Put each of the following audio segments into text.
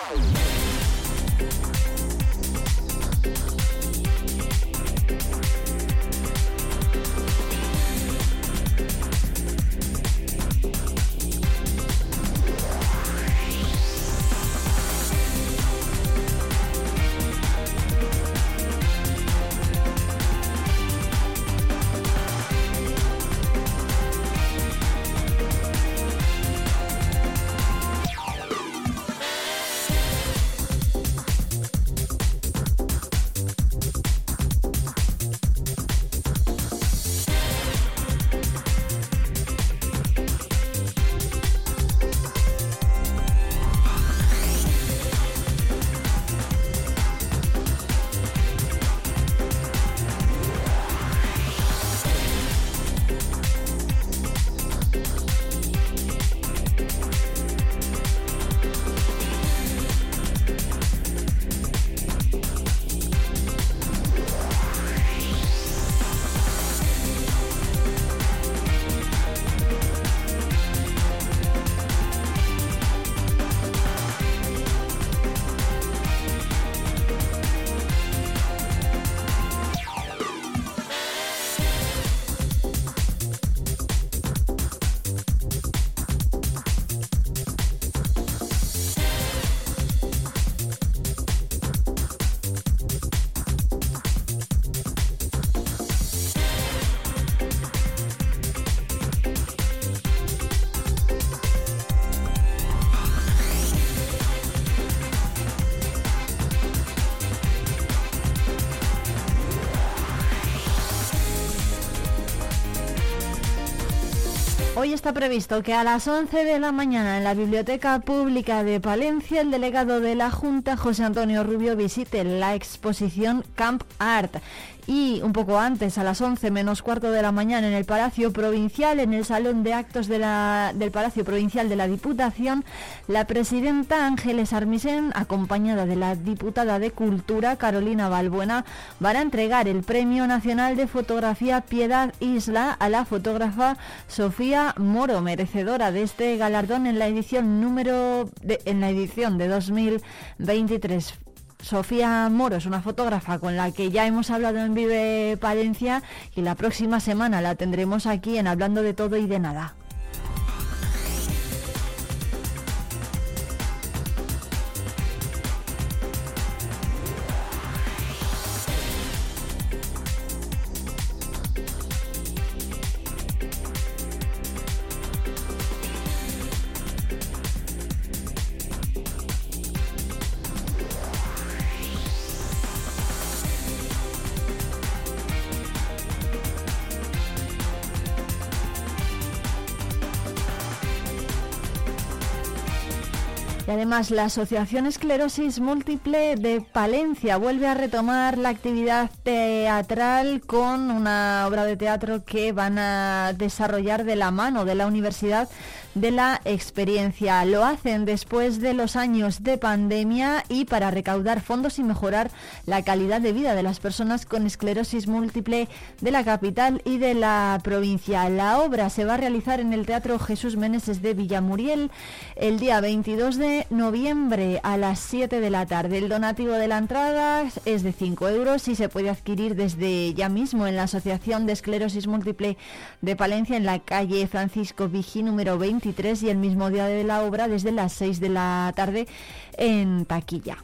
Hoy está previsto que a las 11 de la mañana en la Biblioteca Pública de Palencia el delegado de la Junta, José Antonio Rubio, visite la exposición Camp Art y un poco antes, a las 11 menos cuarto de la mañana, en el Palacio Provincial, en el Salón de Actos del Palacio Provincial de la Diputación, la presidenta Ángeles Armisen, acompañada de la diputada de Cultura, Carolina Balbuena, van a entregar el Premio Nacional de Fotografía Piedad Isla a la fotógrafa Sofía Moro, merecedora de este galardón en la edición número en la edición de 2023. Sofía Moro es una fotógrafa con la que ya hemos hablado en Vive Palencia y la próxima semana la tendremos aquí en Hablando de todo y de nada. Además la Asociación Esclerosis Múltiple de Palencia vuelve a retomar la actividad teatral con una obra de teatro que van a desarrollar de la mano de la Universidad de la experiencia. Lo hacen después de los años de pandemia y para recaudar fondos y mejorar la calidad de vida de las personas con esclerosis múltiple de la capital y de la provincia. La obra se va a realizar en el Teatro Jesús Meneses de Villamuriel el día 22 de noviembre a las 7 de la tarde. El donativo de la entrada es de 5 euros y se puede adquirir desde ya mismo en la Asociación de Esclerosis Múltiple de Palencia en la calle Francisco Vigí número 20 y el mismo día de la obra desde las 6 de la tarde en taquilla.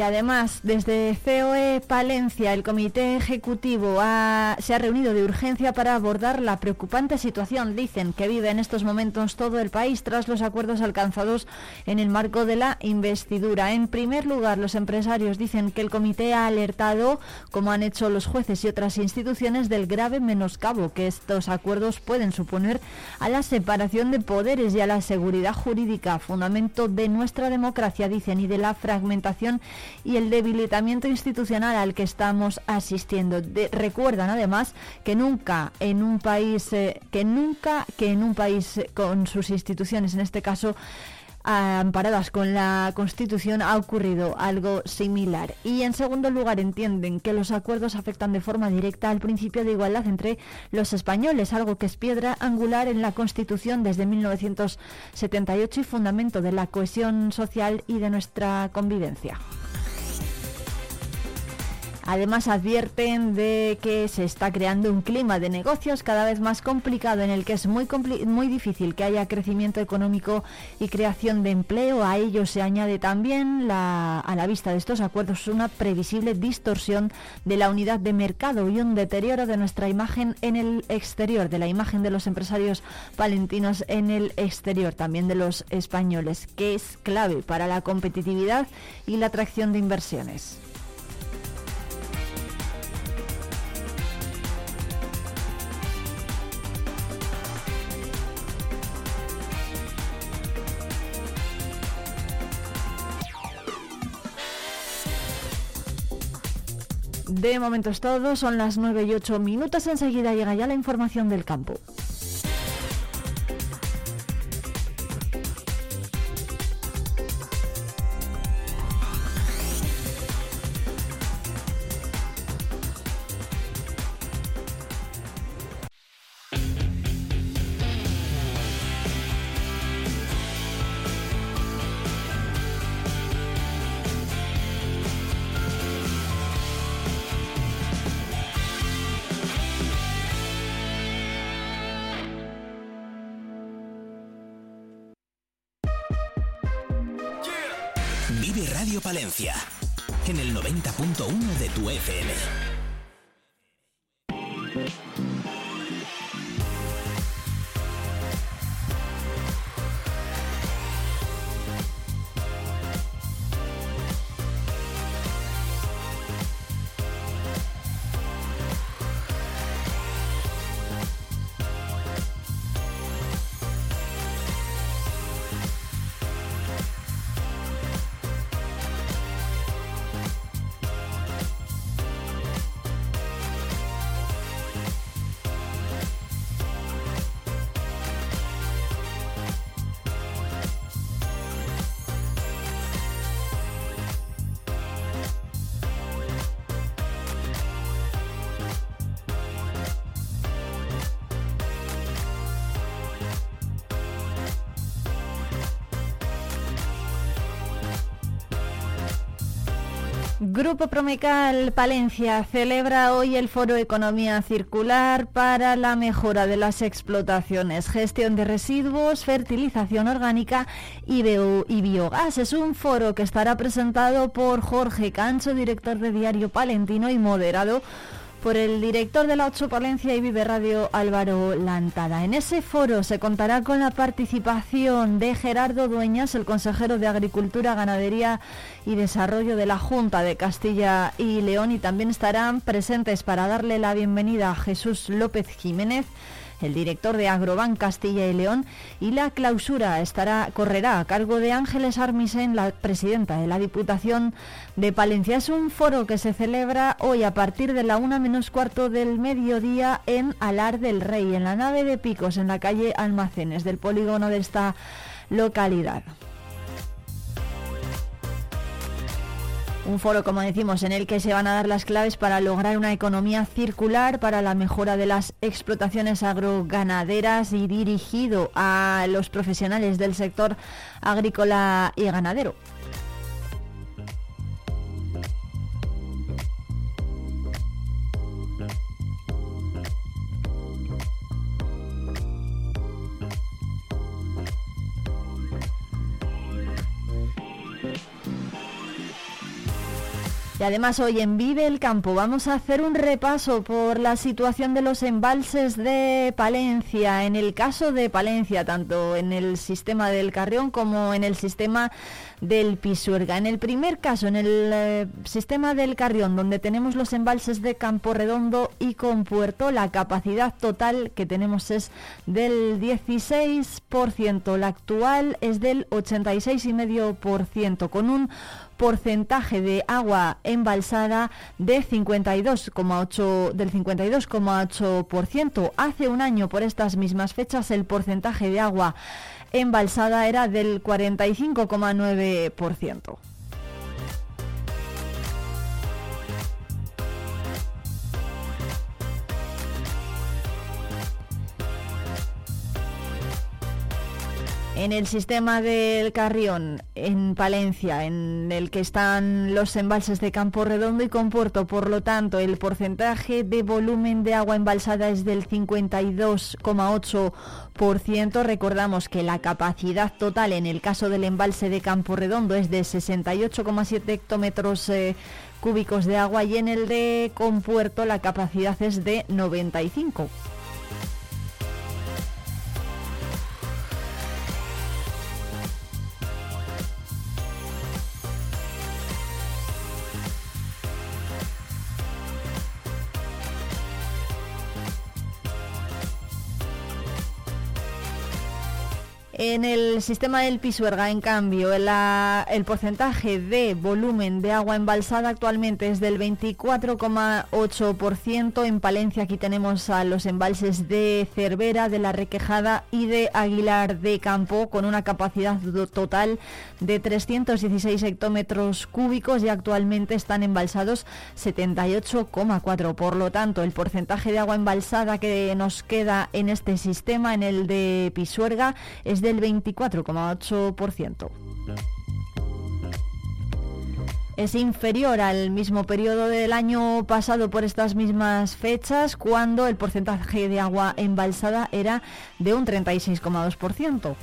Y además, desde COE Palencia, el Comité Ejecutivo se ha reunido de urgencia para abordar la preocupante situación, dicen, que vive en estos momentos todo el país tras los acuerdos alcanzados en el marco de la investidura. En primer lugar, los empresarios dicen que el comité ha alertado, como han hecho los jueces y otras instituciones, del grave menoscabo que estos acuerdos pueden suponer a la separación de poderes y a la seguridad jurídica, fundamento de nuestra democracia, dicen, y de la fragmentación y el debilitamiento institucional al que estamos asistiendo. recuerdan además que nunca en un país eh, que nunca que en un país eh, con sus instituciones, en este caso amparadas con la Constitución ha ocurrido algo similar. Y en segundo lugar entienden que los acuerdos afectan de forma directa al principio de igualdad entre los españoles, algo que es piedra angular en la Constitución desde 1978 y fundamento de la cohesión social y de nuestra convivencia. Además advierten de que se está creando un clima de negocios cada vez más complicado en el que es muy, muy difícil que haya crecimiento económico y creación de empleo. A ello se añade también a la vista de estos acuerdos una previsible distorsión de la unidad de mercado y un deterioro de nuestra imagen en el exterior, de la imagen de los empresarios palentinos en el exterior, también de los españoles, que es clave para la competitividad y la atracción de inversiones. De momento es todo, son las 9 y 8 minutos, enseguida llega ya la información del campo. Grupo Promecal Palencia celebra hoy el Foro Economía Circular para la mejora de las explotaciones, gestión de residuos, fertilización orgánica y, y biogás. Es un foro que estará presentado por Jorge Cancho, director de Diario Palentino y moderado por el director de la 8 Palencia y Vive Radio Álvaro Lantada. En ese foro se contará con la participación de Gerardo Dueñas, el consejero de Agricultura, Ganadería y Desarrollo de la Junta de Castilla y León y también estarán presentes para darle la bienvenida a Jesús López Jiménez, el director de Agrobank Castilla y León, y la clausura estará, correrá a cargo de Ángeles Armisen, la presidenta de la Diputación de Palencia. Es un foro que se celebra hoy a partir de la una menos cuarto del mediodía en Alar del Rey, en la nave de Picos, en la calle Almacenes del polígono de esta localidad. Un foro, como decimos, en el que se van a dar las claves para lograr una economía circular, para la mejora de las explotaciones agroganaderas y dirigido a los profesionales del sector agrícola y ganadero. Y además hoy en Vive el Campo vamos a hacer un repaso por la situación de los embalses de Palencia. En el caso de Palencia, tanto en el sistema del Carrión como en el sistema del Pisuerga. En el primer caso, en el eh, sistema del Carrión, donde tenemos los embalses de Campo Redondo y Compuerto, la capacidad total que tenemos es del 16%. La actual es del 86,5%, con un porcentaje de agua embalsada de 52,8 del 52,8%. Hace un año por estas mismas fechas el porcentaje de agua embalsada era del 45,9%. En el sistema del Carrión, en Palencia, en el que están los embalses de Campo Redondo y Compuerto, por lo tanto, el porcentaje de volumen de agua embalsada es del 52,8%. Recordamos que la capacidad total en el caso del embalse de Campo Redondo es de 68,7 hectómetros eh, cúbicos de agua y en el de Compuerto la capacidad es de 95. En el sistema del Pisuerga, en cambio, el porcentaje de volumen de agua embalsada actualmente es del 24,8%. En Palencia aquí tenemos a los embalses de Cervera, de La Requejada y de Aguilar de Campo, con una capacidad total de 316 hectómetros cúbicos y actualmente están embalsados 78,4. Por lo tanto, el porcentaje de agua embalsada que nos queda en este sistema, en el de Pisuerga, es de del 24,8%. Es inferior al mismo periodo del año pasado por estas mismas fechas, cuando el porcentaje de agua embalsada era de un 36,2%.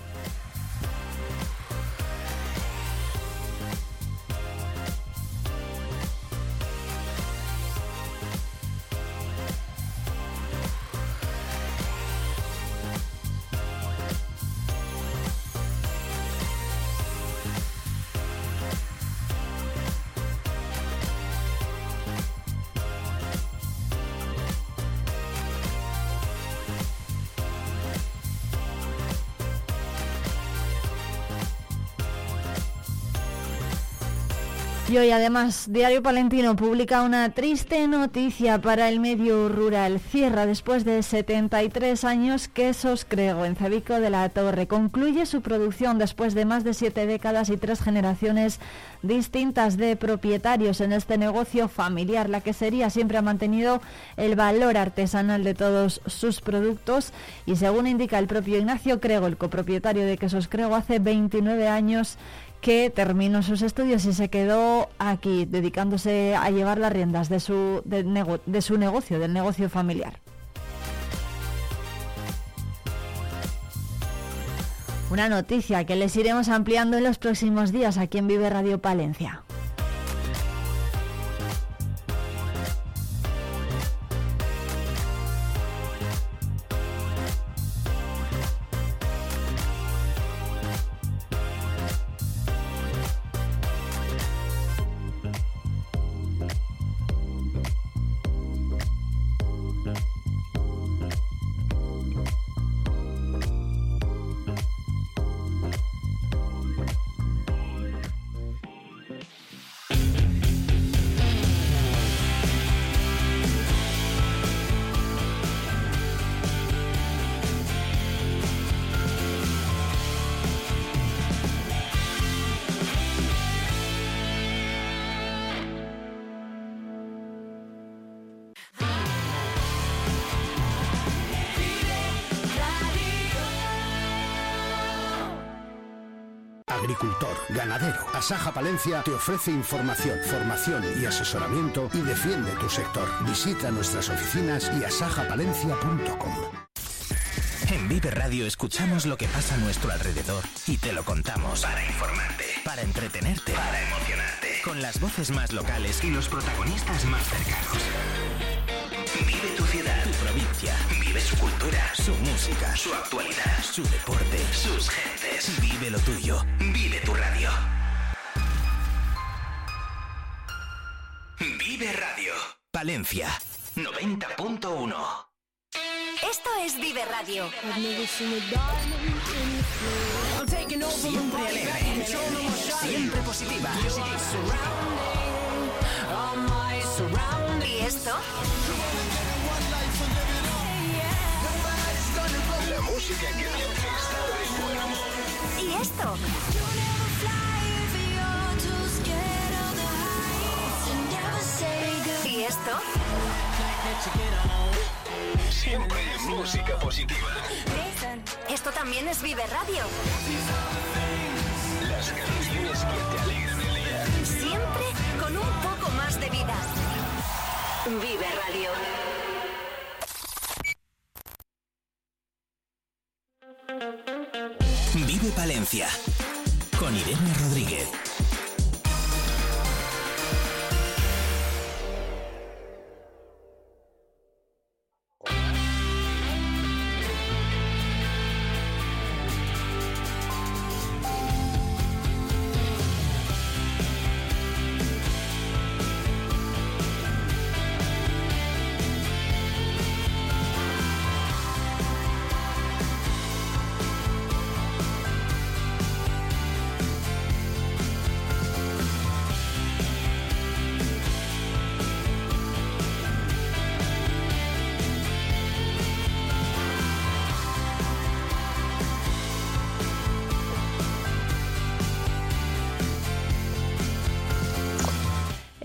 Y hoy además Diario Palentino publica una triste noticia para el medio rural. Cierra después de 73 años Quesos Crego en Zabico de la Torre. Concluye su producción después de más de siete décadas y tres generaciones distintas de propietarios en este negocio familiar. La quesería siempre ha mantenido el valor artesanal de todos sus productos y según indica el propio Ignacio Crego, el copropietario de Quesos Crego, hace 29 años que terminó sus estudios y se quedó aquí dedicándose a llevar las riendas de su, de, su negocio, del negocio familiar. Una noticia que les iremos ampliando en los próximos días aquí en Vive Radio Palencia. Asaja Palencia te ofrece información, formación y asesoramiento y defiende tu sector. Visita nuestras oficinas y asajapalencia.com. En Vive Radio escuchamos lo que pasa a nuestro alrededor y te lo contamos. Para informarte. Para entretenerte. Para emocionarte Con las voces más locales y los protagonistas más cercanos. Vive tu ciudad, tu provincia. Vive su cultura, su música, su actualidad, su deporte, sus gentes. Vive lo tuyo. Vive tu radio. Vive Radio. Palencia 90.1. Esto es Vive Radio. Siempre alegre. Siempre positiva. ¿Y esto? La música que te hace estar de buen humor. ¿Y esto? Esto? Siempre música positiva. Esto también es Vive Radio. Las canciones que te alegran el día. Siempre con un poco más de vida. Vive Radio. Vive Palencia. Con Irene Rodríguez.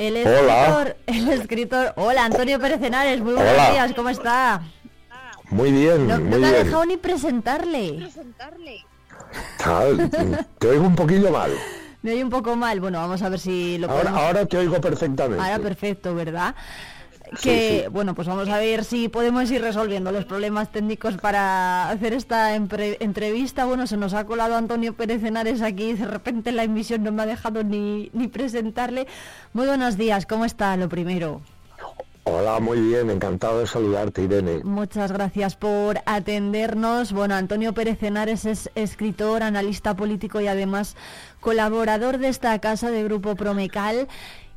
El Hola. escritor, el escritor. Hola, Antonio Pérez Henares, muy buenos Hola. días, ¿cómo está? Muy bien, No, no muy te ha bien. dejado ni presentarle. Tal, te oigo un poquillo mal. Me oye un poco mal. Bueno, vamos a ver si lo Ahora, podemos. ahora te oigo perfectamente. Ahora perfecto, ¿verdad? Que sí. bueno, pues vamos a ver si podemos ir resolviendo los problemas técnicos para hacer esta entrevista. Bueno, se nos ha colado Antonio Pérez Henares aquí, de repente la emisión no me ha dejado ni, ni presentarle. Muy buenos días, ¿cómo está? Lo primero. Hola, muy bien, encantado de saludarte, Irene. Muchas gracias por atendernos. Bueno, Antonio Pérez Henares es escritor, analista político y además colaborador de esta casa de Grupo Promecal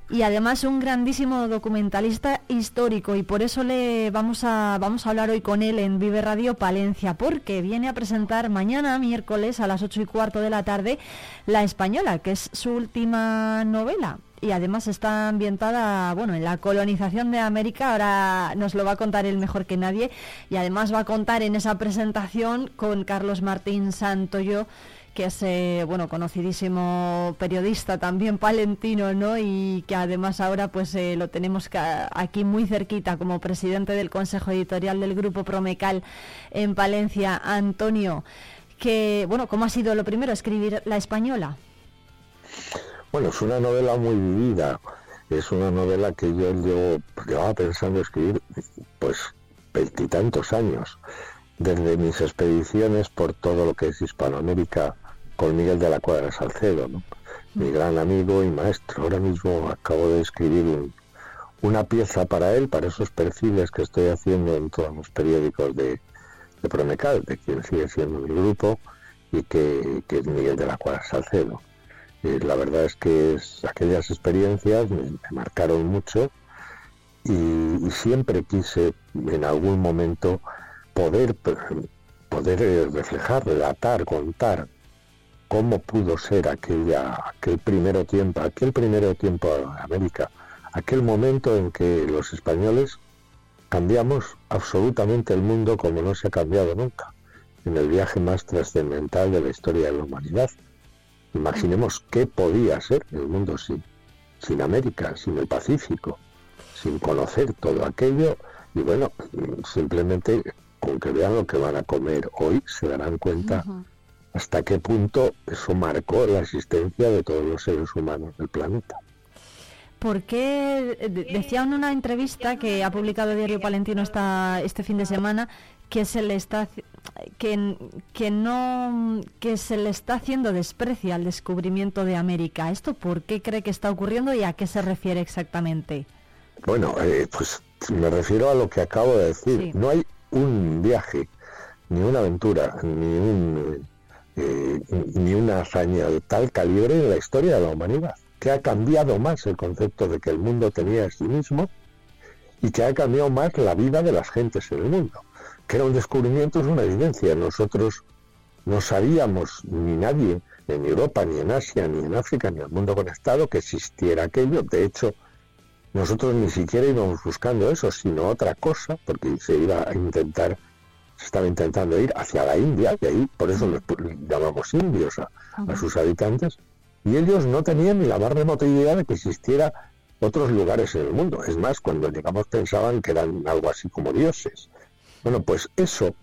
y además un grandísimo documentalista histórico y por eso le vamos a vamos a hablar hoy con él en Vive Radio Palencia porque viene a presentar mañana miércoles a las ocho y cuarto de la tarde La Española, que es su última novela. Y además está ambientada bueno en la colonización de América. Ahora nos lo va a contar él mejor que nadie. Y además va a contar en esa presentación con Carlos Martín Santoyo que es bueno conocidísimo periodista también palentino no y que además ahora pues eh, lo tenemos aquí muy cerquita como presidente del consejo editorial del grupo Promecal en Palencia Antonio que bueno cómo ha sido lo primero escribir la española Bueno, es una novela muy vivida. Es una novela que yo llevo, llevaba pensando escribir pues veintitantos años. Desde mis expediciones por todo lo que es Hispanoamérica con Miguel de la Cuadra Salcedo, ¿no? mi gran amigo y maestro. Ahora mismo acabo de escribir un- una pieza para él, para esos perfiles que estoy haciendo en todos los periódicos de, de Promecal, de quien sigue siendo mi grupo, y que, que es Miguel de la Cuadra Salcedo. Eh, la verdad es que es- aquellas experiencias me, me marcaron mucho y, y siempre quise en algún momento poder, poder eh, reflejar, relatar, contar cómo pudo ser aquella, aquel primero tiempo, aquel primero tiempo de América, aquel momento en que los españoles cambiamos absolutamente el mundo como no se ha cambiado nunca, en el viaje más trascendental de la historia de la humanidad. Imaginemos qué podía ser el mundo sin, sin América, sin el Pacífico, sin conocer todo aquello y bueno, simplemente con que vean lo que van a comer hoy se darán cuenta hasta qué punto eso marcó la existencia de todos los seres humanos del planeta. ¿Por qué de- decía en una entrevista que ha publicado Diario Palentino esta, este fin de semana que se le está que, que, no que se le está haciendo desprecio al descubrimiento de América. ¿Esto por qué cree que está ocurriendo y a qué se refiere exactamente? Bueno, eh, pues me refiero a lo que acabo de decir. No hay un viaje, ni una aventura, ni un eh, ni una hazaña de tal calibre en la historia de la humanidad, que ha cambiado más el concepto de que el mundo tenía a sí mismo y que ha cambiado más la vida de las gentes en el mundo. Que era un descubrimiento, es una evidencia. Nosotros no sabíamos, ni nadie, en Europa, ni en Asia, ni en África, ni en el mundo conectado, que existiera aquello. De hecho, nosotros ni siquiera íbamos buscando eso, sino otra cosa, porque se iba a intentar se estaba intentando ir hacia la India, y ahí por eso los llamamos indios a, sus habitantes, y ellos no tenían ni la más remota idea de que existiera otros lugares en el mundo. Es más, cuando llegamos pensaban que eran algo así como dioses. Bueno, pues eso,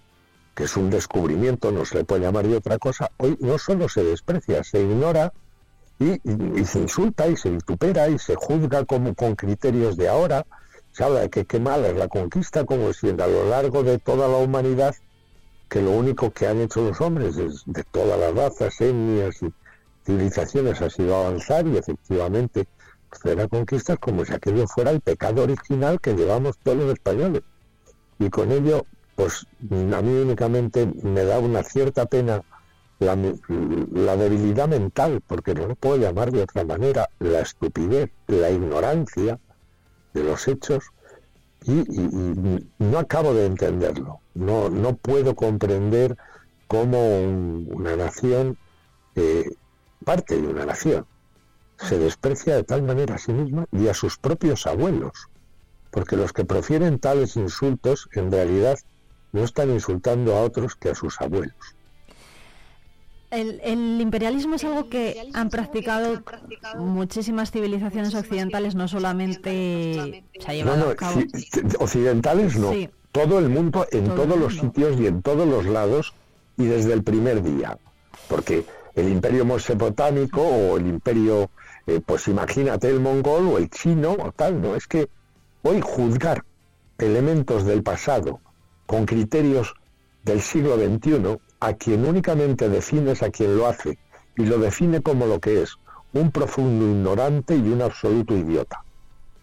que es un descubrimiento, no se le puede llamar de otra cosa, hoy no solo se desprecia, se ignora y, se insulta y se vitupera y se juzga como con criterios de ahora, se habla de que qué mala es la conquista, como si a lo largo de toda la humanidad, que lo único que han hecho los hombres de todas las razas, etnias y civilizaciones ha sido avanzar y efectivamente hacer la conquista como si aquello fuera el pecado original que llevamos todos los españoles. Y con ello, pues a mí únicamente me da una cierta pena la, la, debilidad mental, porque no lo puedo llamar de otra manera, la estupidez, la ignorancia, de los hechos y, no acabo de entenderlo. No, no puedo comprender cómo una nación, eh, parte de una nación, se desprecia de tal manera a sí misma y a sus propios abuelos. Porque los que profieren tales insultos en realidad no están insultando a otros que a sus abuelos. El, imperialismo es algo que han practicado muchísimas civilizaciones occidentales, no solamente se ha llevado a cabo. occidentales no, todo el mundo, en todos los sitios y en todos los lados y desde el primer día. Porque el imperio mesopotámico o el imperio, eh, pues imagínate el mongol o el chino o tal, ¿no? Es que hoy juzgar elementos del pasado con criterios del siglo XXI a quien únicamente defines a quien lo hace y lo define como lo que es, un profundo ignorante y un absoluto idiota.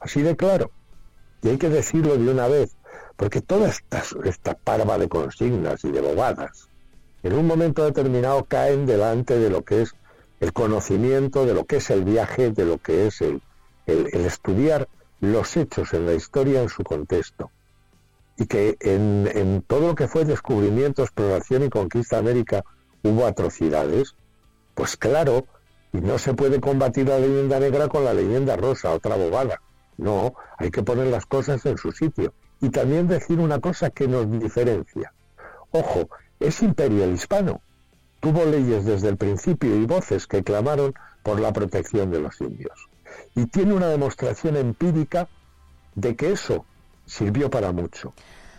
Así de claro. Y hay que decirlo de una vez, porque toda esta, esta parva de consignas y de bobadas, en un momento determinado caen delante de lo que es el conocimiento, de lo que es el viaje, de lo que es el, el estudiar los hechos en la historia en su contexto y que en, todo lo que fue descubrimiento, exploración y conquista de América hubo atrocidades, pues claro, y no se puede combatir la leyenda negra con la leyenda rosa, otra bobada. No, hay que poner las cosas en su sitio. Y también decir una cosa que nos diferencia. Ojo, es imperio el hispano. Tuvo leyes desde el principio y voces que clamaron por la protección de los indios. Y tiene una demostración empírica de que eso sirvió para mucho.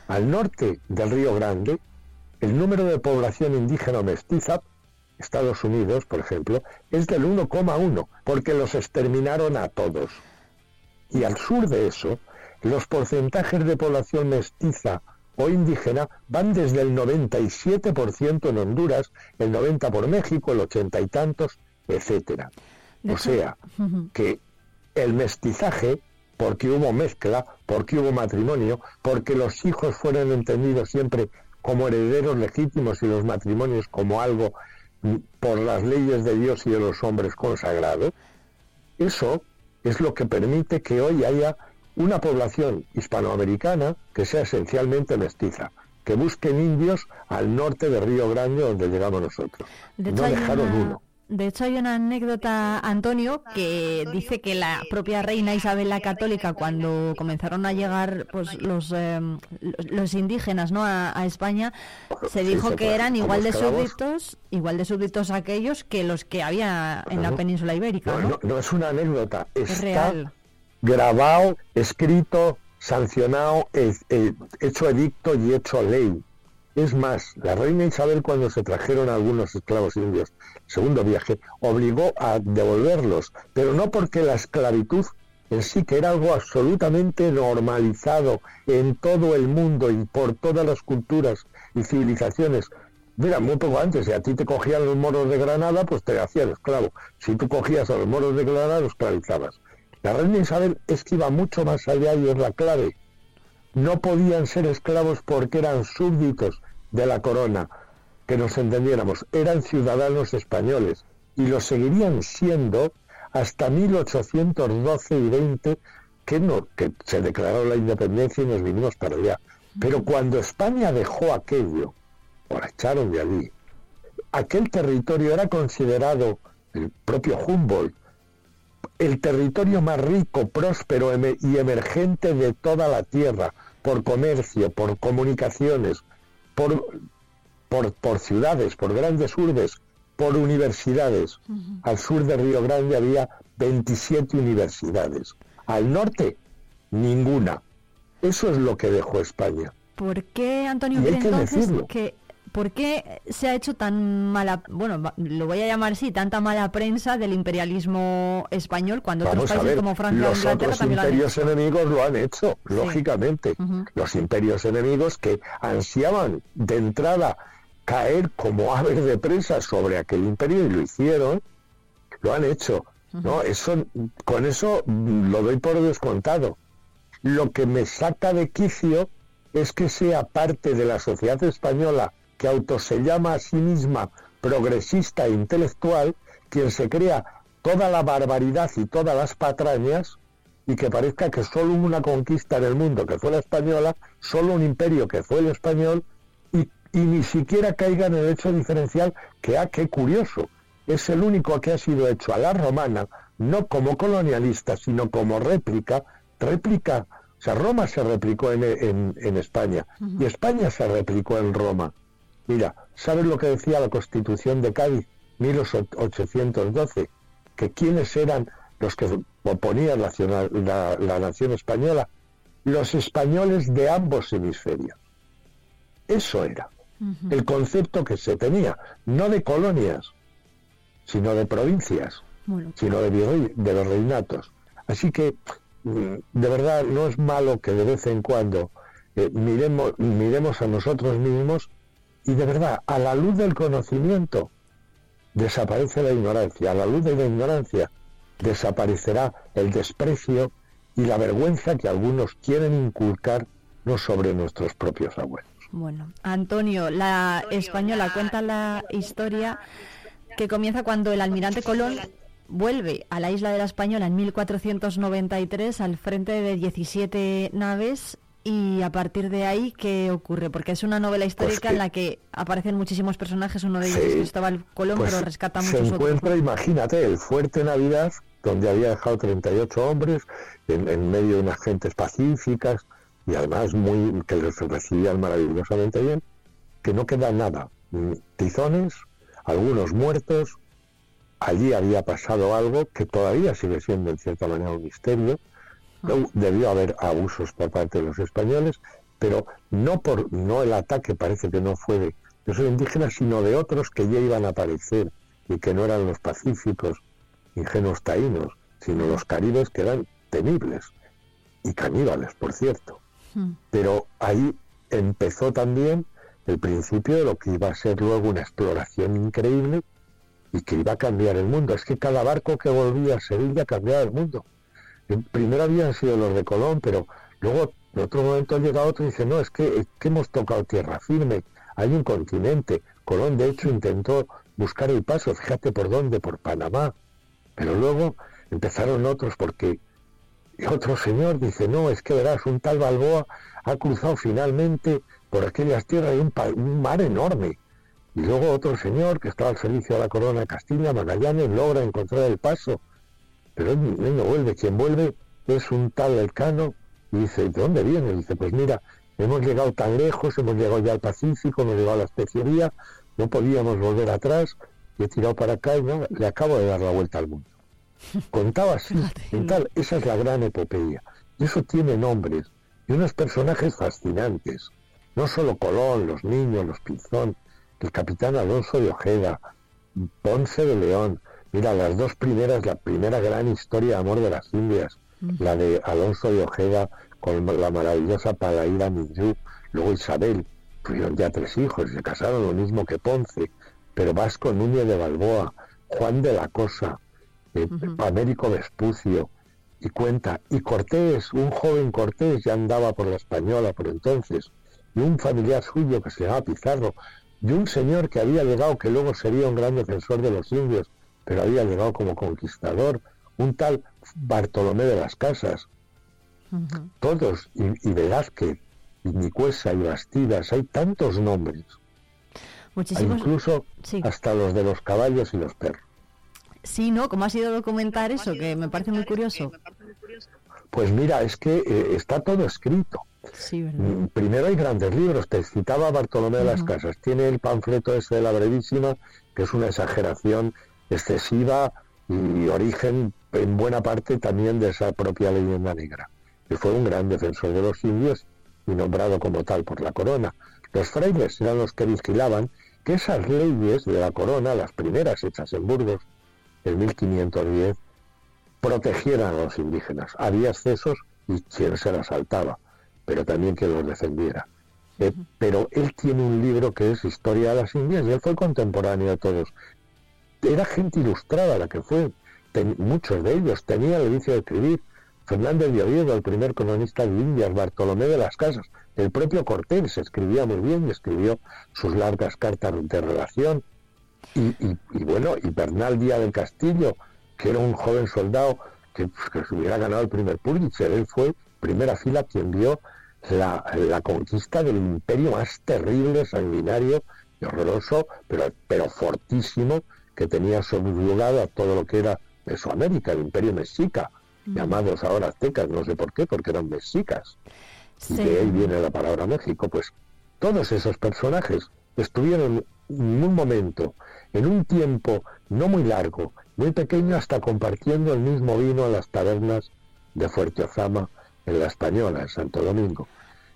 Al norte del Río Grande, el número de población indígena mestiza, Estados Unidos, por ejemplo, es del 1,1, porque los exterminaron a todos. Y al sur de eso, los porcentajes de población mestiza o indígena van desde el 97% en Honduras, el 90% por México, el 80 y tantos, etcétera. O sea, que el mestizaje porque hubo mezcla, porque hubo matrimonio, porque los hijos fueron entendidos siempre como herederos legítimos y los matrimonios como algo por las leyes de Dios y de los hombres consagrados, eso es lo que permite que hoy haya una población hispanoamericana que sea esencialmente mestiza, que busquen indios al norte de Río Grande donde llegamos nosotros. no dejaron uno. De hecho, hay una anécdota, Antonio, que dice que la propia reina Isabel la Católica, cuando comenzaron a llegar pues, los, em, los indígenas ¿no? a, España, se dijo que eran igual de súbditos, igual de súbditos aquellos que los que había en la península ibérica. No, no, es una anécdota, es real. grabado, escrito, sancionado, hecho edicto y hecho ley. Es más, la reina Isabel cuando se trajeron algunos esclavos indios, segundo viaje, obligó a devolverlos, pero no porque la esclavitud en sí, que era algo absolutamente normalizado en todo el mundo y por todas las culturas y civilizaciones. Mira, muy poco antes, si a ti te cogían los moros de Granada, pues te hacían esclavo. Si tú cogías a los moros de Granada, los esclavizabas. La reina Isabel es que iba mucho más allá y es la clave. No podían ser esclavos porque eran súbditos de la corona, que nos entendiéramos, eran ciudadanos españoles y lo seguirían siendo hasta 1812 y 20 que, no, que se declaró la independencia y nos vinimos para allá. Pero cuando España dejó aquello, o la echaron de allí, aquel territorio era considerado, el propio Humboldt, el territorio más rico, próspero y emergente de toda la tierra, por comercio, por comunicaciones, por, por, por ciudades, por grandes urbes, por universidades. Al sur de Río Grande había 27 universidades. Al norte, ninguna. Eso es lo que dejó España. ¿Por qué, Antonio, entonces que ¿Por qué se ha hecho tan mala, bueno, lo voy a llamar así, tanta mala prensa del imperialismo español cuando otros países como Francia o Inglaterra también lo han imperios enemigos lo han hecho, lógicamente. Los imperios enemigos que ansiaban de entrada caer como aves de presa sobre aquel imperio y lo hicieron, lo han hecho. ¿no? Eso, con eso lo doy por descontado. Lo que me saca de quicio es que sea parte de la sociedad española que auto se llama a sí misma progresista e intelectual, quien se crea toda la barbaridad y todas las patrañas y que parezca que solo una conquista en el mundo que fue la española, solo un imperio que fue el español, y ni siquiera caiga en el hecho diferencial que, ah, qué curioso, es el único que ha sido hecho a la romana, no como colonialista, sino como réplica, réplica, o sea, Roma se replicó en, en, España y España se replicó en Roma. Mira, ¿sabes lo que decía la Constitución de Cádiz, 1812? Que quiénes eran los que oponían la, la nación española, los españoles de ambos hemisferios. Eso era el concepto que se tenía, no de colonias, sino de provincias, sino de, de los reinatos. Así que, mm, de verdad, no es malo que de vez en cuando eh, miremos, miremos a nosotros mismos y de verdad, a la luz del conocimiento, desaparece la ignorancia, a la luz de la ignorancia desaparecerá el desprecio y la vergüenza que algunos quieren inculcar no sobre nuestros propios abuelos. Bueno, Antonio, la española cuenta la historia que comienza cuando el almirante Colón vuelve a la isla de la Española en 1493 al frente de 17 naves y a partir de ahí, ¿qué ocurre? Porque es una novela histórica pues en la que aparecen muchísimos personajes, uno de ellos es Cristóbal Colón, pues pero rescata muchos se encuentra, imagínate, el fuerte Navidad, donde había dejado 38 hombres, en, en medio de unas gentes pacíficas, y además muy que les recibían maravillosamente bien, que no queda nada. Tizones, algunos muertos, allí había pasado algo que todavía sigue siendo en cierta manera un misterio. Debió haber abusos por parte de los españoles, pero no por no el ataque parece que no fue de los indígenas, sino de otros que ya iban a aparecer y que no eran los pacíficos, ingenuos taínos, sino los caribes que eran temibles y caníbales, por cierto. Pero ahí empezó también el principio de lo que iba a ser luego una exploración increíble y que iba a cambiar el mundo. Es que cada barco que volvía a Sevilla cambiaba el mundo. Primero habían sido los de Colón, pero luego en otro momento llega otro y dice, no, es que, hemos tocado tierra firme, hay un continente. Colón de hecho intentó buscar el paso, fíjate por dónde, por Panamá. Pero luego empezaron otros porque y otro señor dice, no, es que verás, un tal Balboa ha cruzado finalmente por aquellas tierras un, un mar enorme. Y luego otro señor que estaba al servicio de la corona de Castilla, Magallanes, logra encontrar el paso. Pero él, no vuelve, quien vuelve es un tal Elcano y dice, ¿de dónde viene? dice, pues mira, hemos llegado tan lejos, hemos llegado ya al Pacífico, hemos llegado a la especiería, no podíamos volver atrás, y he tirado para acá y le acabo de dar la vuelta al mundo. Contaba así, tal, esa es la gran epopeya. Y eso tiene nombres y unos personajes fascinantes. No solo Colón, los niños, los Pinzón, el capitán Alonso de Ojeda, Ponce de León. Mira, las dos primeras, la primera gran historia de amor de las Indias, la de Alonso de Ojeda con la maravillosa Palaída Minjú, luego Isabel, tuvieron ya tres hijos, se casaron lo mismo que Ponce, pero Vasco Núñez de Balboa, Juan de la Cosa, eh, Américo Vespucio, y cuenta, y Cortés, un joven Cortés ya andaba por la española por entonces, y un familiar suyo que se llamaba Pizarro, y un señor que había llegado, que luego sería un gran defensor de los indios, pero había llegado como conquistador, un tal Bartolomé de las Casas. Todos, y, Velázquez, y Nicuesa, y Bastidas, hay tantos nombres. incluso hasta los de los caballos y los perros. Sí, ¿no? ¿Cómo ha sido documentar eso? Que me parece muy curioso. Pues mira, es que eh, está todo escrito. Sí, mm, Primero hay grandes libros, te citaba Bartolomé de las Casas, tiene el panfleto ese de la brevísima, que es una exageración excesiva y origen en buena parte también de esa propia leyenda negra, que fue un gran defensor de los indios y nombrado como tal por la corona. Los frailes eran los que vigilaban que esas leyes de la corona, las primeras hechas en Burgos en 1510, protegieran a los indígenas. Había excesos y quien se las saltaba, pero también que los defendiera. Eh, pero él tiene un libro que es Historia de las Indias y él fue contemporáneo a todos. Era gente ilustrada la que fue, muchos de ellos tenían el vicio de escribir. Fernández de Oviedo, el primer cronista de Indias, Bartolomé de las Casas, el propio Cortés escribía muy bien y escribió sus largas cartas de relación. Y, bueno, y Bernal Díaz del Castillo, que era un joven soldado que, pues, se hubiera ganado el primer Pulitzer, él fue primera fila quien vio la, conquista del imperio más terrible, sanguinario y horroroso, pero, pero fortísimo, que tenía subyugado a todo lo que era Mesoamérica, el imperio mexica, mm. llamados ahora aztecas, no sé por qué, porque eran mexicas. Y de ahí viene la palabra México. Pues todos esos personajes estuvieron en un momento, en un tiempo no muy largo, muy pequeño, hasta compartiendo el mismo vino en las tabernas de Fuerte Ozama, en la Española, en Santo Domingo.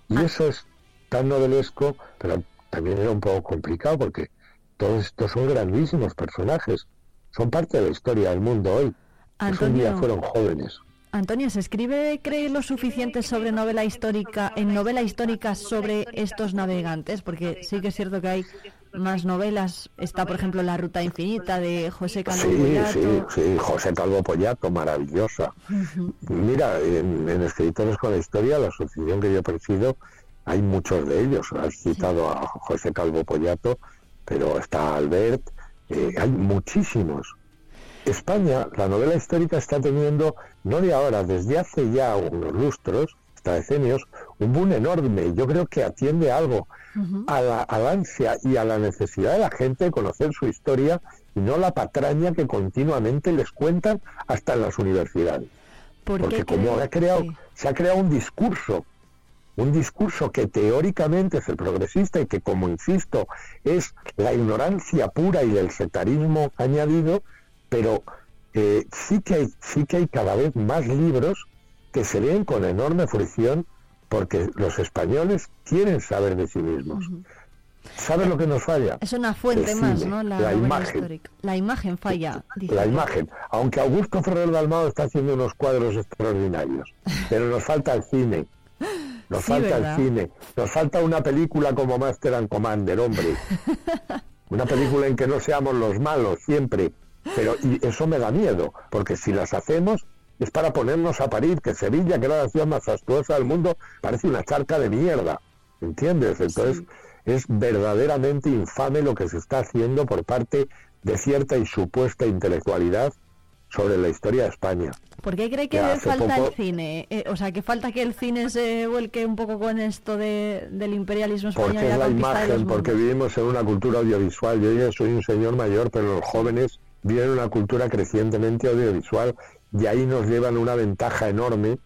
Y ah. eso es tan novelesco, pero también era un poco complicado porque todos estos son grandísimos personajes, son parte de la historia del mundo hoy. un día fueron jóvenes. Antonio, ¿se escribe, cree, lo suficiente sobre novela histórica, en novela histórica sobre estos navegantes? Porque sí que es cierto que hay más novelas. Está, por ejemplo, La Ruta Infinita de José Calvo sí, Sí, sí, José Calvo Pollato, maravillosa. Mira, en, Escritores con la Historia, la asociación que yo presido, hay muchos de ellos. Has citado a José Calvo Pollato, pero está Albert, eh, hay muchísimos. España, la novela histórica está teniendo, no de ahora, desde hace ya unos lustros, hasta decenios, un boom enorme. Yo creo que atiende algo a la, al ansia y a la necesidad de la gente de conocer su historia y no la patraña que continuamente les cuentan hasta en las universidades. Porque como ha creado, se ha creado un discurso un discurso que teóricamente es el progresista y que, como insisto, es la ignorancia pura y el setarismo añadido, pero eh, sí, que hay, sí que hay cada vez más libros que se leen con enorme fruición porque los españoles quieren saber de sí mismos. ¿Sabes lo que nos falla? Es una fuente más, ¿no? La, imagen. La imagen falla. La imagen. Aunque Augusto Ferrer Dalmado está haciendo unos cuadros extraordinarios, pero nos falta el cine. Nos falta el cine. Nos falta una película como Master and Commander, hombre. una película en que no seamos los malos siempre. Pero y eso me da miedo, porque si las hacemos es para ponernos a parir, que Sevilla, que era la ciudad más fastuosa del mundo, parece una charca de mierda. ¿Entiendes? Entonces es verdaderamente infame lo que se está haciendo por parte de cierta y supuesta intelectualidad sobre la historia de España. ¿Por qué cree que falta el cine? Eh, o sea, que falta que el cine se vuelque un poco con esto de, del imperialismo español. Porque es la imagen, porque vivimos en una cultura audiovisual. Yo ya soy un señor mayor, pero los jóvenes viven una cultura crecientemente audiovisual y ahí nos llevan una ventaja enorme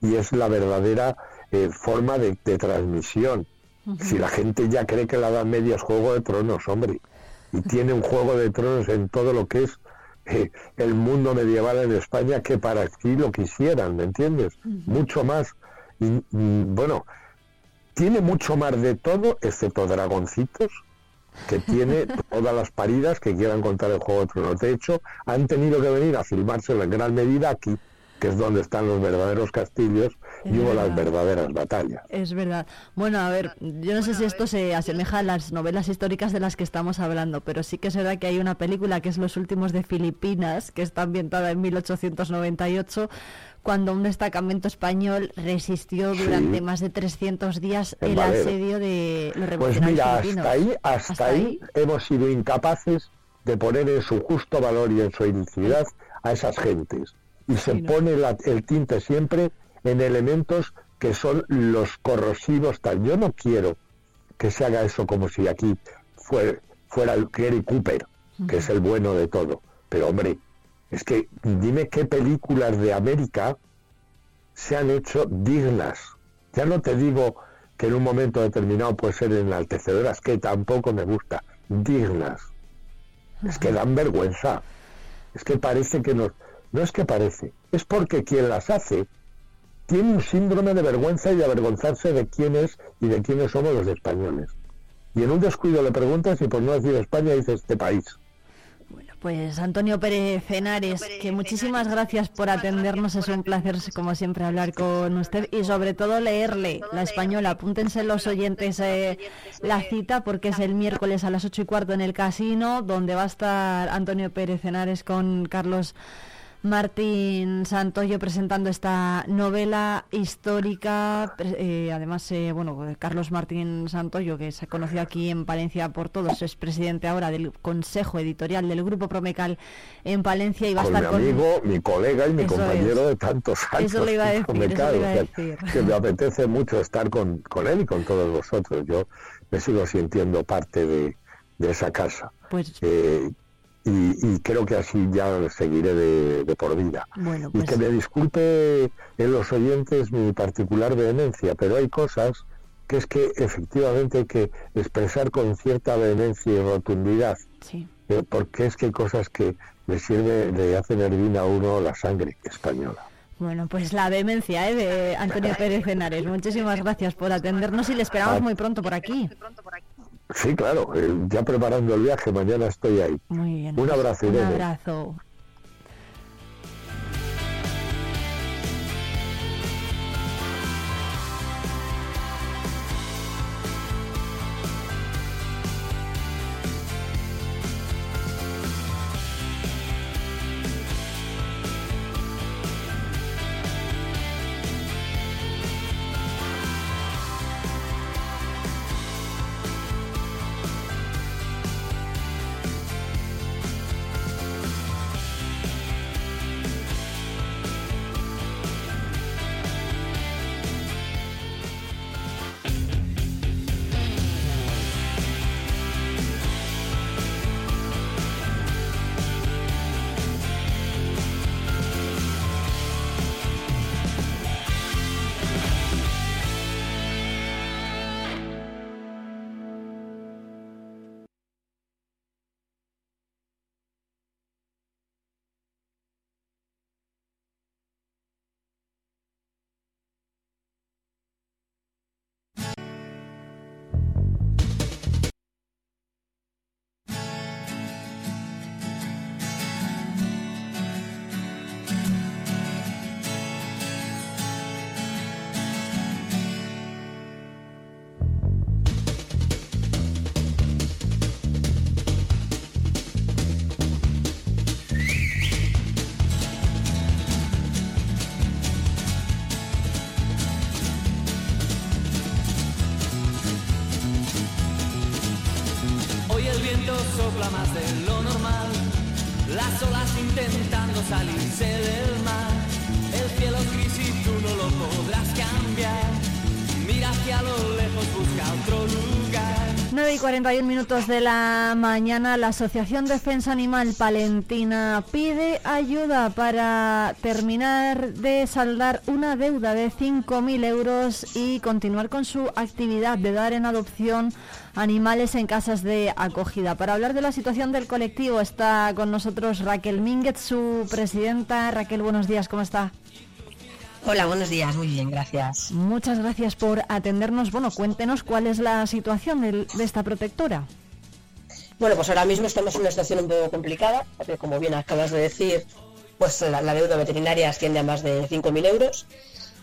y es la verdadera eh, forma de, transmisión. Si la gente ya cree que la Edad Media es Juego de Tronos, hombre, y tiene un Juego de Tronos en todo lo que es el mundo medieval en España que para aquí lo quisieran, ¿me entiendes? Mucho más. Y, bueno, tiene mucho más de todo, excepto dragoncitos, que tiene todas las paridas que quieran contar el Juego de Tronos. De hecho, han tenido que venir a filmarse en gran medida aquí, que es donde están los verdaderos castillos y hubo las verdaderas batallas. Es verdad. Bueno, a ver, yo no sé si esto se asemeja a las novelas históricas de las que estamos hablando, pero sí que es verdad que hay una película que es Los últimos de Filipinas, que está ambientada en 1898 cuando un destacamento español resistió durante más de 300 días el asedio de los revolucionarios Pues mira, hasta ahí, hasta, ahí, hemos sido incapaces de poner en su justo valor y en su identidad a esas gentes. Y se pone el tinte siempre en elementos que son los corrosivos tal. Yo no quiero que se haga eso como si aquí fuera, fuera el Gary Cooper, que es el bueno de todo. Pero hombre, es que dime qué películas de América se han hecho dignas. Ya no te digo que en un momento determinado puede ser enaltecedoras, que tampoco me gusta, dignas. Es que dan vergüenza. Es que parece que nos... No es que parece, es porque quien las hace tiene un síndrome de vergüenza y de avergonzarse de quién es y de quiénes somos los españoles. Y en un descuido le preguntas y por no decir España dice este país. Bueno, pues Antonio Pérez Cenares, que muchísimas gracias por atendernos. Es un placer, como siempre, hablar con usted y sobre todo leerle la española. Apúntense los oyentes eh, la cita porque es el miércoles a las ocho y cuarto en el casino, donde va a estar Antonio Pérez Cenares con Carlos. Martín Santoyo presentando esta novela histórica. Eh, además, eh, bueno, Carlos Martín Santoyo, que se ha conocido aquí en Palencia por todos, es presidente ahora del Consejo Editorial del Grupo Promecal en Palencia y va a estar mi amigo, mi colega y mi compañero de tantos años. Eso le iba a decir. Que, me apetece mucho estar con, con, él y con todos vosotros. Yo me sigo sintiendo parte de, de esa casa. Pues, eh, y, creo que así ya seguiré de, por vida. Bueno, Y que pues me disculpe en los oyentes mi particular vehemencia, pero hay cosas que es que efectivamente hay que expresar con cierta vehemencia y rotundidad. Sí. Eh, porque es que hay cosas que le sirve, le hacen hervir a uno la sangre española. Bueno, pues la vehemencia ¿eh? de Antonio Pérez Henares. Muchísimas gracias por atendernos y le esperamos muy pronto por aquí. Sí, claro, eh, ya preparando el viaje, mañana estoy ahí. Muy bien. Un abrazo, Un abrazo. Intentando salirse del y 41 minutos de la mañana, la Asociación Defensa Animal Palentina pide ayuda para terminar de saldar una deuda de 5.000 euros y continuar con su actividad de dar en adopción animales en casas de acogida. Para hablar de la situación del colectivo está con nosotros Raquel Mínguez, su presidenta. Raquel, buenos días, ¿cómo está? Hola, buenos días, muy bien, gracias. Muchas gracias por atendernos. Bueno, cuéntenos cuál es la situación de, esta protectora. Bueno, pues ahora mismo estamos en una situación un poco complicada, porque como bien acabas de decir, pues la, deuda veterinaria asciende a más de 5.000 euros.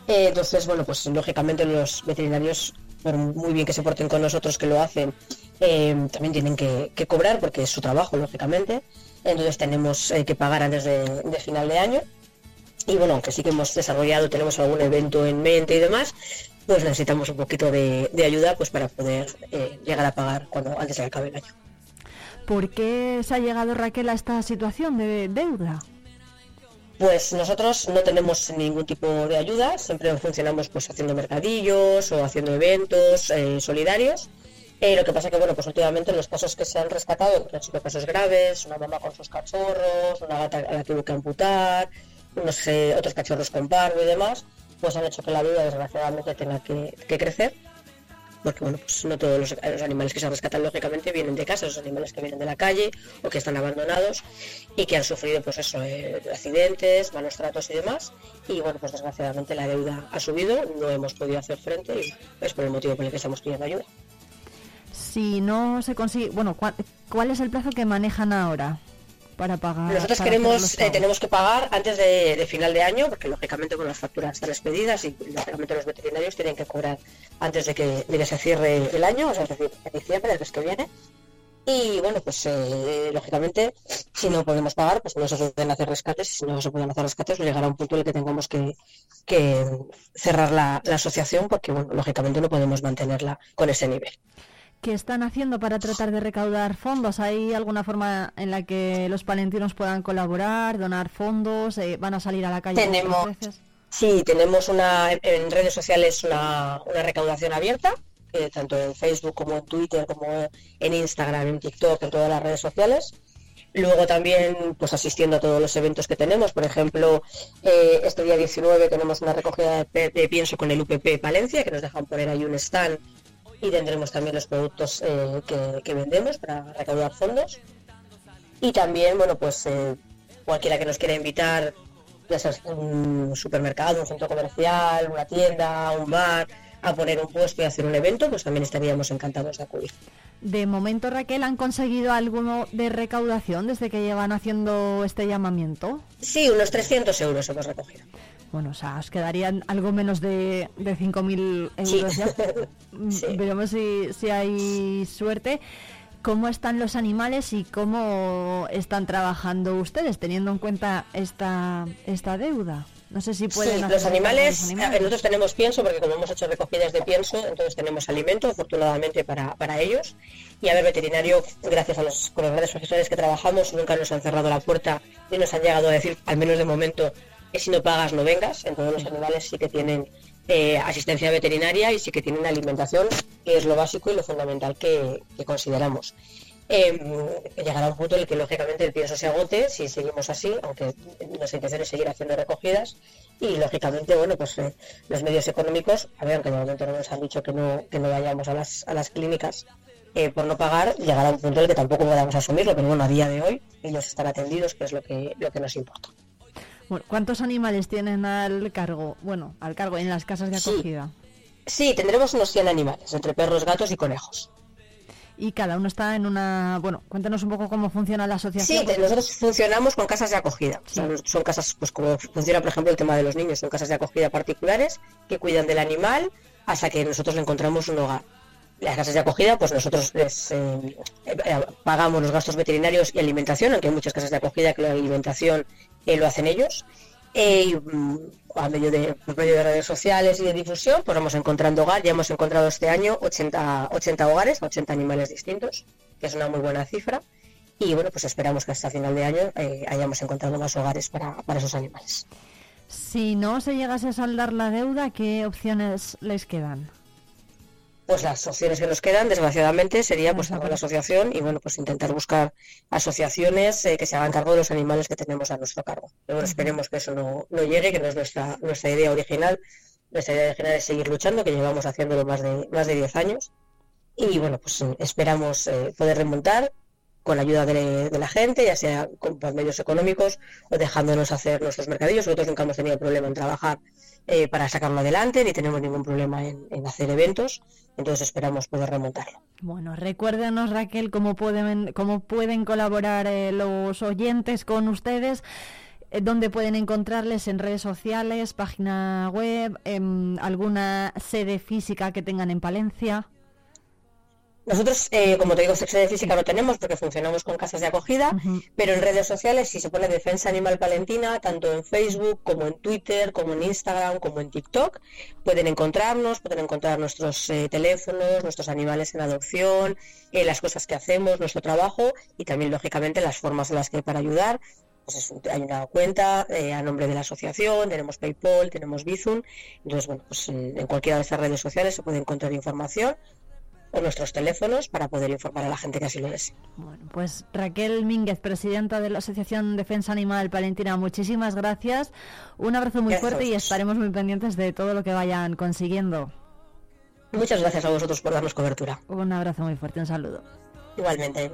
Eh, entonces, bueno, pues lógicamente los veterinarios, por muy bien que se porten con nosotros que lo hacen, eh, también tienen que, cobrar porque es su trabajo, lógicamente. Entonces tenemos eh, que pagar antes de, final de año. Y bueno, aunque sí que hemos desarrollado, tenemos algún evento en mente y demás, pues necesitamos un poquito de, ayuda pues para poder llegar a pagar cuando antes de acabe el año. ¿Por qué se ha llegado Raquel a esta situación de deuda? Pues nosotros no tenemos ningún tipo de ayuda, siempre funcionamos pues haciendo mercadillos o haciendo eventos eh, solidarios. Eh, lo que pasa que bueno, pues últimamente los casos que se han rescatado han sido casos graves, una mamá con sus cachorros, una gata a la que tuvo que amputar, unos eh, otros cachorros con parvo y demás, pues han hecho que la vida desgraciadamente tenga que crecer porque bueno, pues no todos los, animales que se rescatan lógicamente vienen de casa, los animales que vienen de la calle o que están abandonados y que han sufrido pues eso, eh, accidentes, malos tratos y demás. Y bueno, pues desgraciadamente la deuda ha subido, no hemos podido hacer frente y es por el motivo por el que estamos pidiendo ayuda. Si no se consigue, bueno, ¿cuál es el plazo que manejan ahora? Para pagar. Nosotros queremos, eh, tenemos que pagar antes de, final de año, porque lógicamente con las facturas están expedidas y lógicamente los veterinarios tienen que cobrar antes de que, se cierre el año, o sea, es decir, en diciembre, el mes que viene. Y bueno, pues eh, lógicamente, si no podemos pagar, pues no se pueden hacer rescates, y si no se pueden hacer rescates, pues llegará un punto en el que tengamos que, cerrar la, la asociación, porque bueno, lógicamente no podemos mantenerla con ese nivel. ¿Qué están haciendo para tratar de recaudar fondos? ¿Hay alguna forma en la que los palentinos puedan colaborar, donar fondos? Eh, ¿Van a salir a la calle? Tenemos, sí, tenemos una, en redes sociales una, recaudación abierta, tanto en Facebook como en Twitter, como en Instagram, en TikTok, en todas las redes sociales. Luego también pues asistiendo a todos los eventos que tenemos. Por ejemplo, eh, este día 19 tenemos una recogida de, de, pienso con el UPP Palencia, que nos dejan poner ahí un stand y tendremos también los productos eh, que, vendemos para recaudar fondos. Y también, bueno, pues eh, cualquiera que nos quiera invitar, ya sea un supermercado, un centro comercial, una tienda, un bar, a poner un puesto y hacer un evento, pues también estaríamos encantados de acudir. De momento, Raquel, ¿han conseguido algo de recaudación desde que llevan haciendo este llamamiento? Sí, unos 300 euros hemos recogido. Bueno, o sea, os quedarían algo menos de, de 5.000 euros ya. Mm, veremos si, si hay suerte. ¿Cómo están los animales y cómo están trabajando ustedes teniendo en cuenta esta, esta deuda? No sé si pueden. Sí, los animales, eh, nosotros tenemos pienso, porque como hemos hecho recogidas de pienso, entonces tenemos alimento, afortunadamente, para, para ellos. Y a ver, veterinario, gracias a los, con los grandes profesores que trabajamos, nunca nos han cerrado la puerta y nos han llegado a decir, al menos de momento, que si no pagas no vengas. En todos los animales sí que tienen eh, asistencia veterinaria y sí que tienen alimentación, que es lo básico y lo fundamental que, consideramos. Eh, llegará un punto en el que lógicamente el pienso se agote si seguimos así, aunque nuestra intención es seguir haciendo recogidas y lógicamente bueno pues eh, los medios económicos, a ver, aunque de momento no nos han dicho que no, que no vayamos a las, a las clínicas eh, por no pagar, llegará un punto en el que tampoco podamos asumirlo, pero bueno, a día de hoy ellos están atendidos, que es lo que, lo que nos importa. ¿Cuántos animales tienen al cargo? Bueno, al cargo en las casas de acogida. Sí, tendremos unos 100 animales, entre perros, gatos y conejos. Y cada uno está en una... Bueno, cuéntanos un poco cómo funciona la asociación. Sí, nosotros funcionamos con casas de acogida. son casas, pues como funciona, por ejemplo, el tema de los niños, son casas de acogida particulares que cuidan del animal hasta que nosotros le encontramos un hogar. Las casas de acogida, pues nosotros les eh, eh, pagamos los gastos veterinarios y alimentación, aunque hay muchas casas de acogida que la alimentación eh, lo hacen ellos. y mm, a medio de, por medio de redes sociales y de difusión, pues vamos encontrando hogar. Ya hemos encontrado este año 80, 80 hogares, 80 animales distintos, que es una muy buena cifra. Y bueno, pues esperamos que hasta final de año eh, hayamos encontrado más hogares para, para esos animales. Si no se llegase a saldar la deuda, ¿qué opciones les quedan? Pues las opciones que nos quedan, desgraciadamente, sería pues la asociación y bueno, pues intentar buscar asociaciones eh, que se hagan cargo de los animales que tenemos a nuestro cargo. Pero bueno, esperemos que eso no, llegue, que no es nuestra, nuestra idea original. Nuestra idea original es seguir luchando, que llevamos haciéndolo más de, más de 10 años. Y bueno, pues esperamos eh, poder remontar con la ayuda de, la gente, ya sea con, medios económicos o dejándonos hacer nuestros mercadillos. Nosotros nunca hemos tenido problema en trabajar eh, para sacarlo adelante, ni tenemos ningún problema en, hacer eventos, entonces esperamos poder remontarlo. Bueno, recuérdenos Raquel cómo pueden, cómo pueden colaborar eh, los oyentes con ustedes. eh, ¿dónde pueden encontrarles en redes sociales, página web, alguna sede física que tengan en Palencia? Nosotros, eh, como te digo, sede física no tenemos porque funcionamos con casas de acogida, pero en redes sociales, si se pone Defensa Animal Palentina, tanto en Facebook como en Twitter, como en Instagram, como en TikTok, pueden encontrarnos, pueden encontrar nuestros eh, teléfonos, nuestros animales en adopción, eh, las cosas que hacemos, nuestro trabajo y también, lógicamente, las formas en las que hay para ayudar. Pues hay una cuenta a nombre de la asociación, tenemos PayPal, tenemos Bizum, entonces, bueno, pues en, en cualquiera de esas redes sociales se puede encontrar información o nuestros teléfonos para poder informar a la gente que así lo desee. Bueno, pues Raquel Mínguez, presidenta de la Asociación Defensa Animal Palentina, muchísimas gracias. Un abrazo muy fuerte y estaremos muy pendientes de todo lo que vayan consiguiendo. Muchas gracias a vosotros por darnos cobertura. Un abrazo muy fuerte, un saludo. Igualmente.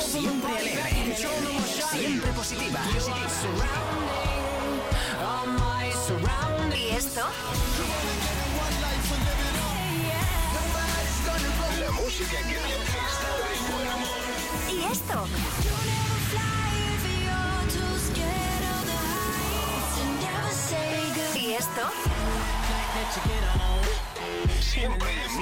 Siempre alegre, siempre positiva. ¿Y esto?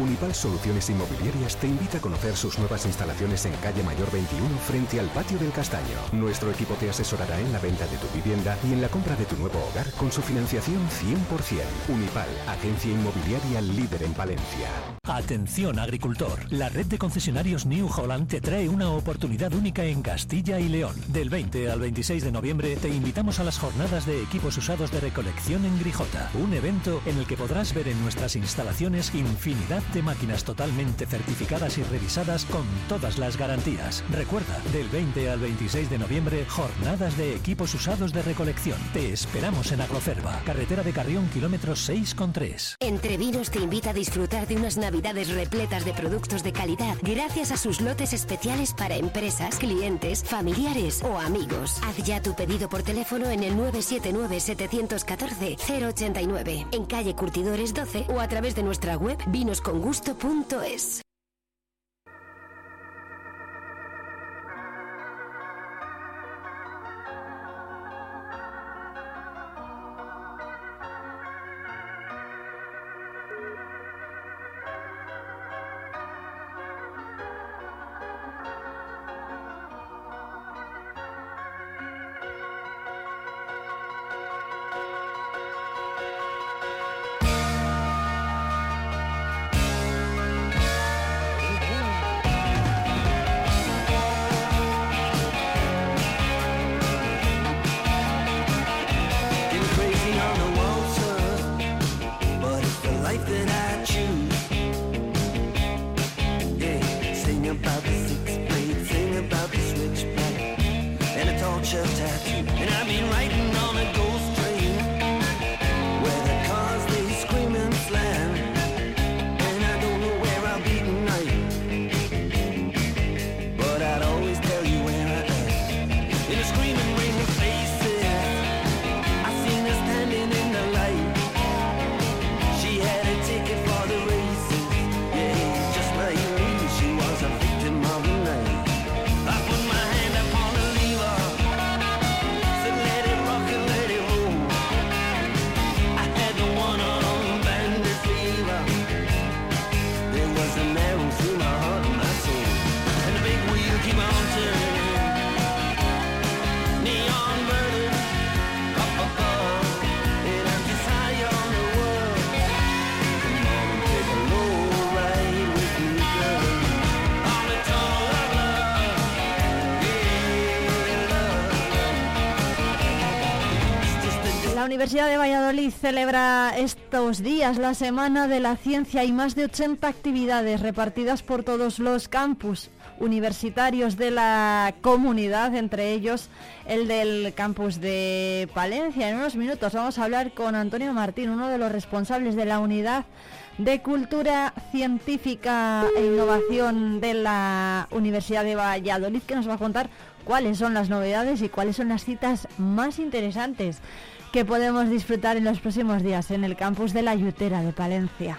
Unipal Soluciones Inmobiliarias te invita a conocer sus nuevas instalaciones en calle Mayor 21 frente al patio del Castaño. Nuestro equipo te asesorará en la venta de tu vivienda y en la compra de tu nuevo hogar con su financiación 100%. Unipal, agencia inmobiliaria líder en Palencia. Atención agricultor, la red de concesionarios New Holland te trae una oportunidad única en Castilla y León. Del 20 al 26 de noviembre te invitamos a las jornadas de equipos usados de recolección en Grijota, un evento en el que podrás ver en nuestras instalaciones infinidad de máquinas totalmente certificadas y revisadas con todas las garantías. Recuerda, del 20 al 26 de noviembre, jornadas de equipos usados de recolección. Te esperamos en Agroferva, carretera de Carrión, kilómetro 6,3. Entre Vinos te invita a disfrutar de unas navidades repletas de productos de calidad gracias a sus lotes especiales para empresas, clientes, familiares o amigos. Haz ya tu pedido por teléfono en el 979-714-089, en calle Curtidores 12 o a través de nuestra web vinoscongusto.es. La Universidad de Valladolid celebra estos días la Semana de la Ciencia y más de 80 actividades repartidas por todos los campus universitarios de la comunidad, entre ellos el del campus de Palencia. En unos minutos vamos a hablar con Antonio Martín, uno de los responsables de la unidad de Cultura Científica e Innovación de la Universidad de Valladolid, que nos va a contar cuáles son las novedades y cuáles son las citas más interesantes que podemos disfrutar en los próximos días en el campus de la Yutera de Palencia.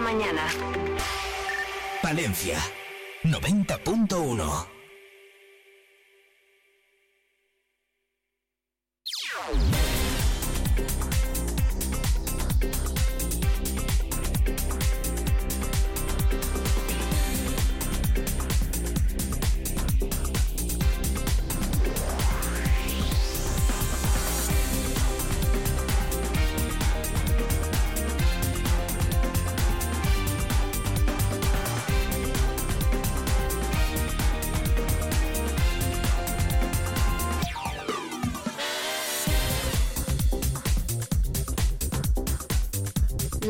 mañana. Palencia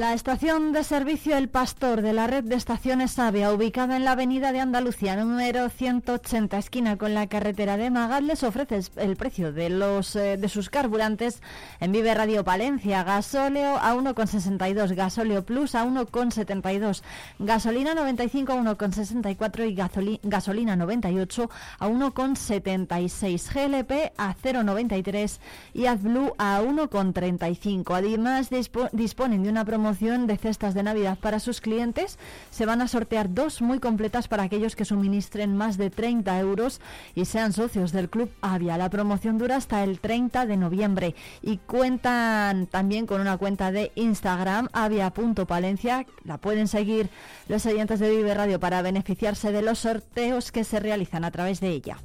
La estación de servicio El Pastor de la red de estaciones Avia, ubicada en la avenida de Andalucía, número 180, esquina con la carretera de Magat, les ofrece el precio de, los, eh, de sus carburantes en Vive Radio Palencia. Gasóleo a 1,62, gasóleo plus a 1,72, gasolina 95 a 1,64 y gasoli- gasolina 98 a 1,76, GLP a 0,93 y AdBlue a 1,35. Además, dispo- disponen de una promoción de cestas de Navidad para sus clientes. Se van a sortear dos muy completas para aquellos que suministren más de 30 euros y sean socios del Club Avia. La promoción dura hasta el 30 de noviembre y cuentan también con una cuenta de Instagram, avia.palencia. La pueden seguir los oyentes de Vive Radio para beneficiarse de los sorteos que se realizan a través de ella.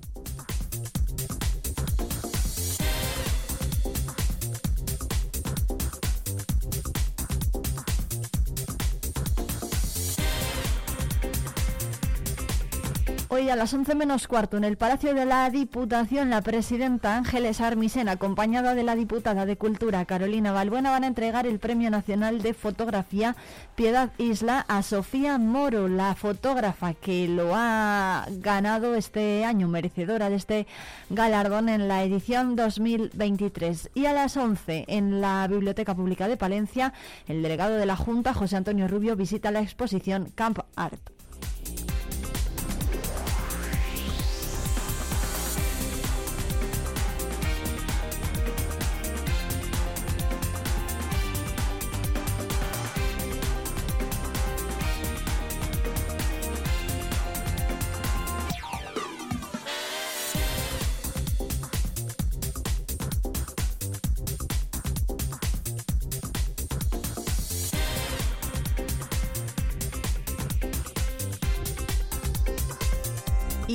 Hoy a las 11 menos cuarto en el Palacio de la Diputación, la presidenta Ángeles Armisen, acompañada de la diputada de Cultura Carolina Balbuena, van a entregar el Premio Nacional de Fotografía Piedad Isla a Sofía Moro, la fotógrafa que lo ha ganado este año, merecedora de este galardón en la edición 2023. Y a las 11 en la Biblioteca Pública de Palencia, el delegado de la Junta, José Antonio Rubio, visita la exposición Camp Art.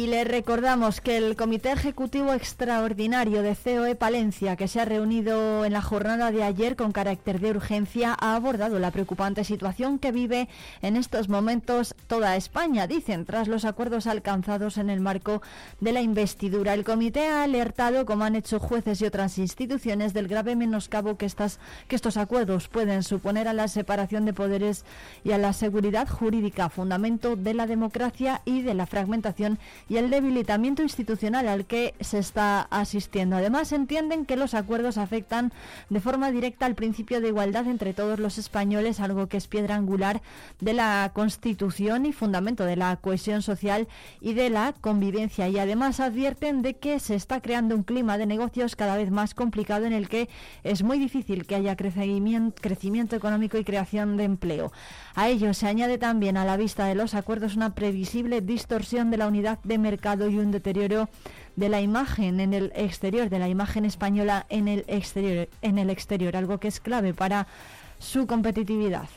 Le recordamos que el Comité Ejecutivo Extraordinario de COE Palencia, que se ha reunido en la jornada de ayer con carácter de urgencia, ha abordado la preocupante situación que vive en estos momentos toda España, dicen, tras los acuerdos alcanzados en el marco de la investidura. El comité ha alertado, como han hecho jueces y otras instituciones, del grave menoscabo que, estas, que estos acuerdos pueden suponer a la separación de poderes y a la seguridad jurídica, fundamento de la democracia y de la fragmentación y el debilitamiento institucional al que se está asistiendo. Además, entienden que los acuerdos afectan de forma directa al principio de igualdad entre todos los españoles, algo que es piedra angular de la Constitución y fundamento de la cohesión social y de la convivencia. Y además advierten de que se está creando un clima de negocios cada vez más complicado en el que es muy difícil que haya crecimiento, económico y creación de empleo. A ello se añade también a la vista de los acuerdos una previsible distorsión de la unidad de mercado y un deterioro de la imagen en el exterior, de la imagen española en el exterior, en el exterior, algo que es clave para su competitividad.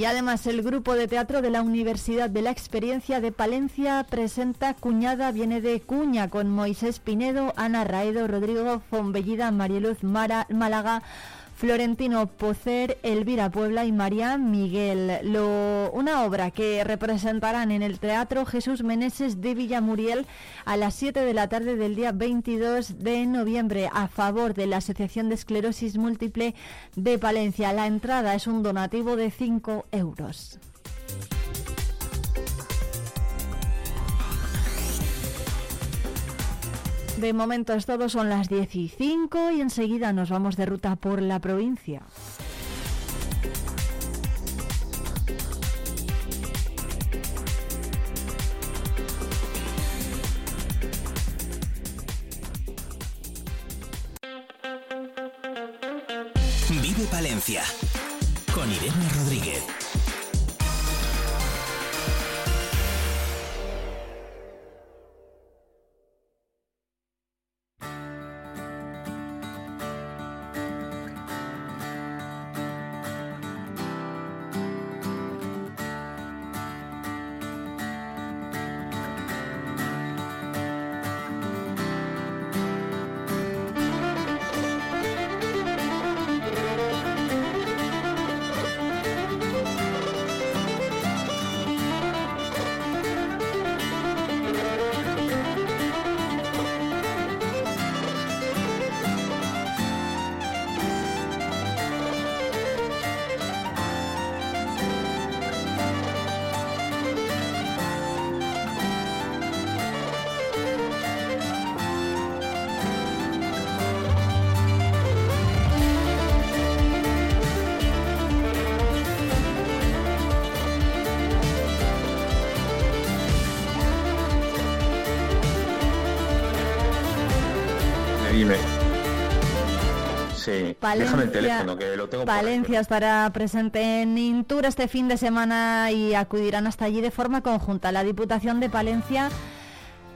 Y además el grupo de teatro de la Universidad de la Experiencia de Palencia presenta Cuñada viene de Cuña con Moisés Pinedo, Ana Raedo, Rodrigo Fonbellida, Marieluz Mara, Málaga, Florentino Pocer, Elvira Puebla y María Miguel. Lo, una obra que representarán en el Teatro Jesús Meneses de Villamuriel a las 7 de la tarde del día 22 de noviembre a favor de la Asociación de Esclerosis Múltiple de Palencia. La entrada es un donativo de 5 euros. De momento es todo, son las 15 y enseguida nos vamos de ruta por la provincia. Vive Palencia con Irene Rodríguez. Déjame el teléfono que lo tengo por aquí. Palencia estará presente en Intura este fin de semana y acudirán hasta allí de forma conjunta la Diputación de Palencia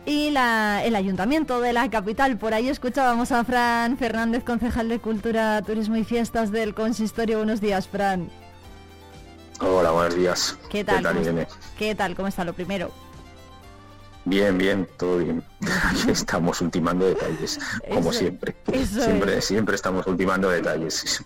y la- el Ayuntamiento de la capital. Por ahí escuchábamos a Fran Fernández, concejal de Cultura, Turismo y Fiestas del Consistorio. Buenos días, Fran. Hola, buenos días. ¿Qué tal? ¿Qué tal? ¿Cómo está lo primero? Bien, bien, todo bien. Aquí estamos ultimando detalles, como Eso- siempre. eso Siempre, es. siempre estamos ultimando detalles.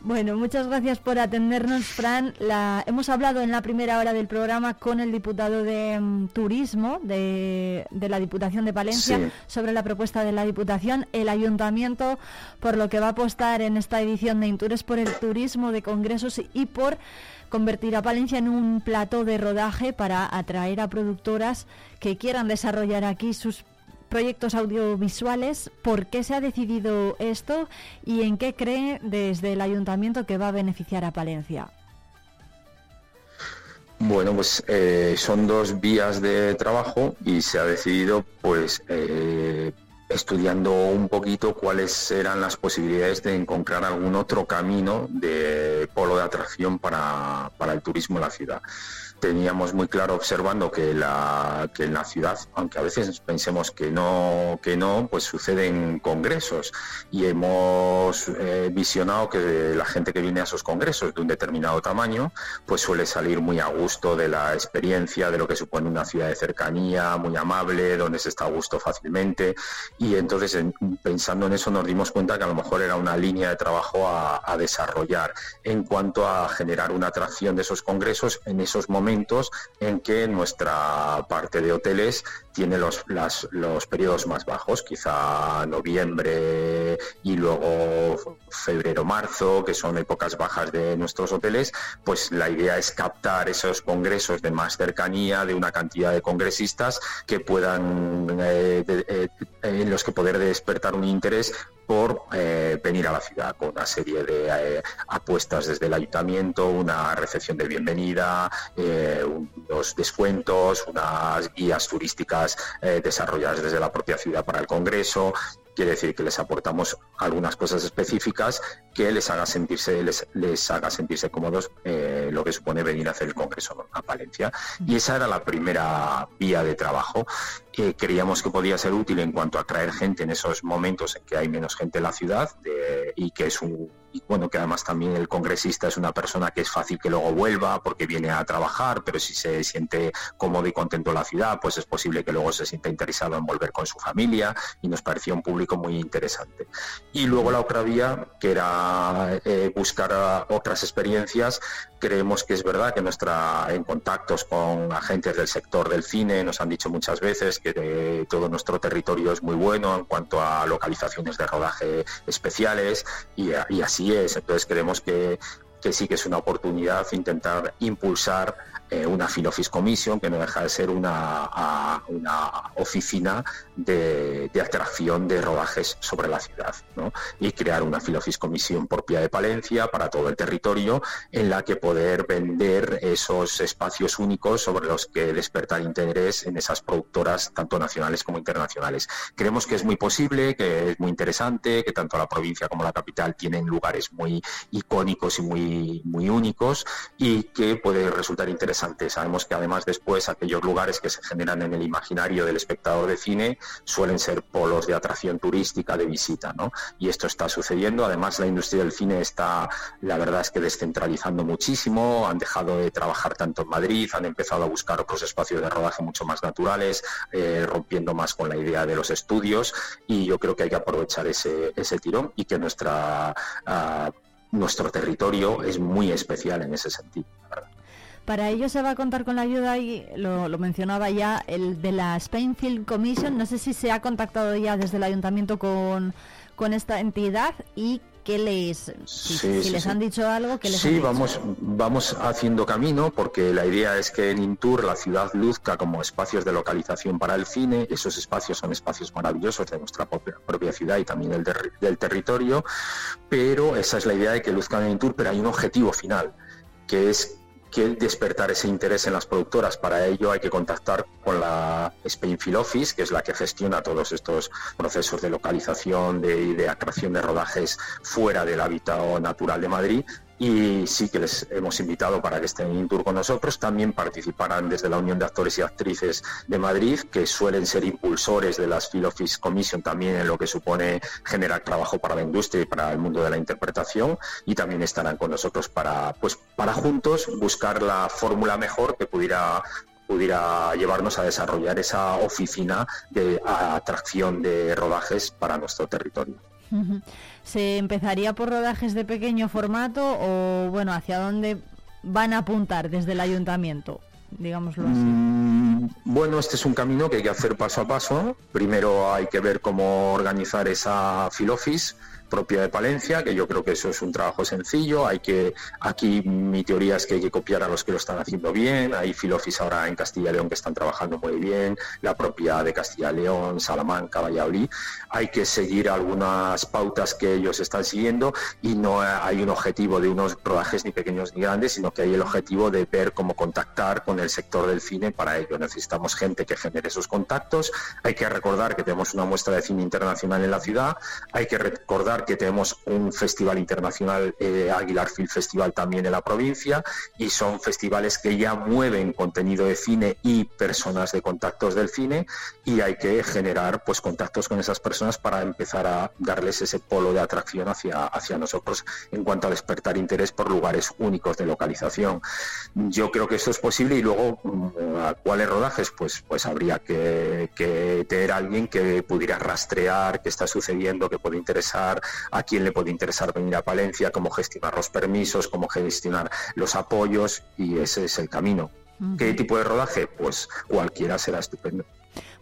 Bueno, muchas gracias por atendernos, Fran. La, hemos hablado en la primera hora del programa con el diputado de mm, Turismo de, de la Diputación de Palencia Sí. sobre la propuesta de la Diputación. El Ayuntamiento, por lo que va a apostar en esta edición de Intures por el turismo de congresos y por convertir a Palencia en un plató de rodaje para atraer a productoras que quieran desarrollar aquí sus proyectos audiovisuales. ¿Por qué se ha decidido esto y en qué cree desde el ayuntamiento que va a beneficiar a Palencia? Bueno, pues eh, son dos vías de trabajo y se ha decidido, pues, eh, estudiando un poquito cuáles eran las posibilidades de encontrar algún otro camino de polo de atracción para, para el turismo en la ciudad. Teníamos muy claro observando que, la, que en la ciudad, aunque a veces pensemos que no, que no, pues suceden congresos y hemos eh, visionado que la gente que viene a esos congresos de un determinado tamaño, pues suele salir muy a gusto de la experiencia, de lo que supone una ciudad de cercanía, muy amable, donde se está a gusto fácilmente. Y entonces, en- pensando en eso, nos dimos cuenta que a lo mejor era una línea de trabajo a, a desarrollar en cuanto a generar una atracción de esos congresos en esos momentos en que nuestra parte de hoteles tiene los, los periodos más bajos, quizá noviembre y luego febrero-marzo, que son épocas bajas de nuestros hoteles, pues la idea es captar esos congresos de más cercanía, de una cantidad de congresistas que puedan, eh, eh, en los que poder despertar un interés por eh, venir a la ciudad con una serie de eh, apuestas desde el ayuntamiento, una recepción de bienvenida, eh, unos descuentos, unas guías turísticas eh, desarrolladas desde la propia ciudad para el Congreso. Quiere decir que les aportamos algunas cosas específicas que les haga sentirse, les, les haga sentirse cómodos eh, lo que supone venir a hacer el Congreso a Palencia. Y esa era la primera vía de trabajo. Eh, creíamos que podía ser útil en cuanto a atraer gente en esos momentos en que hay menos gente en la ciudad de- y que es un y bueno, que además también el congresista es una persona que es fácil que luego vuelva porque viene a trabajar, pero si se siente cómodo y contento en la ciudad, pues es posible que luego se sienta interesado en volver con su familia y nos parecía un público muy interesante. Y luego la otra vía, que era eh, buscar otras experiencias, creemos que es verdad que nuestra en contactos con agentes del sector del cine nos han dicho muchas veces que eh, todo nuestro territorio es muy bueno en cuanto a localizaciones de rodaje especiales y así es. Entonces creemos que que sí que es una oportunidad intentar impulsar eh, una Film Office Commission, que no deja de ser una, a, una oficina de, atracción de rodajes sobre la ciudad, ¿no? y crear una Film Office Commission propia de Palencia para todo el territorio, en la que poder vender esos espacios únicos sobre los que despertar interés en esas productoras, tanto nacionales como internacionales. Creemos que es muy posible, que es muy interesante, que tanto la provincia como la capital tienen lugares muy icónicos y muy, muy únicos, y que puede resultar interesante Sabemos que además después aquellos lugares que se generan en el imaginario del espectador de cine suelen ser polos de atracción turística, de visita, ¿no? Y esto está sucediendo. Además la industria del cine está, la verdad es que descentralizando muchísimo. Han dejado de trabajar tanto en Madrid, han empezado a buscar otros espacios de rodaje mucho más naturales, eh, rompiendo más con la idea de los estudios. Y yo creo que hay que aprovechar ese, ese tirón y que nuestra uh, nuestro territorio es muy especial en ese sentido. Para ello se va a contar con la ayuda, y lo, lo, mencionaba ya, el de la Spain Film Commission. No sé si se ha contactado ya desde el ayuntamiento con, con esta entidad y qué les, si, sí, si sí, les sí. han dicho algo, que les Sí, han dicho? vamos, vamos haciendo camino porque la idea es que en Intur la ciudad luzca como espacios de localización para el cine. Esos espacios son espacios maravillosos de nuestra propia, propia ciudad y también del, ter- del territorio, pero esa es la idea de que luzcan en Intur, pero hay un objetivo final, que es que despertar ese interés en las productoras. Para ello hay que contactar con la Spainfield Office, que es la que gestiona todos estos procesos de localización de, y de atracción de rodajes fuera del hábitat natural de Madrid. Y sí que les hemos invitado para que estén en tour con nosotros. También participarán desde la Unión de Actores y Actrices de Madrid, que suelen ser impulsores de las Field Office Commission también en lo que supone generar trabajo para la industria y para el mundo de la interpretación. Y también estarán con nosotros para, pues, para juntos buscar la fórmula mejor que pudiera pudiera llevarnos a desarrollar esa oficina de atracción de rodajes para nuestro territorio. ¿Se empezaría por rodajes de pequeño formato o, bueno, hacia dónde van a apuntar desde el ayuntamiento? Digámoslo así. Mm, Bueno, este es un camino que hay que hacer paso a paso. Primero hay que ver cómo organizar esa Filoffice propia de Palencia, que yo creo que eso es un trabajo sencillo. Hay que, aquí mi teoría es que hay que copiar a los que lo están haciendo bien. Hay Filoffice ahora en Castilla y León que están trabajando muy bien, la propia de Castilla y León, Salamanca, Valladolid. Hay que seguir algunas pautas que ellos están siguiendo y no hay un objetivo de unos rodajes ni pequeños ni grandes, sino que hay el objetivo de ver cómo contactar con el sector del cine. Para ello necesitamos gente que genere esos contactos. Hay que recordar que tenemos una muestra de cine internacional en la ciudad. Hay que recordar que tenemos un festival internacional, eh, Aguilar Film Festival también en la provincia, y son festivales que ya mueven contenido de cine y personas de contactos del cine, y hay que generar pues contactos con esas personas para empezar a darles ese polo de atracción hacia, hacia nosotros en cuanto a despertar interés por lugares únicos de localización. Yo creo que esto es posible y luego mm, ¿a cuáles rodajes? Pues, pues habría que, tener alguien que pudiera rastrear qué está sucediendo, que puede interesar, a quién le puede interesar venir a Palencia, cómo gestionar los permisos, cómo gestionar los apoyos y ese es el camino. ¿Qué tipo de rodaje? Pues cualquiera será estupendo.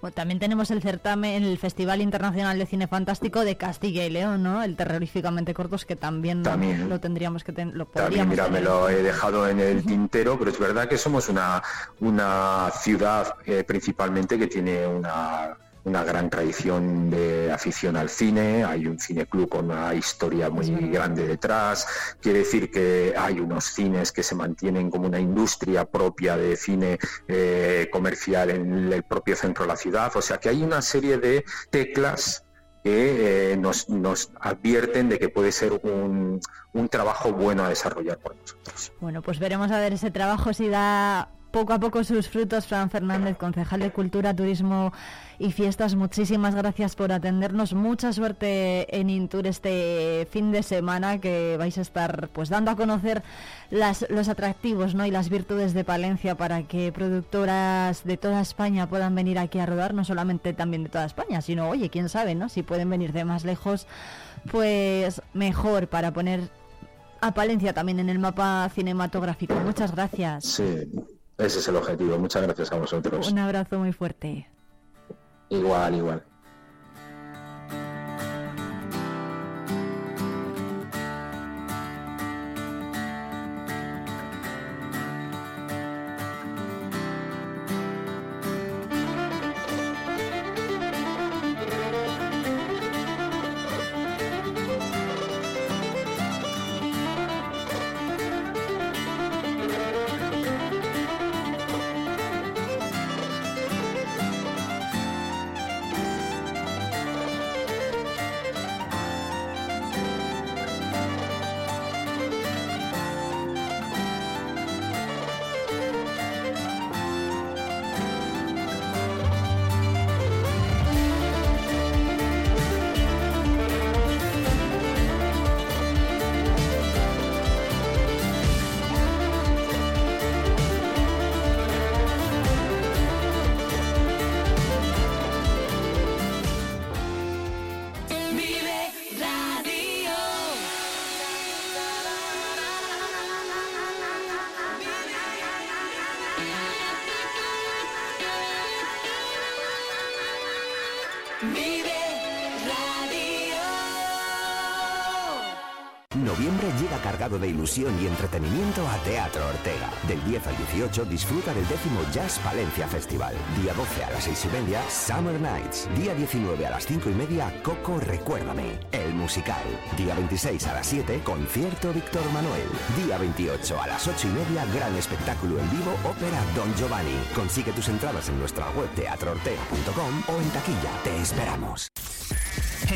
Bueno, también tenemos el certamen, el Festival Internacional de Cine Fantástico de Castilla y León, ¿no? El Terroríficamente Cortos, que también, También. lo tendríamos que ten- lo También, mira, me tener. lo he dejado en el tintero, pero es verdad que somos una, una ciudad eh, principalmente que tiene una, una gran tradición de afición al cine, hay un cineclub con una historia muy grande detrás, quiere decir que hay unos cines que se mantienen como una industria propia de cine eh, comercial en el propio centro de la ciudad, o sea que hay una serie de teclas que eh, nos, nos advierten de que puede ser un, un trabajo bueno a desarrollar por nosotros. Bueno, pues veremos a ver ese trabajo si da poco a poco sus frutos. Fran Fernández, concejal de Cultura, Turismo y Fiestas, muchísimas gracias por atendernos. Mucha suerte en Intur este fin de semana que vais a estar pues dando a conocer las, los atractivos ¿no? y las virtudes de Palencia para que productoras de toda España puedan venir aquí a rodar, no solamente también de toda España, sino, oye, quién sabe, ¿no? Si pueden venir de más lejos, pues mejor para poner a Palencia también en el mapa cinematográfico. Muchas gracias. Sí, ese es el objetivo. Muchas gracias a vosotros. Un abrazo muy fuerte. Igual, igual. Y entretenimiento a Teatro Ortega. Del 10 al 18 disfruta del décimo Jazz Palencia Festival. Día 12 a las 6 y media, Summer Nights. Día 19 a las 5 y media, Coco Recuérdame, el musical. Día 26 a las 7, concierto Víctor Manuel. Día 28 a las 8 y media, gran espectáculo en vivo, ópera Don Giovanni. Consigue tus entradas en nuestra web teatroortega.com o en taquilla. Te esperamos.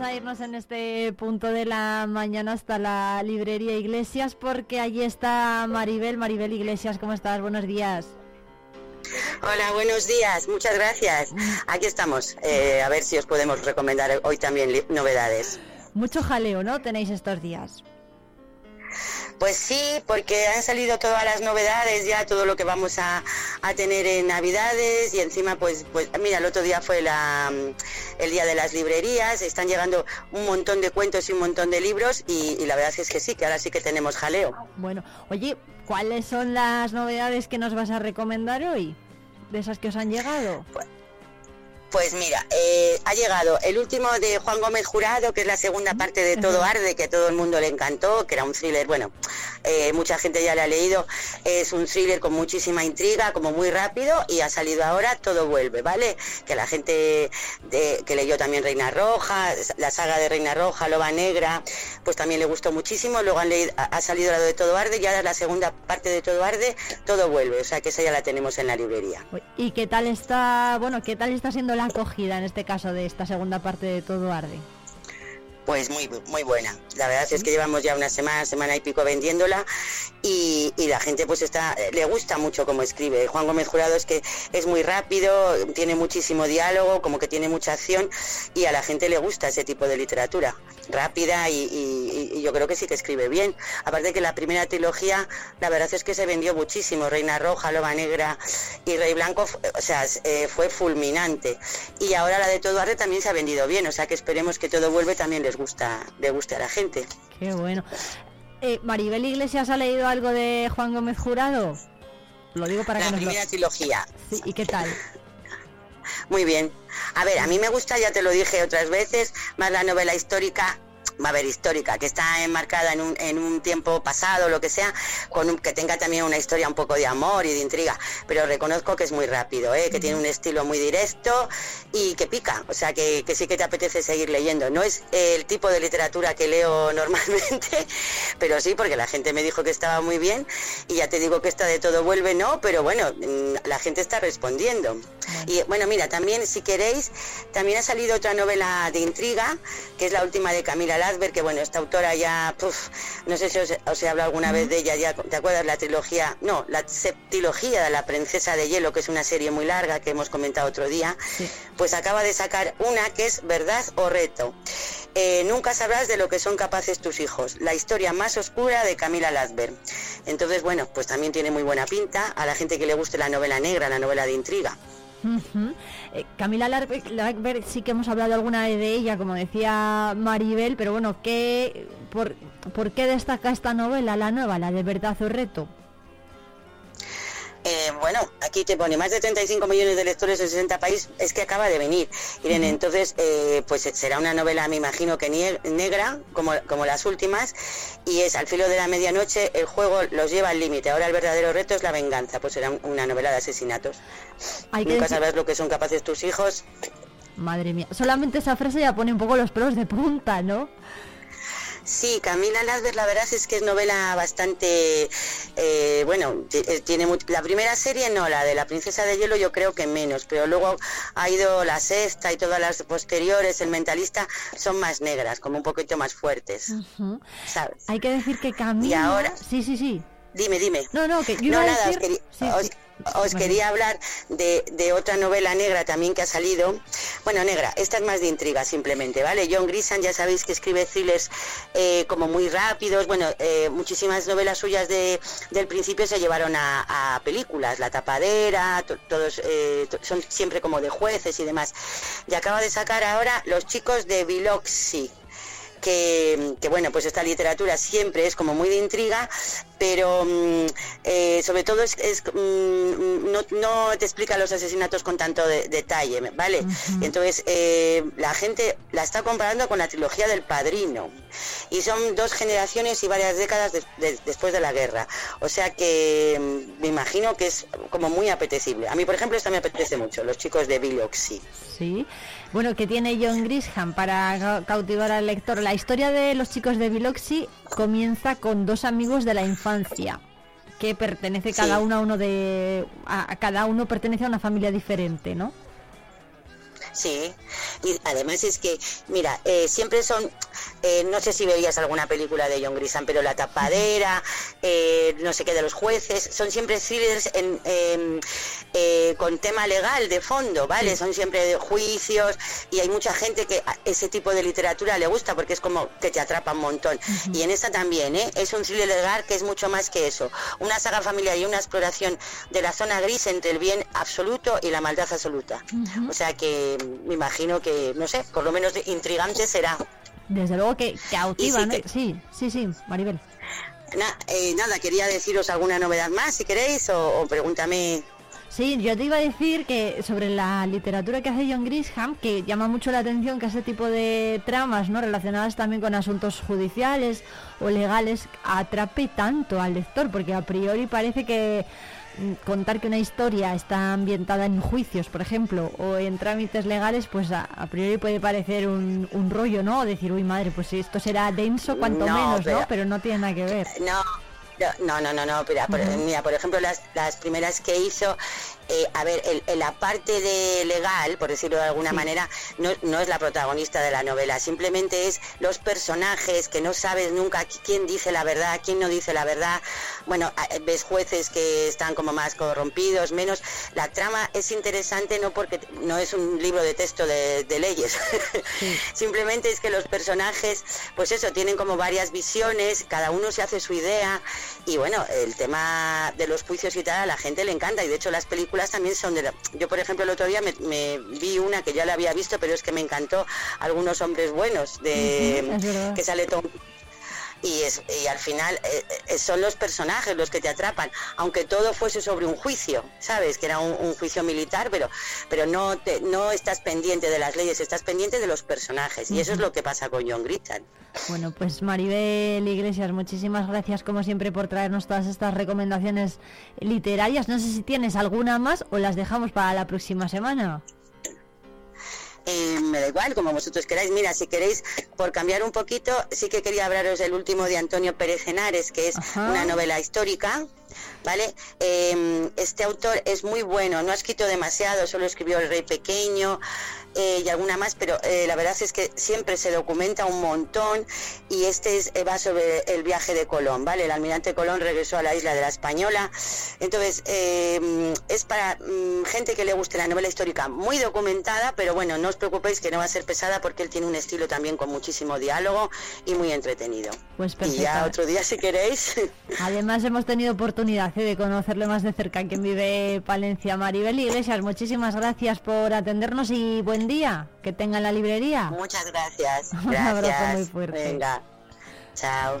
vamos a irnos en este punto de la mañana hasta la librería Iglesias porque allí está Maribel. Maribel Iglesias, ¿cómo estás? Buenos días. Hola, buenos días, muchas gracias. Aquí estamos, eh, a ver si os podemos recomendar hoy también novedades. Mucho jaleo, ¿no? Tenéis estos días. Pues sí, porque han salido todas las novedades, ya todo lo que vamos a, a tener en Navidades y encima pues, pues mira, el otro día fue la, mm, el día de las librerías, están llegando un montón de cuentos y un montón de libros y, y la verdad es que sí, que ahora sí que tenemos jaleo. Bueno, oye, ¿cuáles son las novedades que nos vas a recomendar hoy? De esas que os han llegado. Pues mira, eh, ha llegado el último de Juan Gómez Jurado, que es la segunda parte de Todo Arde, que a todo el mundo le encantó, que era un thriller, bueno, eh, mucha gente ya le ha leído, es un thriller con muchísima intriga, como muy rápido, y ha salido ahora Todo Vuelve, ¿vale? Que la gente de- que leyó también Reina Roja, la saga de Reina Roja, Loba Negra, pues también le gustó muchísimo, luego han leído, ha ha salido la de Todo Arde, y ahora la segunda parte de Todo Arde, Todo Vuelve, o sea que esa ya la tenemos en la librería. ¿Y qué tal está, bueno, qué tal está siendo la acogida en este caso de esta segunda parte de Todo Arde? Pues muy, muy buena. La verdad es que llevamos ya una semana, semana y pico vendiéndola y, la gente pues está, le gusta mucho cómo escribe. Juan Gómez Jurado es que es muy rápido, tiene muchísimo diálogo, como que tiene mucha acción y a la gente le gusta ese tipo de literatura rápida y, y- y yo creo que sí que escribe bien. Aparte que la primera trilogía, la verdad es que se vendió muchísimo. Reina Roja, Loba Negra y Rey Blanco, o sea, eh, fue fulminante. Y ahora la de Todo Arde también se ha vendido bien, o sea que esperemos que Todo Vuelve también les gusta, le guste a la gente. Qué bueno. Eh, Maribel Iglesias ha leído algo de Juan Gómez Jurado. Lo digo para La que nos lo- primera trilogía. Sí, ¿Y qué tal? Muy bien. A ver, a mí me gusta, ya te lo dije otras veces, más la novela histórica, a ver histórica, que está enmarcada en un, en un tiempo pasado, lo que sea, con un- que tenga también una historia un poco de amor y de intriga, pero reconozco que es muy rápido, ¿eh? que tiene un estilo muy directo y que pica, o sea, que, que sí que te apetece seguir leyendo. No es el tipo de literatura que leo normalmente, pero sí, porque la gente me dijo que estaba muy bien y ya te digo que esta de todo vuelve, no, pero bueno, mm, la gente está respondiendo. Y bueno, mira, también si queréis, también ha salido otra novela de intriga, que es la última de Camila Que bueno, esta autora ya, puf, no sé si os, os he hablado alguna vez de ella, ya, ¿te acuerdas la trilogía? No, la septilogía de la princesa de hielo, que es una serie muy larga que hemos comentado otro día, pues acaba de sacar una que es Verdad o Reto. Eh, nunca sabrás de lo que son capaces tus hijos, la historia más oscura de Camila Lasberg. Entonces, bueno, pues también tiene muy buena pinta a la gente que le guste la novela negra, la novela de intriga. Eh, Camila Lackberg sí que hemos hablado alguna vez de ella, como decía Maribel, pero bueno, ¿qué, por, ¿por qué destaca esta novela, la nueva, la de Verdad o Reto? Eh, bueno, aquí te pone más de 35 millones de lectores en 60 países, es que acaba de venir. Irene, entonces, eh, pues será una novela, me imagino que negra, como, como las últimas, y es al filo de la medianoche, el juego los lleva al límite. Ahora el verdadero reto es la venganza, pues será un- una novela de asesinatos. Hay que Nunca decir- sabrás lo que son capaces tus hijos. Madre mía, solamente esa frase ya pone un poco los pelos de punta, ¿no? Sí, Camila Lasberg, la verdad es que es novela bastante, eh, bueno, eh, tiene much- la primera serie no, la de la princesa de hielo yo creo que menos, pero luego ha ido la sexta y todas las posteriores, el mentalista, son más negras, como un poquito más fuertes. Hay que decir que Camila... Y ahora- Sí, sí, sí. Dime, dime. No, no, que yo iba No, a nada, os, quería, sí, os- sí. os Vale. quería hablar de, de otra novela negra también que ha salido. Bueno, negra, esta es más de intriga simplemente, ¿vale? John Grisham ya sabéis que escribe thrillers eh, como muy rápidos. Bueno, eh, muchísimas novelas suyas de, del principio se llevaron a, a películas. La tapadera, to- todos eh, son siempre como de jueces y demás. Y acaba de sacar ahora Los chicos de Biloxi que, que, bueno, pues esta literatura siempre es como muy de intriga, pero mm, eh, sobre todo es, es, mm, no, no te explica los asesinatos con tanto de- detalle, ¿vale? Entonces eh, la gente la está comparando con la trilogía del Padrino y son dos generaciones y varias décadas de- de- después de la guerra, o sea que mm, me imagino que es como muy apetecible. A mí, por ejemplo, esta me apetece mucho, Los chicos de Biloxi. Sí. Bueno, que tiene John Grisham para ca- cautivar al lector. La historia de los chicos de Biloxi comienza con dos amigos de la infancia que pertenece cada Sí. uno a uno de a, a cada uno pertenece a una familia diferente, ¿no? Sí, y además es que, mira, eh, siempre son, eh, no sé si veías alguna película de John Grisham, pero La Tapadera, eh, no sé qué, de los jueces, son siempre thrillers en, em, eh, con tema legal de fondo, ¿vale? Son siempre de juicios y hay mucha gente que a ese tipo de literatura le gusta porque es como que te atrapa un montón. Y en esta también, ¿eh? Es un thriller legal que es mucho más que eso. Una saga familiar y una exploración de la zona gris entre el bien absoluto y la maldad absoluta. O sea que me imagino que, no sé, por lo menos intrigante será. Desde luego que cautiva, Y sí Sí, sí, sí, Maribel. Na- eh, nada, quería deciros alguna novedad más, si queréis, o, o pregúntame. Sí, yo te iba a decir que sobre la literatura que hace John Grisham, que llama mucho la atención que ese tipo de tramas, ¿no? relacionadas también con asuntos judiciales o legales, atrape tanto al lector, porque a priori parece que contar que una historia está ambientada en juicios, por ejemplo, o en trámites legales, pues a, a priori puede parecer un, un rollo, ¿no? O decir, uy madre, pues esto será denso cuanto No, menos, ¿no? pero- Pero no tiene nada que ver. No, no, no, no, no, mira, por, mira, por ejemplo, las, las primeras que hizo, eh, a ver, el- el- la parte de legal, por decirlo de alguna manera, no, no es la protagonista de la novela, simplemente es los personajes que no sabes nunca qui- quién dice la verdad, quién no dice la verdad. Bueno, a- ves jueces que están como más corrompidos, menos. La trama es interesante no porque no es un libro de texto de, de leyes, simplemente es que los personajes, pues eso, tienen como varias visiones, cada uno se hace su idea. Y bueno, el tema de los juicios y tal a la gente le encanta. Y de hecho las películas también son de... la- Yo por ejemplo el otro día me, me vi una que ya la había visto, pero es que me encantó Algunos hombres buenos, de que sale Tom y, es, y al final eh, eh, son los personajes los que te atrapan, aunque todo fuese sobre un juicio, ¿sabes? Que era un, un juicio militar, pero, pero no, te, no estás pendiente de las leyes, estás pendiente de los personajes. Y eso es lo que pasa con John Grisham. Bueno, pues Maribel Iglesias, muchísimas gracias como siempre por traernos todas estas recomendaciones literarias. No sé si tienes alguna más o las dejamos para la próxima semana. Eh, me da igual, como vosotros queráis. Mira, si queréis, por cambiar un poquito, sí que quería hablaros del último de Antonio Pérez Henares, que es una novela histórica. ¿Vale? Eh, este autor es muy bueno, no ha escrito demasiado, solo escribió El Rey Pequeño eh, y alguna más, pero eh, la verdad es que siempre se documenta un montón y este es, eh, va sobre el viaje de Colón, ¿vale? El almirante Colón regresó a la isla de la Española, entonces eh, es para mm, gente que le guste la novela histórica muy documentada, pero bueno, no os preocupéis que no va a ser pesada porque él tiene un estilo también con muchísimo diálogo y muy entretenido. Pues Y ya perfecto. otro día si queréis. Además hemos tenido oportunidad eh, de conocerle más de cerca quien vive Palencia. Maribel Iglesias, muchísimas gracias por atendernos y buen día. Que tenga en la librería. Muchas gracias. Un abrazo Gracias. muy fuerte. Venga. Chao.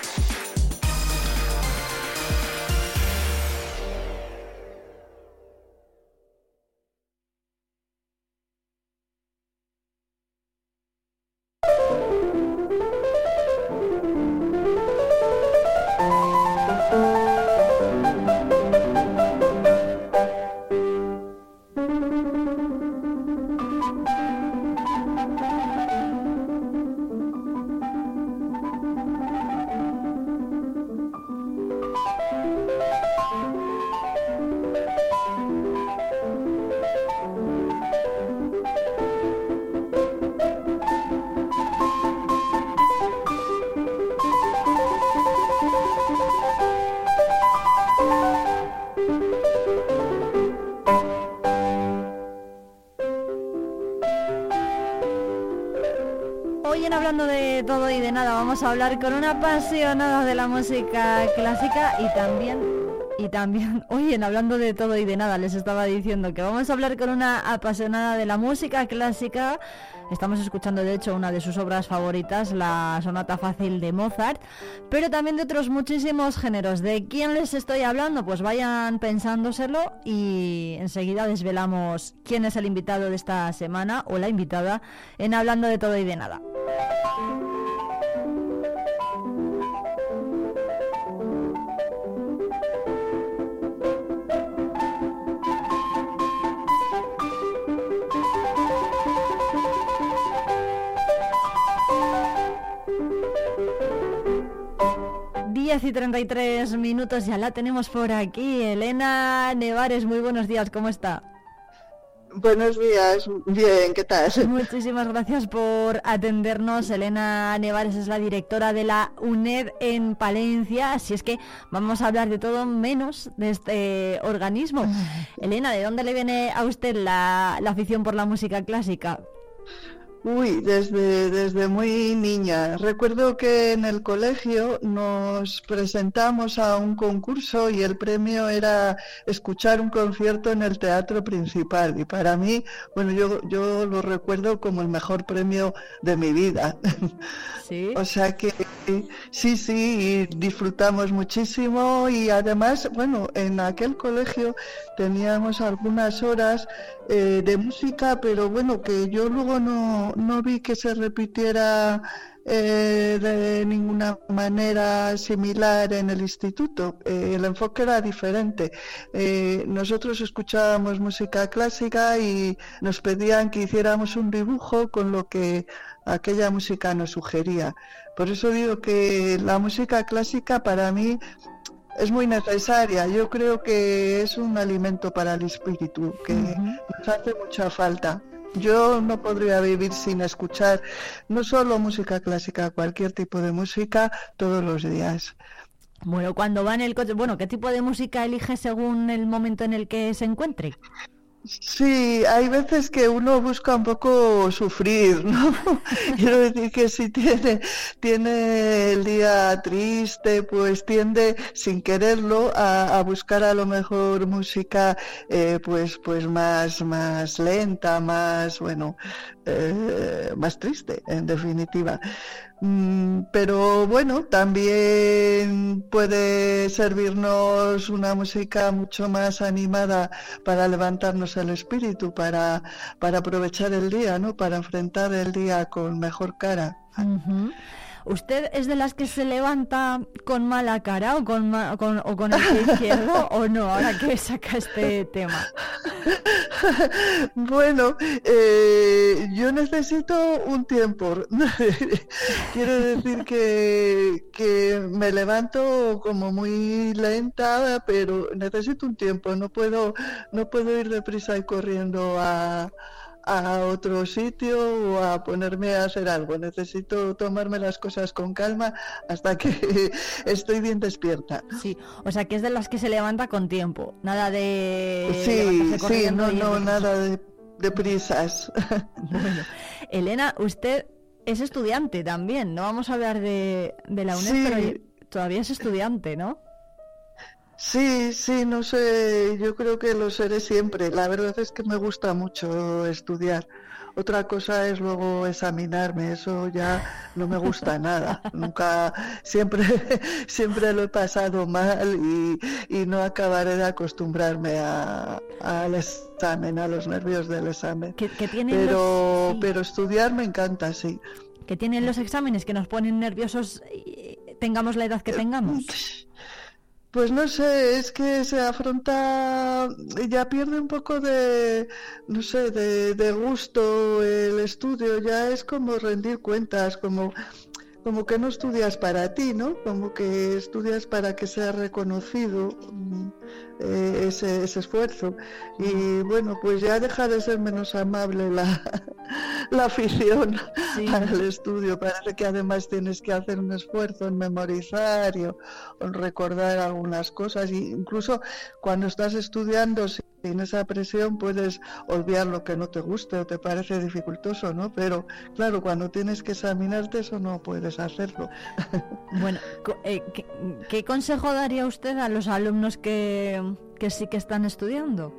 Nada vamos a hablar con una apasionada de la música clásica y también y también, hoy en Hablando de Todo y de Nada les estaba diciendo que vamos a hablar con una apasionada de la música clásica. Estamos escuchando de hecho una de sus obras favoritas, la Sonata Fácil de Mozart, pero también de otros muchísimos géneros. ¿De quién les estoy hablando? Pues vayan pensándoselo y enseguida desvelamos quién es el invitado de esta semana o la invitada en Hablando de Todo y de Nada. 10 y 33 minutos, ya la tenemos por aquí. Elena Nevares, muy buenos días, ¿cómo está? Buenos días, bien, ¿qué tal? Muchísimas gracias por atendernos. Elena Nevares es la directora de la UNED en Palencia, así es que vamos a hablar de todo menos de este organismo. Elena, ¿de dónde le viene a usted la, la afición por la música clásica? Uy, desde, desde muy niña. Recuerdo que en el colegio nos presentamos a un concurso y el premio era escuchar un concierto en el teatro principal. Y para mí, bueno, yo, yo lo recuerdo como el mejor premio de mi vida. Sí. o sea que sí, sí, y disfrutamos muchísimo y además, bueno, en aquel colegio teníamos algunas horas eh, de música, pero bueno, que yo luego no, no vi que se repitiera eh, de ninguna manera similar en el instituto. Eh, el enfoque era diferente. Eh, nosotros escuchábamos música clásica y nos pedían que hiciéramos un dibujo con lo que aquella música nos sugería. Por eso digo que la música clásica para mí es muy necesaria. Yo creo que es un alimento para el espíritu, que nos hace mucha falta. Yo no podría vivir sin escuchar no solo música clásica, cualquier tipo de música todos los días. Bueno, cuando va en el coche, bueno, ¿qué tipo de música elige según el momento en el que se encuentre? Sí, hay veces que uno busca un poco sufrir, ¿no? Quiero decir que si tiene, tiene el día triste, pues tiende sin quererlo a, buscar a lo mejor música eh, pues, pues más, más lenta, más, bueno, eh, más triste, en definitiva. Mm, Pero bueno, también puede servirnos una música mucho más animada para levantarnos el espíritu, para, para aprovechar el día, ¿no? Para enfrentar el día con mejor cara. ¿Usted es de las que se levanta con mala cara o con, ma- con- o con el pie izquierdo o no? Ahora que saca este tema. Bueno, eh, yo necesito un tiempo. Quiero decir que, que me levanto como muy lenta, pero necesito un tiempo. No puedo, no puedo ir deprisa y corriendo a, a otro sitio o a ponerme a hacer algo. Necesito tomarme las cosas con calma hasta que estoy bien despierta. Sí, o sea que es de las que se levanta con tiempo, nada de Sí, sí, no, no, nada de, de prisas. Bueno, Elena, usted es estudiante también, no vamos a hablar de, de la UNED, Sí. pero todavía es estudiante, ¿no? Sí, sí, no sé, yo creo que lo seré siempre. La verdad es que me gusta mucho estudiar. Otra cosa es luego examinarme, eso ya no me gusta nada. Nunca, siempre, siempre lo he pasado mal y, y no acabaré de acostumbrarme a- al examen, a los nervios del examen. Que, que tienen Pero, los, sí, pero estudiar me encanta, sí. que tienen los exámenes que nos ponen nerviosos, eh, tengamos la edad que tengamos. Pues no sé, es que se afronta, ya pierde un poco de, no sé, de, de gusto el estudio, ya es como rendir cuentas, como, como que no estudias para ti, ¿no? Como que estudias para que sea reconocido mm, eh, ese, ese esfuerzo. Y bueno, pues ya deja de ser menos amable la, la afición al estudio. Parece que además tienes que hacer un esfuerzo en memorizar y o- en recordar algunas cosas. Y incluso cuando estás estudiando sin esa presión puedes olvidar lo que no te guste o te parece dificultoso, ¿no? Pero claro, cuando tienes que examinarte eso no puedes hacerlo. Bueno, eh, ¿qué, qué consejo daría usted a los alumnos que, que sí que están estudiando?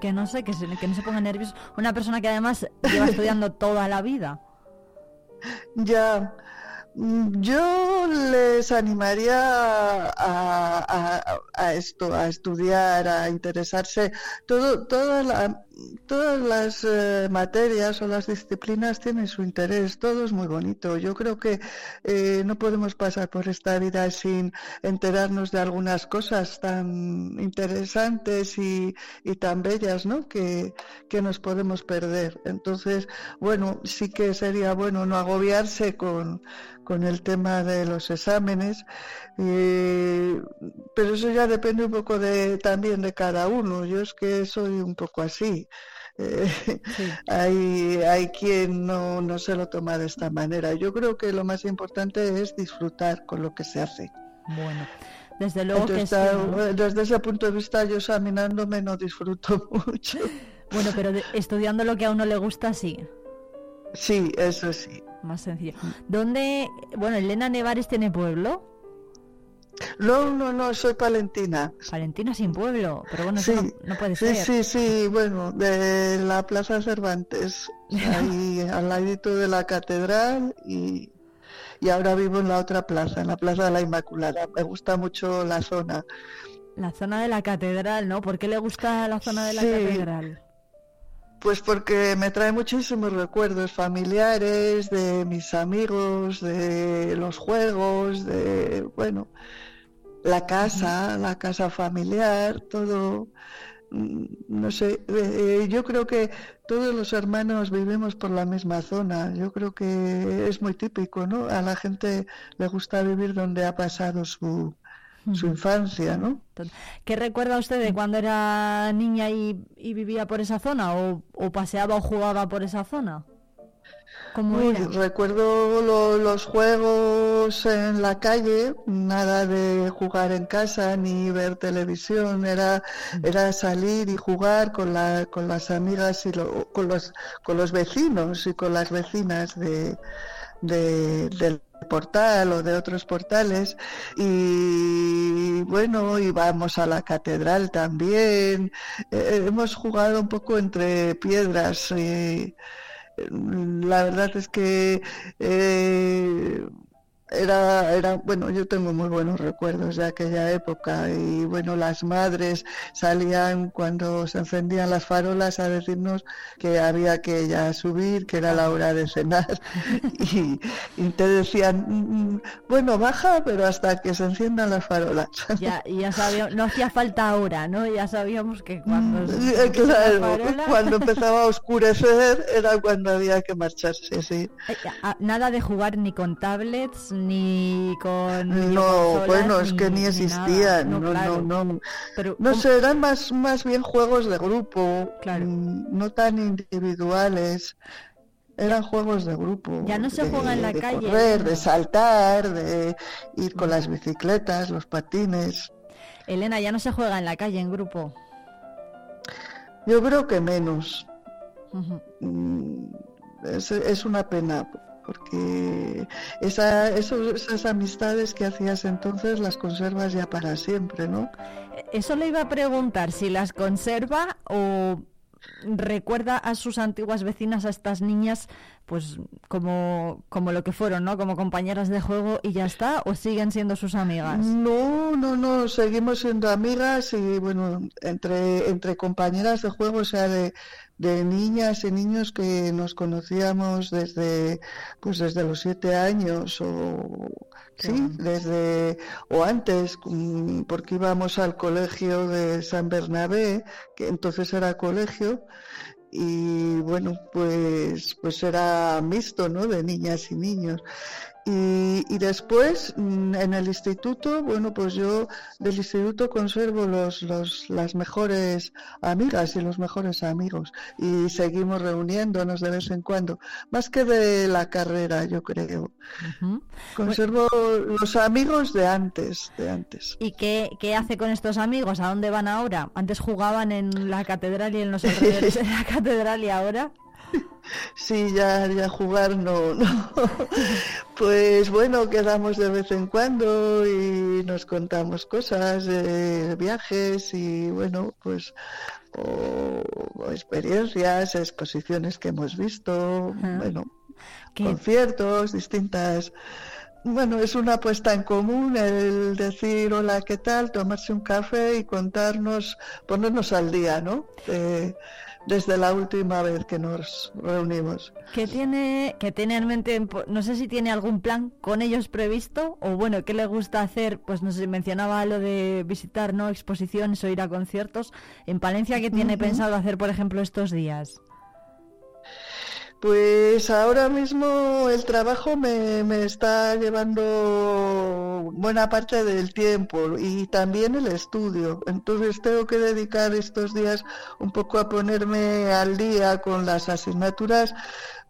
Que no sé, que, se, que no se pongan nerviosos. Una persona que además lleva estudiando toda la vida. Ya, yo les animaría a, a- a esto, a estudiar, a interesarse. Todo, toda la- todas las eh, materias o las disciplinas tienen su interés, todo es muy bonito. Yo creo que eh, no podemos pasar por esta vida sin enterarnos de algunas cosas tan interesantes y, y tan bellas, ¿no? Que, que nos podemos perder. Entonces, bueno, sí que sería bueno no agobiarse con, con el tema de los exámenes, eh, pero eso ya depende un poco de, también de cada uno. Yo es que soy un poco así. Eh, hay, hay quien no, no se lo toma de esta manera. Yo creo que lo más importante es disfrutar con lo que se hace. Bueno, desde luego que sí, desde ese punto de vista, yo examinándome no disfruto mucho. Bueno, pero estudiando lo que a uno le gusta, sí. Sí, eso sí. Más sencillo. ¿Dónde, bueno, Elena Nevares tiene pueblo? No, no, no, soy palentina. Palentina sin pueblo, pero bueno, eso Sí, no, no puede sí, ser. sí, sí, bueno, de la Plaza Cervantes, ahí al ladito de la catedral y, y ahora vivo en la otra plaza, en la Plaza de la Inmaculada. Me gusta mucho la zona. La zona de la catedral, ¿no? ¿Por qué le gusta la zona de la Sí. catedral? Pues porque me trae muchísimos recuerdos familiares, de mis amigos, de los juegos, de, bueno, la casa, la casa familiar, todo, mm, no sé, eh, yo creo que todos los hermanos vivimos por la misma zona, yo creo que es muy típico, ¿no? A la gente le gusta vivir donde ha pasado su, su infancia, ¿no? ¿Qué recuerda usted de cuando era niña y, y vivía por esa zona? ¿O, o paseaba o jugaba por esa zona? ¿Cómo Uy, era? recuerdo lo- los juegos en la calle, nada de jugar en casa ni ver televisión, era, era salir y jugar con, la, con las amigas y lo- con, los, con los vecinos y con las vecinas de, de- del portal o de otros portales. Y bueno íbamos a la catedral también. Eh, hemos jugado un poco entre piedras y la verdad es que eh, era, era, bueno, yo tengo muy buenos recuerdos de aquella época y bueno, las madres salían cuando se encendían las farolas a decirnos que había que ya subir, que era la hora de cenar y, y te decían, "Mm, bueno, baja, pero hasta que se enciendan las farolas. Ya, ya sabíamos, no hacía falta ahora, ¿no? Ya sabíamos que cuando... se Eh, Claro, farola- cuando empezaba a oscurecer era cuando había que marcharse, sí. Eh, Nada de jugar ni con tablets, ni con... No, bueno, es que ni existían, no, no, claro. no. Pero, No ¿cómo- sé, eran más, más bien juegos de grupo, mm, no tan individuales. Eran juegos de grupo. Ya no se de- juega en la de calle, correr, de saltar, de ir con las bicicletas, los patines. Elena, ya no se juega en la calle en grupo. Yo creo que menos. Ujú. Mm, Es, es una pena, porque esa, esos- esas amistades que hacías entonces las conservas ya para siempre, ¿no? Eso le iba a preguntar si las conserva o, recuerda a sus antiguas vecinas, a estas niñas, pues como, como lo que fueron, ¿no? Como compañeras de juego y ya está, o siguen siendo sus amigas. No, no, no, seguimos siendo amigas y bueno, entre, entre compañeras de juego, o sea, de, de niñas y niños que nos conocíamos desde, pues desde los siete años o sí, desde o antes, mm, porque íbamos al colegio de San Bernabé, que entonces era colegio y bueno, pues pues era mixto, ¿no? De niñas y niños. Y, y, después mm, en el instituto, bueno, pues yo del instituto conservo los, los, las mejores amigas y los mejores amigos y seguimos reuniéndonos de vez en cuando, más que de la carrera, yo creo. Uh -huh. Conservo los amigos de antes, de antes. ¿Y qué, qué hace con estos amigos? ¿A dónde van ahora? Antes jugaban en la catedral y en los alrededores de la catedral y ahora. Sí, ya, ya jugar no, no. Pues bueno, quedamos de vez en cuando y nos contamos cosas, de viajes y bueno, pues o, o experiencias, exposiciones que hemos visto, bueno, ¿Qué? conciertos, distintas. Bueno, es una apuesta en común el decir hola, ¿qué tal? Tomarse un café y contarnos, ponernos al día, ¿no? Eh, desde la última vez que nos reunimos. ¿Qué tiene, qué tiene en mente? No sé si tiene algún plan con ellos previsto o bueno, ¿qué le gusta hacer? Pues no sé, mencionaba lo de visitar no exposiciones o ir a conciertos. En Palencia, ¿qué tiene uh -huh. pensado hacer, por ejemplo, estos días? Pues ahora mismo el trabajo me, me, está llevando buena parte del tiempo y también el estudio. Entonces tengo que dedicar estos días un poco a ponerme al día con las asignaturas,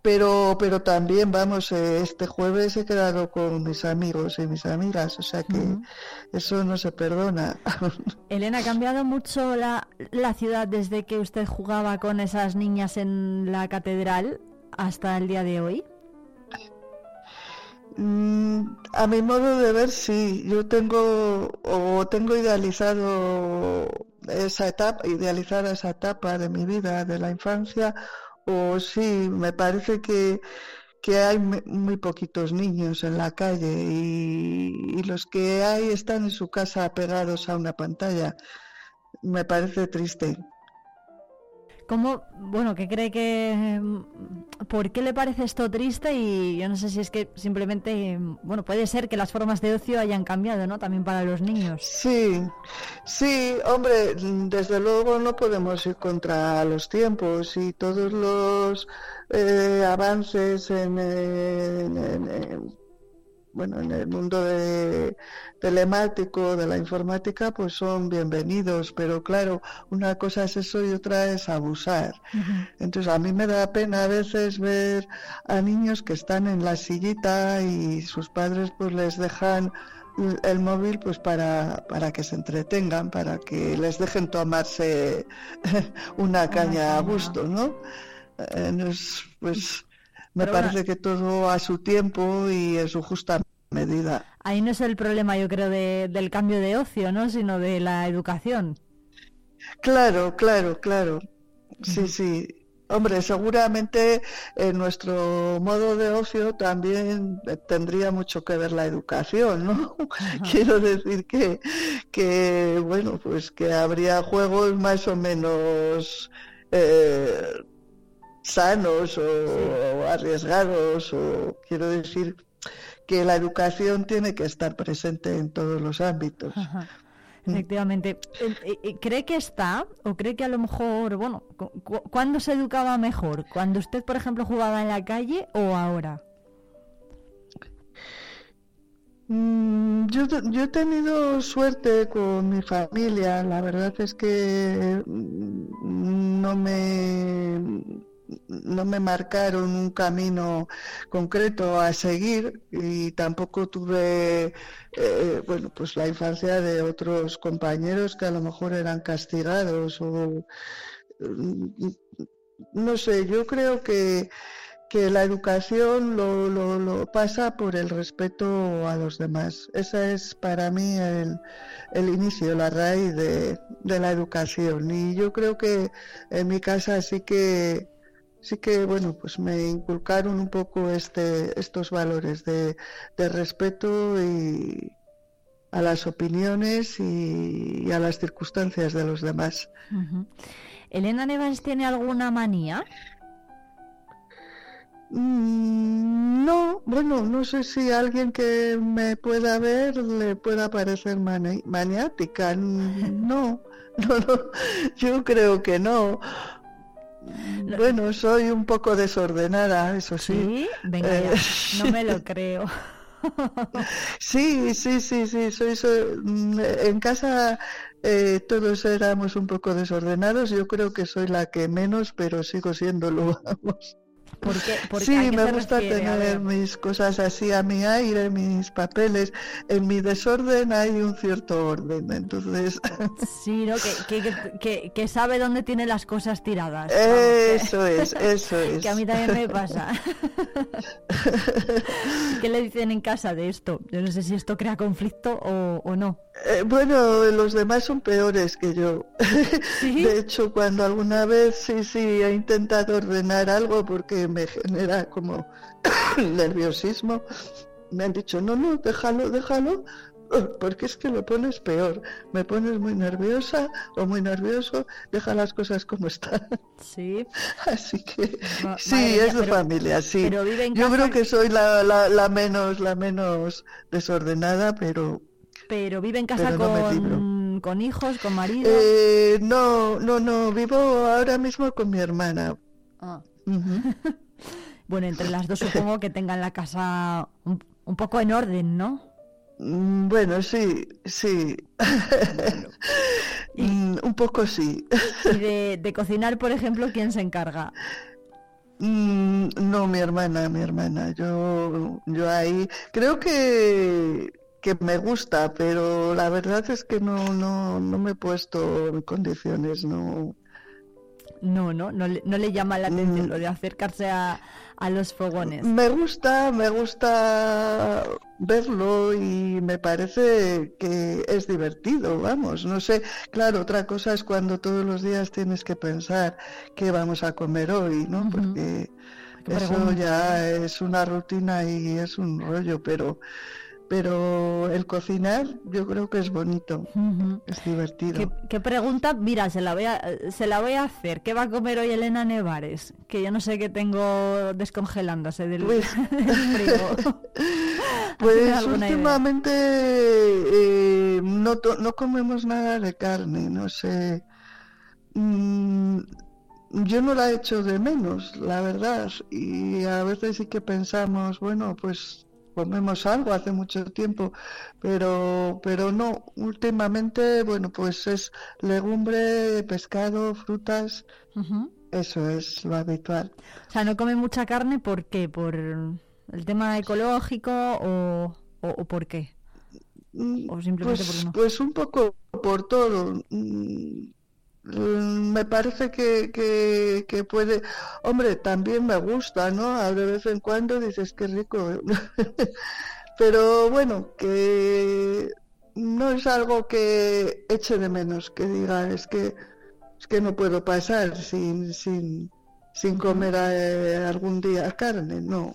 pero, pero también, vamos, este jueves he quedado con mis amigos y mis amigas, o sea que uh -huh. eso no se perdona. Elena, ¿ha cambiado mucho la, la ciudad desde que usted jugaba con esas niñas en la catedral? Hasta el día de hoy? Mm, a mi modo de ver, sí. Yo tengo o tengo idealizado esa etapa, idealizada esa etapa de mi vida, de la infancia, o sí, me parece que, que hay muy poquitos niños en la calle y, y los que hay están en su casa pegados a una pantalla. Me parece triste. ¿Cómo, bueno, qué cree que, por qué le parece esto triste? Y yo no sé si es que simplemente, bueno, puede ser que las formas de ocio hayan cambiado, ¿no? También para los niños. Sí, sí, hombre, desde luego no podemos ir contra los tiempos y todos los eh, avances en, en, en bueno, en el mundo de, telemático, de la informática, pues son bienvenidos, pero claro, una cosa es eso y otra es abusar. Uh -huh. Entonces a mí me da pena a veces ver a niños que están en la sillita y sus padres pues les dejan el móvil pues para, para que se entretengan, para que les dejen tomarse una caña a gusto, ¿no? Entonces, pues me Pero parece que todo a su tiempo y en su justa medida. Ahí no es el problema, yo creo, de, del cambio de ocio, ¿no? Sino de la educación. Claro, claro, claro. Sí, sí. Hombre, seguramente en nuestro modo de ocio también tendría mucho que ver la educación, ¿no? Quiero decir que, que, bueno, pues que habría juegos más o menos eh, sanos o, arriesgados, o quiero decir que la educación tiene que estar presente en todos los ámbitos. Ajá. Efectivamente. ¿Cree que está o cree que a lo mejor, bueno, cu ¿cuándo se educaba mejor? ¿Cuando usted, por ejemplo, jugaba en la calle o ahora? Mm, yo, yo he tenido suerte con mi familia. La verdad es que no me no me marcaron un camino concreto a seguir y tampoco tuve eh, bueno pues la infancia de otros compañeros que a lo mejor eran castigados o no sé yo creo que que la educación lo, lo, lo pasa por el respeto a los demás. Ese es para mí el, el inicio, la raíz de, de la educación. Y yo creo que en mi casa sí que sí que bueno pues me inculcaron un poco este estos valores de, de respeto y a las opiniones y, y a las circunstancias de los demás. ¿Elena Nevans tiene alguna manía? Mm, No, bueno, no sé si alguien que me pueda ver le pueda parecer mani- maniática. No, no, no, yo creo que no. Bueno, soy un poco desordenada, eso sí. ¿Sí? Venga Eh, ya, no me lo creo. Sí, sí, sí, sí, soy, soy- mm, en casa eh, todos éramos un poco desordenados, yo creo que soy la que menos, pero sigo siéndolo, vamos. ¿Por qué? ¿Por Sí, me gusta refiere? Tener mis cosas así a mi aire, mis papeles. En mi desorden hay un cierto orden, entonces Sí, ¿no? Que, que, que- que- que sabe dónde tiene las cosas tiradas. Vamos, eso es, eso es. Que a mí también me pasa. ¿Qué le dicen en casa de esto? Yo no sé si esto crea conflicto o, o no. Eh, bueno, los demás son peores que yo. De hecho, cuando alguna vez sí, sí he intentado ordenar algo porque me genera como nerviosismo, me han dicho, no, no, déjalo, déjalo, porque es que lo pones peor. Me pones muy nerviosa o muy nervioso, deja las cosas como están. Sí. Así que Ma- sí, es de pero- familia, sí. pero vive en Yo casa- creo que soy la, la, la menos, la menos desordenada, pero Pero vive en casa Pero no con hijos, con marido. Eh, no, no, no, vivo ahora mismo con mi hermana. Ah. Bueno, entre las dos supongo que tengan la casa un, un poco en orden, ¿no? Mm, Bueno, sí, sí. Mm, Un poco sí. Y de, de cocinar, por ejemplo, ¿quién se encarga? Mm, No, mi hermana, mi hermana. Yo, yo ahí creo que, que me gusta, pero la verdad es que no, no, no me he puesto en condiciones, no. No, no, no le, no le llama la atención Mm. lo de acercarse a, a los fogones. Me gusta, me gusta verlo y me parece que es divertido, vamos, no sé, claro, otra cosa es cuando todos los días tienes que pensar qué vamos a comer hoy, ¿no? Porque eso ya es una rutina y es un rollo, pero pero el cocinar yo creo que es bonito, es divertido. ¿Qué, qué pregunta? Mira, se la, voy a, se la voy a hacer. ¿Qué va a comer hoy Elena Nevares? Que yo no sé qué tengo descongelándose del, Pues- del frigo. Pues últimamente eh, no, no comemos nada de carne, no sé. Mm, yo no la echo de menos, la verdad. Y a veces sí que pensamos, bueno, pues comemos algo hace mucho tiempo, pero, pero no. Últimamente, bueno, pues es legumbre, pescado, frutas. Eso es lo habitual. O sea, no come mucha carne, ¿por qué? ¿Por el tema ecológico o, o, o por qué? O simplemente Pues, porque no. pues un poco por todo. Mm, Me parece que, que, que puede, hombre, también me gusta, ¿no? A de vez en cuando dices que rico. Pero bueno, que no es algo que eche de menos, que diga, es que, es que no puedo pasar sin, sin, sin comer eh, algún día carne, no.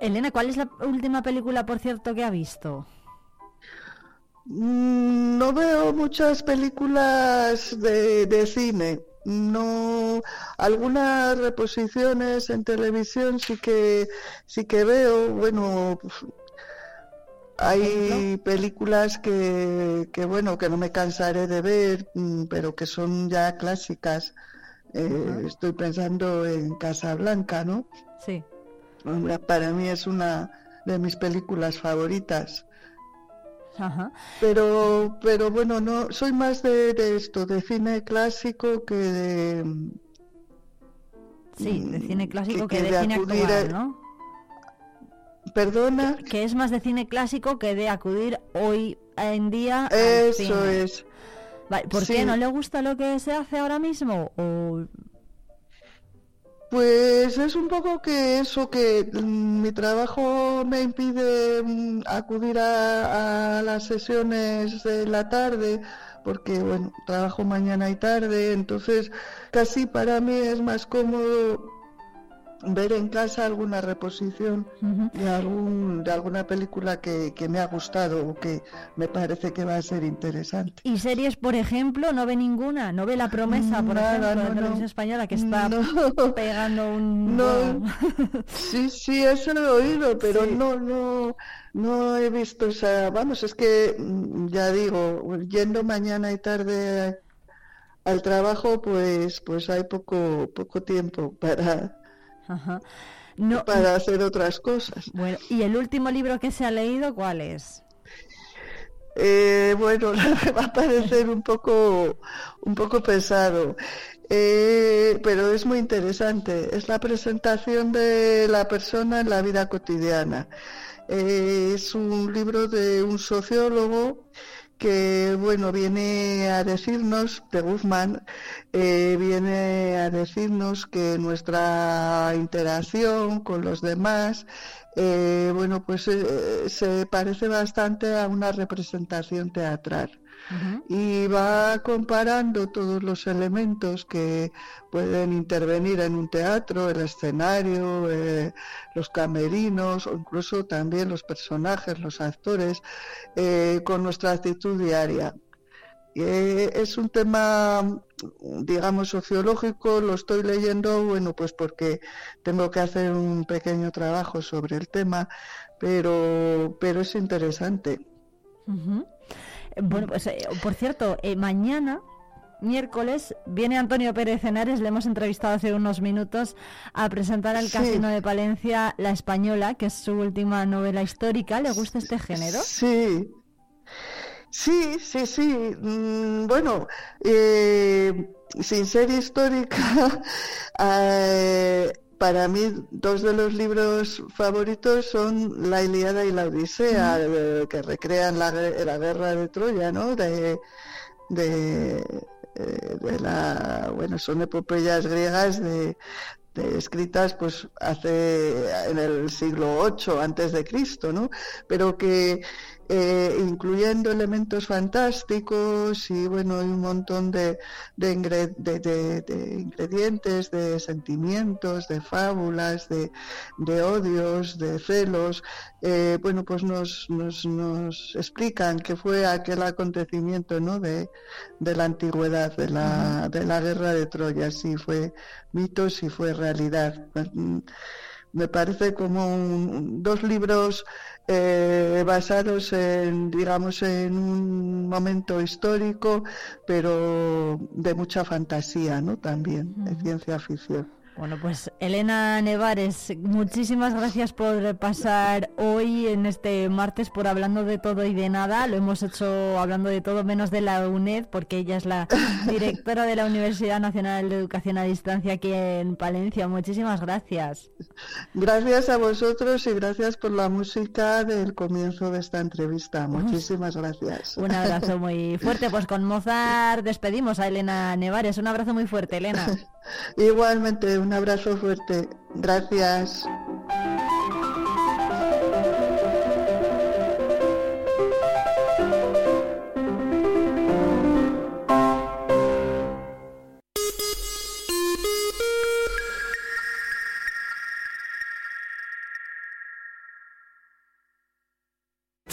Elena, ¿cuál es la última película, por cierto, que ha visto? Mm, No veo muchas películas de, de cine. No, algunas reposiciones en televisión sí que sí que veo. Bueno, hay películas que, que bueno que no me cansaré de ver, mm, pero que son ya clásicas. Eh, Estoy pensando en Casablanca, ¿no? Sí. Para mí es una de mis películas favoritas. Ajá. Pero, pero bueno, no, soy más de, de esto, de cine clásico que de, Sí, de cine clásico que- que, que de de cine acudir actual, a- ¿no? perdona, Que es más de cine clásico que de acudir hoy en día al eso cine. es. Vale, ¿Por Sí. qué? ¿No le gusta lo que se hace ahora mismo? ¿O Pues es un poco que eso, que mm, mi trabajo me impide mm, acudir a, las sesiones de la tarde, porque bueno, trabajo mañana y tarde, entonces casi para mí es más cómodo ver en casa alguna reposición de algún de alguna película que, que me ha gustado o que me parece que va a ser interesante. ¿Y series, por ejemplo, no ve ninguna? ¿No ve La Promesa, por Nada, ejemplo, no, de televisión no. española, que está No. pegando un... Sí, sí, eso lo he oído, pero no, no, no he visto esa, vamos, es que mm, ya digo, yendo mañana y tarde al trabajo, pues, pues hay poco, poco tiempo para, Ajá. No, para hacer otras cosas. Bueno, ¿y el último libro que se ha leído cuál es? Eh, bueno, me va a parecer un poco, un poco pesado, eh, pero es muy interesante. Es la presentación de la persona en la vida cotidiana. Eh, es un libro de un sociólogo que, bueno, viene a decirnos, de Guzmán, eh, viene a decirnos que nuestra interacción con los demás, eh, bueno, pues eh, se parece bastante a una representación teatral y va comparando todos los elementos que pueden intervenir en un teatro, el escenario, eh, los camerinos o incluso también los personajes, los actores, eh, con nuestra actitud diaria. Eh, es un tema, digamos, sociológico, lo estoy leyendo, bueno, pues porque tengo que hacer un pequeño trabajo sobre el tema, pero, pero es interesante. Bueno, pues eh, por cierto, eh, mañana, miércoles, viene Antonio Pérez Henares, le hemos entrevistado hace unos minutos, a presentar al Sí. Casino de Palencia La Española, que es su última novela histórica. ¿Le gusta este género? Sí, sí, sí, sí. Mm, bueno, eh, sin ser histórica, eh, para mí dos de los libros favoritos son La Ilíada y la Odisea, eh, que recrean la guerra de Troya, ¿no? De, de, eh, de la, bueno, son epopeyas griegas de, de escritas pues hace en el siglo VIII antes de Cristo, ¿no? Pero que eh, incluyendo elementos fantásticos y bueno, y un montón de, de, ingre- de- ingredientes, de sentimientos, de fábulas, de, de odios, de celos, eh, bueno, pues nos, nos, nos explican que fue aquel acontecimiento, ¿no? De, de la antigüedad, de la, de la guerra de Troya, si fue mito, si fue realidad. Mm, Me parece como un- dos libros eh, basados en, digamos, en un momento histórico, pero de mucha fantasía, ¿no? También, de ciencia ficción. Bueno, pues Elena Nevares, muchísimas gracias por pasar hoy en este martes por hablando de todo y de nada. Lo hemos hecho hablando de todo menos de la UNED, porque ella es la directora de la Universidad Nacional de Educación a Distancia aquí en Palencia. Muchísimas gracias. Gracias a vosotros y gracias por la música del comienzo de esta entrevista. Muchísimas gracias. Un abrazo muy fuerte. Pues con Mozart despedimos a Elena Nevares. Un abrazo muy fuerte, Elena. Igualmente, un abrazo fuerte. Gracias.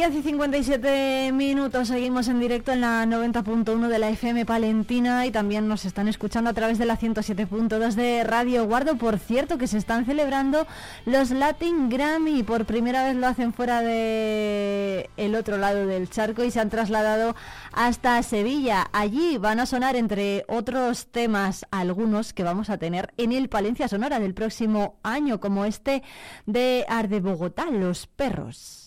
Diez y 57 minutos, seguimos en directo en la 90.1 de la FM Palentina y también nos están escuchando a través de la 107.2 de Radio Guardo. Por cierto, que se están celebrando los Latin Grammy, por primera vez lo hacen fuera de el otro lado del charco y se han trasladado hasta Sevilla. Allí van a sonar, entre otros temas, algunos que vamos a tener en el Palencia Sonora del próximo año, como este de Arde Bogotá, Los Perros.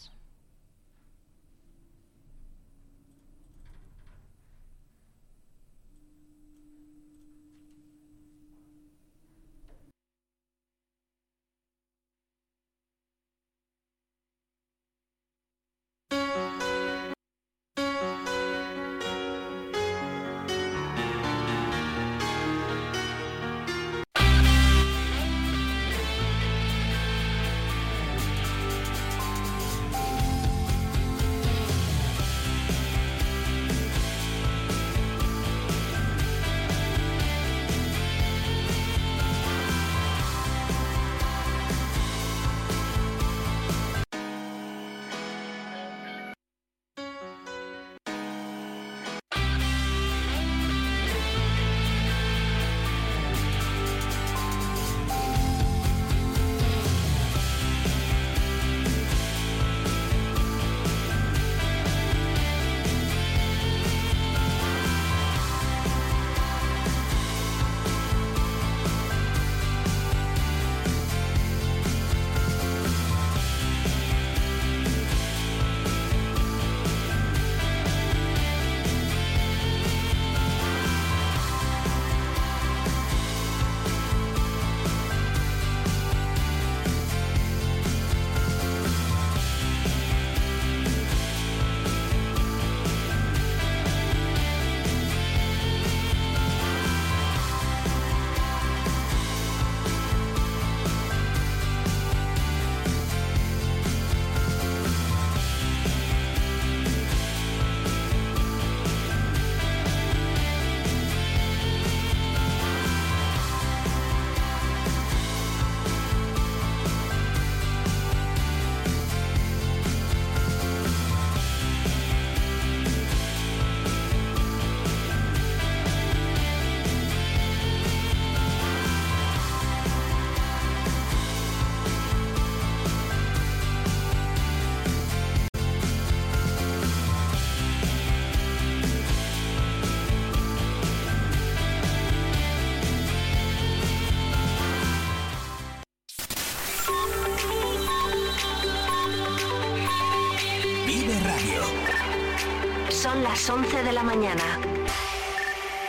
La mañana.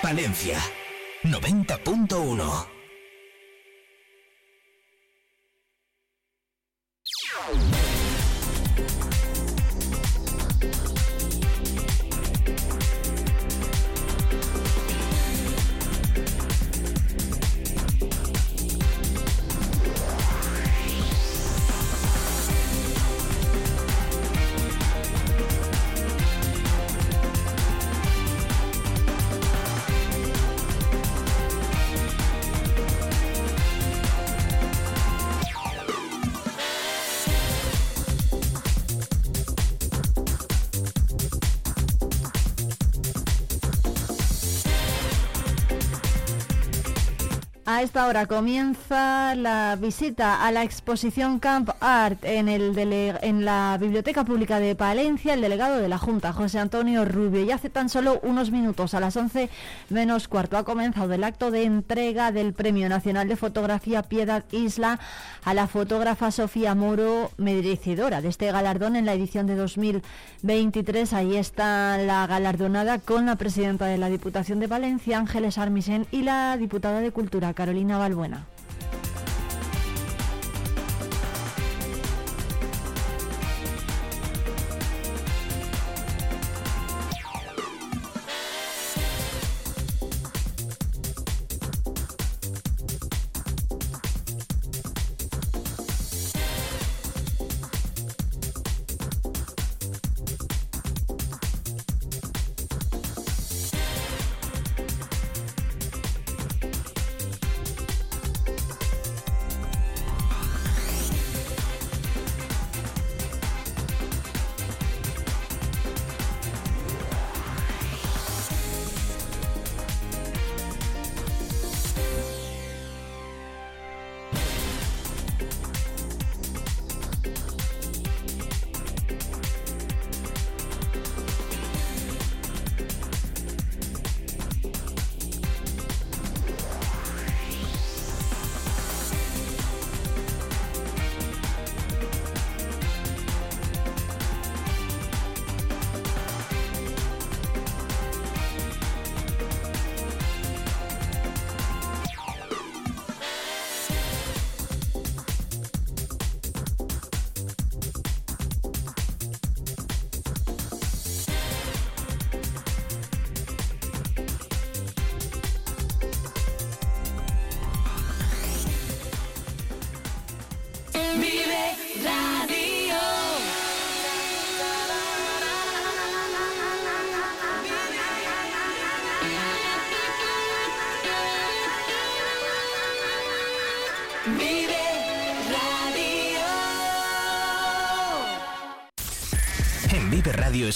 Palencia esta hora comienza la visita a la exposición Camp Art en, el en la Biblioteca Pública de Palencia. El delegado de la Junta, José Antonio Rubio, y hace tan solo unos minutos, a las 11 menos cuarto, ha comenzado el acto de entrega del Premio Nacional de Fotografía Piedad Isla a la fotógrafa Sofía Moro, merecedora de este galardón en la edición de 2023. Ahí está la galardonada con la presidenta de la Diputación de Valencia, Ángeles Armisen, y la diputada de Cultura, Carolina Balbuena.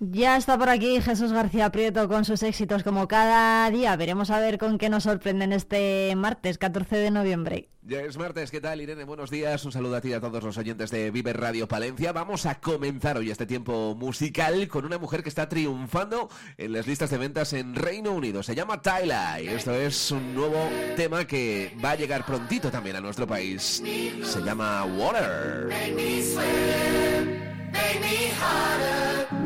Ya está por aquí Jesús García Prieto con sus éxitos como cada día. Veremos a ver con qué nos sorprenden este martes 14 de noviembre. Ya es martes, ¿qué tal Irene? Buenos días, un saludo a ti y a todos los oyentes de Vive Radio Palencia. Vamos a comenzar hoy este tiempo musical con una mujer que está triunfando en las listas de ventas en Reino Unido. Se llama Tyla y esto es un nuevo tema que va a llegar prontito también a nuestro país. Se llama Water. Make me make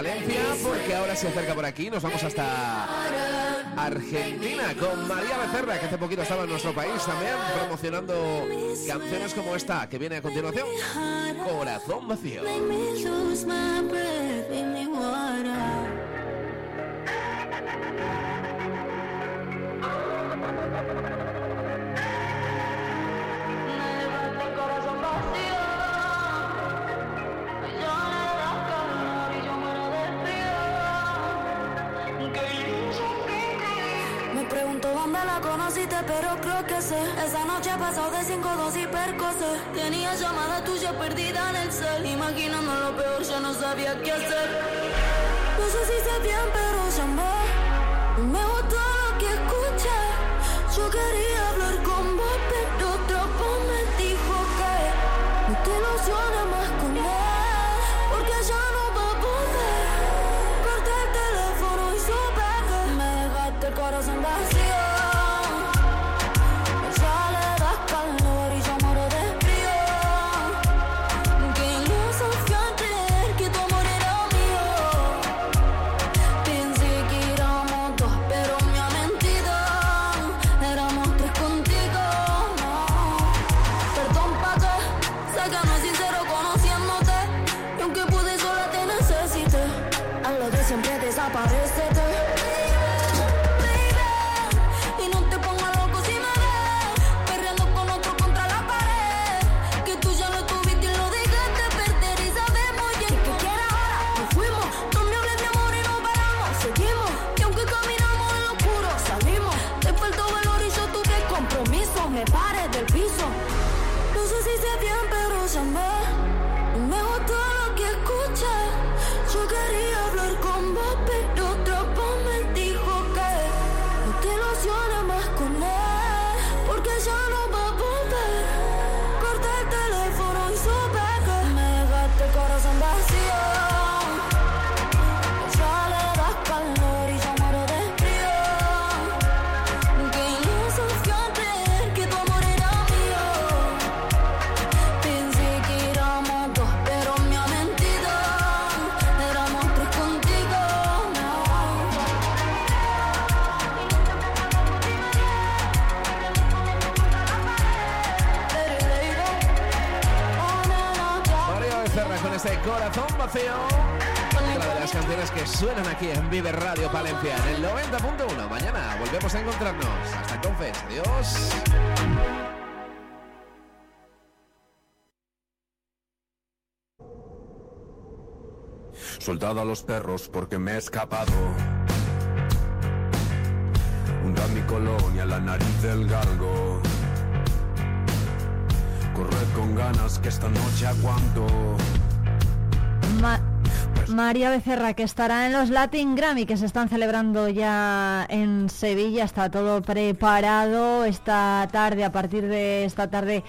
Palencia, porque ahora se acerca por aquí, nos vamos hasta Argentina con María Becerra, que hace poquito estaba en nuestro país también, promocionando canciones como esta, que viene a continuación, Corazón Vacío. Pero creo que sé. Esa noche pasó de 5 2 y percocé. Tenía llamada tuya perdida en el cel. Imaginando lo peor, ya no sabía qué hacer. No sé si sé bien, pero llamé. Me gustó lo que escuché. Yo quería hablar con vos, pero otra voz me dijo que no te ilusiones más con él. Porque ya no va a. Corté el teléfono y supe que me dejaste corazón vacío. Aquí en Vive Radio Palencia en el 90.1. Mañana volvemos a encontrarnos. Hasta entonces, adiós. Soldado a los perros porque me he escapado. Hunda mi colonia, la nariz del galgo. Corred con ganas que esta noche aguanto. Ma- María Becerra, que estará en los Latin Grammy, que se están celebrando ya en Sevilla, está todo preparado. Esta tarde, a partir de esta tarde,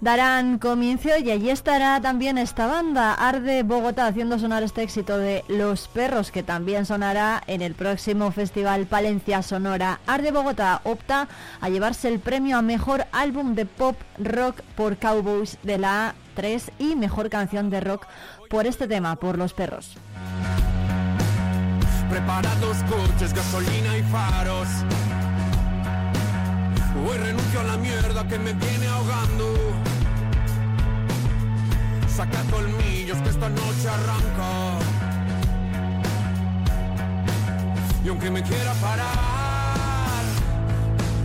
darán comienzo y allí estará también esta banda, Arde Bogotá, haciendo sonar este éxito de Los Perros, que también sonará en el próximo Festival Palencia Sonora. Arde Bogotá opta a llevarse el premio a Mejor Álbum de Pop Rock por Cowboys de la A3 y Mejor Canción de Rock por este tema, por Los Perros. Preparados coches, gasolina y faros. Hoy renuncio a la mierda que me viene ahogando. Saca colmillos que esta noche arranca. Y aunque me quiera parar,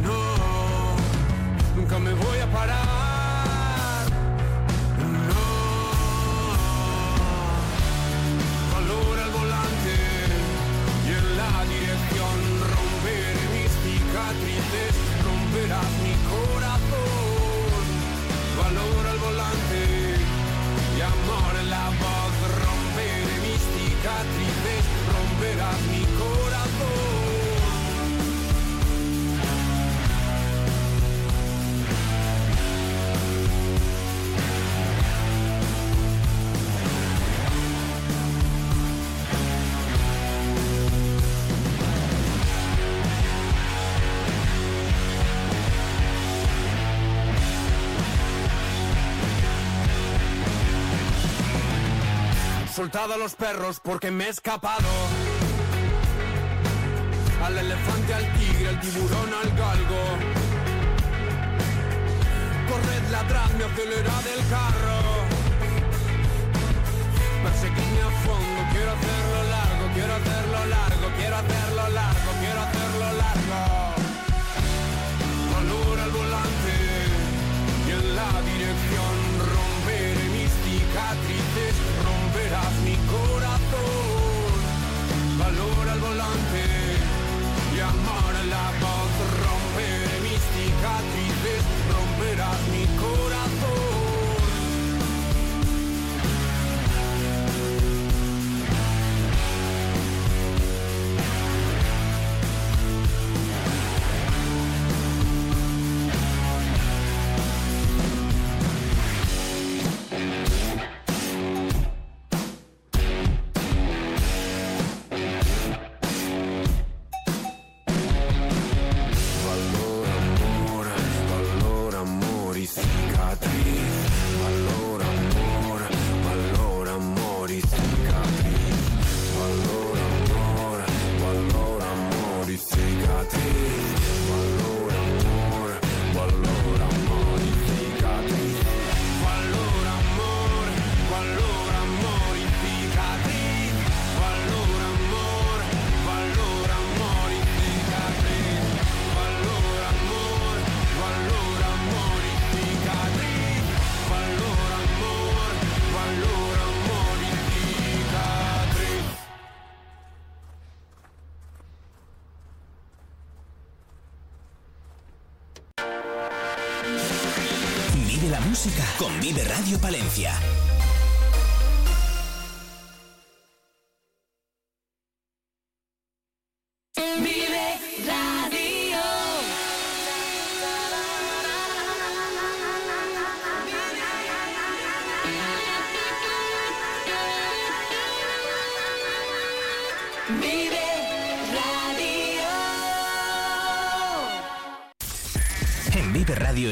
no, nunca me voy a parar. Romperás mi a los perros porque me he escapado. Al elefante, al tigre, al tiburón, al galgo. Corred, ladradme, acelerad el carro. Perseguidme a fondo, quiero hacerlo largo, quiero hacerlo largo, quiero hacerlo Valor al volante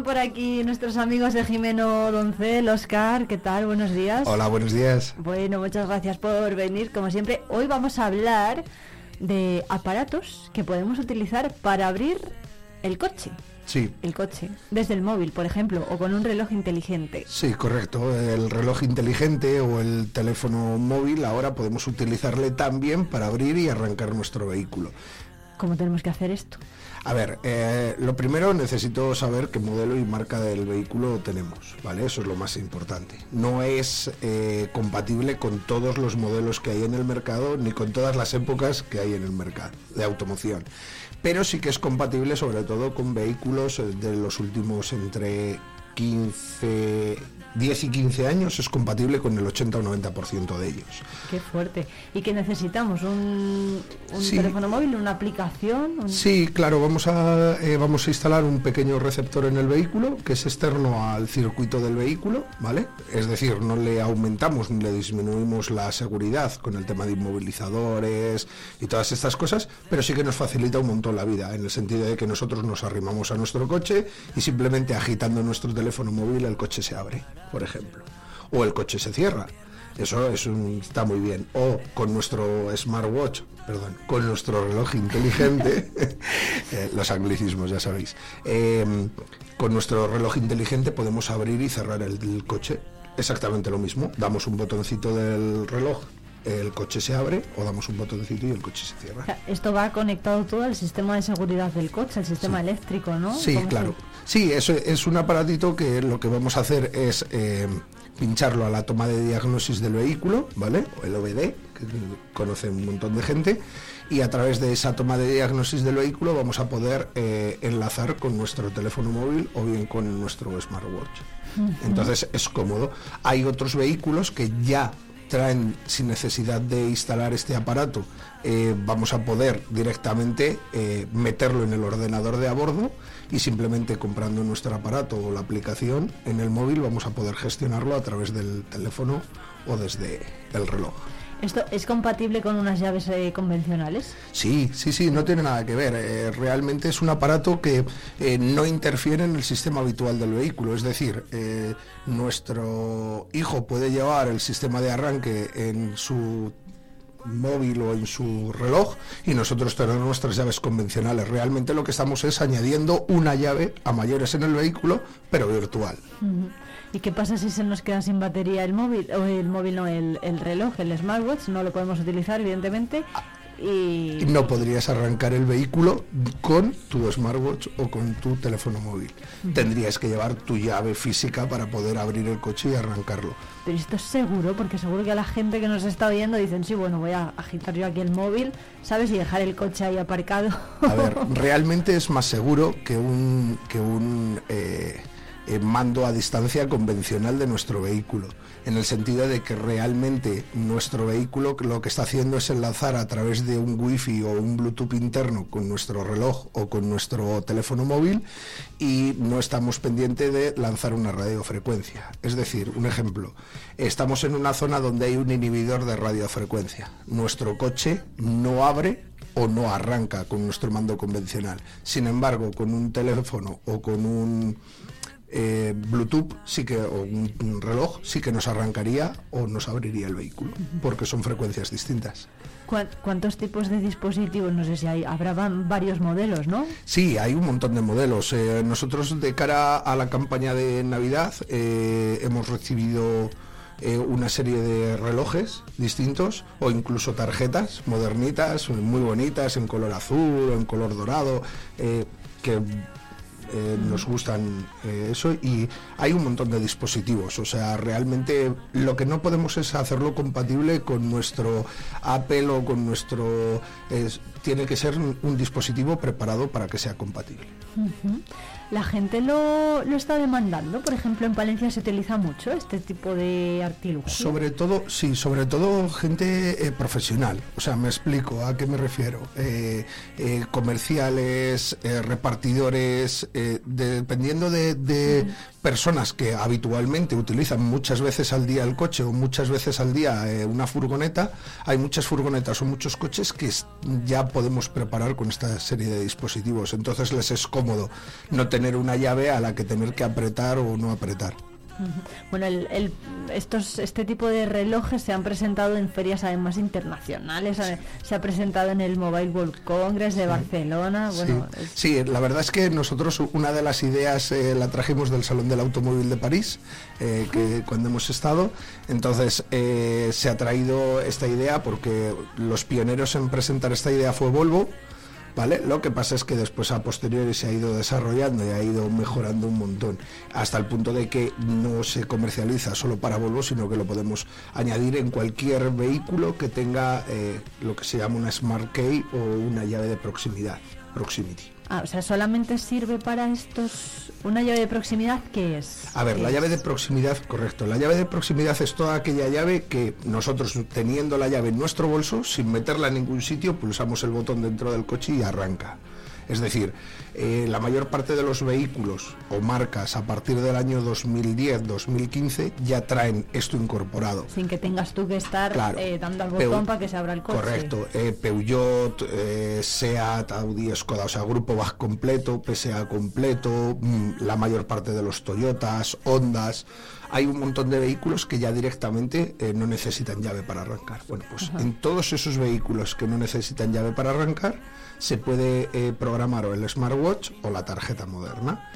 Están por aquí nuestros amigos de Jimeno Doncel, Oscar, ¿qué tal? Buenos días. Hola, buenos días. Bueno, muchas gracias por venir. Como siempre, hoy vamos a hablar de aparatos que podemos utilizar para abrir el coche. Sí, El coche, desde el móvil, por ejemplo, o con un reloj inteligente. sí, correcto. El reloj inteligente o el teléfono móvil ahora podemos utilizarle también para abrir y arrancar nuestro vehículo. ¿Cómo tenemos que hacer esto? A ver, eh, lo primero necesito saber qué modelo y marca del vehículo tenemos, ¿vale? Eso es lo más importante. No es eh, compatible con todos los modelos que hay en el mercado ni con todas las épocas que hay en el mercado de automoción. Pero sí que es compatible sobre todo con vehículos eh, de los últimos entre 15, 10 y 15 años, es compatible con el 80 o 90% de ellos. Qué fuerte. ¿Y qué necesitamos? ¿Un, un Sí. teléfono móvil? ¿Una aplicación? Un- Sí, claro, vamos a, eh, vamos a instalar un pequeño receptor en el vehículo que es externo al circuito del vehículo, ¿vale? Es decir, no le aumentamos ni le disminuimos la seguridad con el tema de inmovilizadores y todas estas cosas, pero sí que nos facilita un montón la vida, en el sentido de que nosotros nos arrimamos a nuestro coche y simplemente agitando nuestro teléfono móvil el coche se abre, por ejemplo, o el coche se cierra. Eso es un- está muy bien. O con nuestro smartwatch, perdón, con nuestro reloj inteligente, eh, los anglicismos ya sabéis, eh, con nuestro reloj inteligente podemos abrir y cerrar el, el coche. Exactamente lo mismo. Damos un botoncito del reloj el coche se abre o damos un botoncito y el coche se cierra. O sea, esto va conectado todo al sistema de seguridad del coche, al sistema eléctrico, ¿no? Sí, ¿Cómo claro. Sí, eso es un aparatito que lo que vamos a hacer es eh, pincharlo a la toma de diagnosis del vehículo, ¿vale? O el OBD, que conoce un montón de gente, y a través de esa toma de diagnosis del vehículo vamos a poder eh, enlazar con nuestro teléfono móvil o bien con nuestro smartwatch. Entonces es cómodo. Hay otros vehículos que ya traen sin necesidad de instalar este aparato, eh, vamos a poder directamente meterlo en el ordenador de a bordo y simplemente comprando nuestro aparato o la aplicación en el móvil vamos a poder gestionarlo a través del teléfono o desde el reloj. ¿Esto es compatible con unas llaves eh, convencionales? Sí, sí, sí, no tiene nada que ver. Eh, realmente es un aparato que eh, no interfiere en el sistema habitual del vehículo. Es decir, nuestro hijo puede llevar el sistema de arranque en su móvil o en su reloj y nosotros tenemos nuestras llaves convencionales. Realmente lo que estamos es añadiendo una llave a mayores en el vehículo, pero virtual. ¿Y qué pasa si se nos queda sin batería el móvil? O el móvil no, el, el reloj, el smartwatch, no lo podemos utilizar, evidentemente. Y no podrías arrancar el vehículo con tu smartwatch o con tu teléfono móvil. Tendrías que llevar tu llave física para poder abrir el coche y arrancarlo. Pero esto es seguro, porque seguro que a la gente que nos está oyendo dicen, sí, bueno, voy a agitar yo aquí el móvil, ¿sabes? Y dejar el coche ahí aparcado. A ver, realmente es más seguro que un, que un eh, eh, mando a distancia convencional de nuestro vehículo, en el sentido de que realmente nuestro vehículo lo que está haciendo es enlazar a través de un wifi o un bluetooth interno con nuestro reloj o con nuestro teléfono móvil y no estamos pendientes de lanzar una radiofrecuencia. Es decir, un ejemplo, estamos en una zona donde hay un inhibidor de radiofrecuencia. Nuestro coche no abre o no arranca con nuestro mando convencional. Sin embargo, con un teléfono o con un eh, Bluetooth sí que o un, reloj sí que nos arrancaría o nos abriría el vehículo, porque son frecuencias distintas. ¿Cuán- ¿Cuántos tipos de dispositivos? No sé si hay, habrá varios modelos, ¿no? Sí, hay un montón de modelos. Eh, nosotros de cara a la campaña de Navidad eh, hemos recibido eh, una serie de relojes distintos o incluso tarjetas modernitas, muy bonitas, en color azul en color dorado, que eh, nos gustan eh, eso y hay un montón de dispositivos. O sea, realmente lo que no podemos es hacerlo compatible con nuestro Apple o con nuestro... es- tiene que ser un, dispositivo preparado para que sea compatible. La gente lo, lo está demandando. Por ejemplo, en Palencia se utiliza mucho este tipo de artilugios. Sobre todo, sí, sobre todo gente eh, profesional. O sea, me explico a qué me refiero. Eh, eh, comerciales, eh, repartidores, dependiendo de, de personas que habitualmente utilizan muchas veces al día el coche o muchas veces al día eh, una furgoneta, hay muchas furgonetas o muchos coches que ya podemos preparar con esta serie de dispositivos. Entonces les es cómodo no tener una llave a la que tener que apretar o no apretar. Bueno, el- el- estos, este tipo de relojes se han presentado en ferias además internacionales. Se ha presentado en el Mobile World Congress de Barcelona. Bueno, Sí, sí, la verdad es que nosotros una de las ideas eh, la trajimos del Salón del Automóvil de París, eh, que cuando hemos estado, entonces eh, se ha traído esta idea porque los pioneros en presentar esta idea fue Volvo. ¿Vale? Lo que pasa es que después a posteriori se ha ido desarrollando y ha ido mejorando un montón, hasta el punto de que no se comercializa solo para Volvo, sino que lo podemos añadir en cualquier vehículo que tenga eh, lo que se llama una Smart Key o una llave de proximidad. Ah, o sea, solamente sirve para estos. Una llave de proximidad, ¿qué es? A ver, ¿Qué la es? llave de proximidad, correcto. La llave de proximidad es toda aquella llave que nosotros, teniendo la llave en nuestro bolso, sin meterla en ningún sitio, pulsamos el botón dentro del coche y arranca. Es decir, eh, la mayor parte de los vehículos o marcas a partir del año 2010-2015 ya traen esto incorporado. Sin que tengas tú que estar Claro. eh, dando al Peu- botón para que se abra el coche. Correcto, eh, Peugeot, eh, Seat, Audi, Skoda, o sea, grupo VAG completo, PSA completo, mm, la mayor parte de los Toyotas, Hondas. Hay un montón de vehículos que ya directamente eh, no necesitan llave para arrancar. Bueno, pues Ajá. en todos esos vehículos que no necesitan llave para arrancar, se puede eh, programar o el smartwatch o la tarjeta moderna.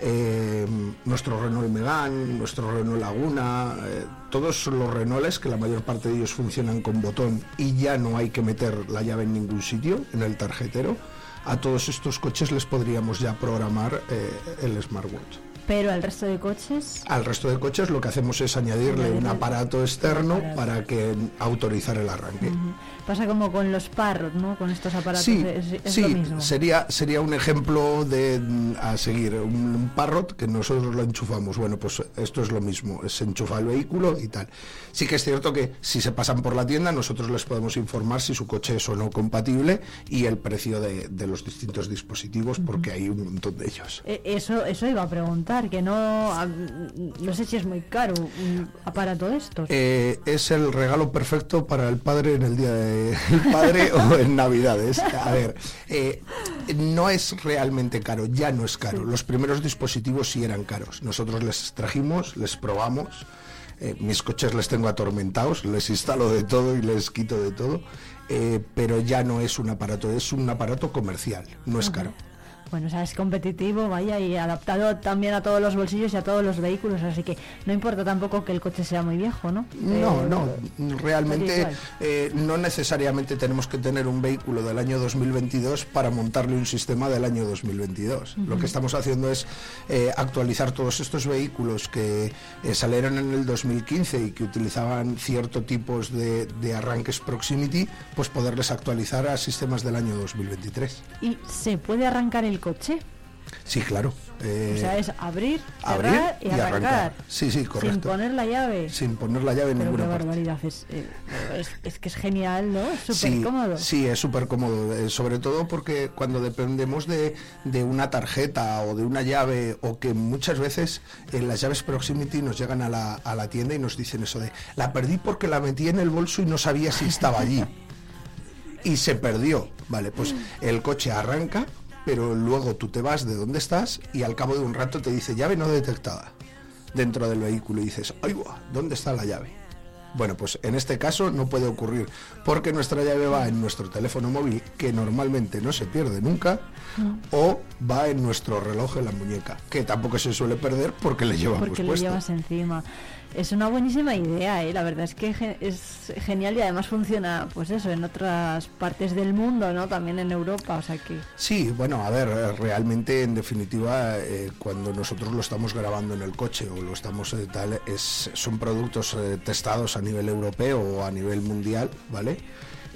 Eh, nuestro Renault Megane, nuestro Renault Laguna, eh, todos los Renaults, que la mayor parte de ellos funcionan con botón y ya no hay que meter la llave en ningún sitio, en el tarjetero, a todos estos coches les podríamos ya programar el smartwatch. Pero el resto de coches, Al resto de coches lo que hacemos es añadirle un aparato externo aparato. para que autorizar el arranque. ujú. pasa como con los Parrot, ¿no? Con estos aparatos, Sí, es, es sí, lo mismo. sería, sería un ejemplo de mm, a seguir, un, un parrot que nosotros lo enchufamos. Bueno, pues esto es lo mismo, se enchufa el vehículo y tal. Sí que es cierto que si se pasan por la tienda, nosotros les podemos informar si su coche es o no compatible y el precio de, de los distintos dispositivos, porque hay un montón de ellos. Eh, Eso, eso iba a preguntar, que no, no sé si es muy caro un aparato de estos. Eh, es el regalo perfecto para el padre en el día del padre o en Navidades. A ver, eh, no es realmente caro, ya no es caro. Los primeros dispositivos sí eran caros. Nosotros les trajimos, les probamos. eh, mis coches les tengo atormentados, les instalo de todo y les quito de todo. eh, pero ya no es un aparato, es un aparato comercial, no es caro. Bueno, o sea, es competitivo, vaya, y adaptado también a todos los bolsillos y a todos los vehículos, así que no importa tampoco que el coche sea muy viejo, ¿no? No, Eh, no, realmente eh, no necesariamente tenemos que tener un vehículo del año 2022 para montarle un sistema del año 2022. Lo Ujú. que estamos haciendo es eh, actualizar todos estos vehículos que salieron en el 2015 y que utilizaban cierto tipos de, de arranques proximity, pues poderles actualizar a sistemas del año 2023. ¿Y se puede arrancar el coche? Sí, claro. eh, o sea, es abrir, abrir cerrar y, y arrancar. arrancar. Sí, sí, Sin correcto. poner la llave. Sin poner la llave en Pero qué ninguna parte. barbaridad, es, eh, es, es que es genial, ¿no? Es súper Sí, cómodo. Sí, es súper cómodo, eh, sobre todo porque cuando dependemos de, de una tarjeta o de una llave o que muchas veces eh, las llaves proximity nos llegan a la, a la tienda y nos dicen eso de la perdí porque la metí en el bolso y no sabía si estaba allí y se perdió. Vale, pues el coche arranca, pero luego tú te vas de donde estás y al cabo de un rato te dice llave no detectada dentro del vehículo y dices, ¡ay, guau! ¿Dónde está la llave? Bueno, pues en este caso no puede ocurrir porque nuestra llave va en nuestro teléfono móvil, que normalmente no se pierde nunca, o va en nuestro reloj en la muñeca, que tampoco se suele perder porque le llevamos porque lo puesto. llevas encima. Es una buenísima idea, ¿eh? la verdad es que es genial y además funciona, pues eso, en otras partes del mundo, ¿no? También en Europa, o sea que... Sí, bueno, a ver, eh, realmente en definitiva eh, cuando nosotros lo estamos grabando en el coche o lo estamos eh, tal, es, son productos eh, testados a nivel europeo o a nivel mundial, ¿vale?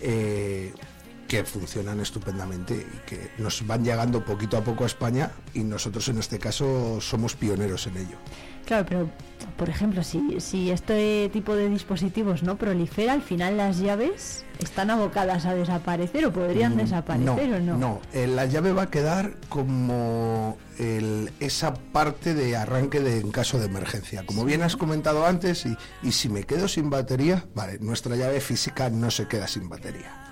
Que funcionan estupendamente y que nos van llegando poquito a poco a España y nosotros en este caso somos pioneros en ello. Claro, pero por ejemplo, si, si este tipo de dispositivos no prolifera, al final las llaves están abocadas a desaparecer o podrían Mm, desaparecer o no. No, eh, la llave va a quedar como el- esa parte de arranque de, en caso de emergencia. Como bien has comentado antes, y, y si me quedo sin batería, vale, nuestra llave física no se queda sin batería.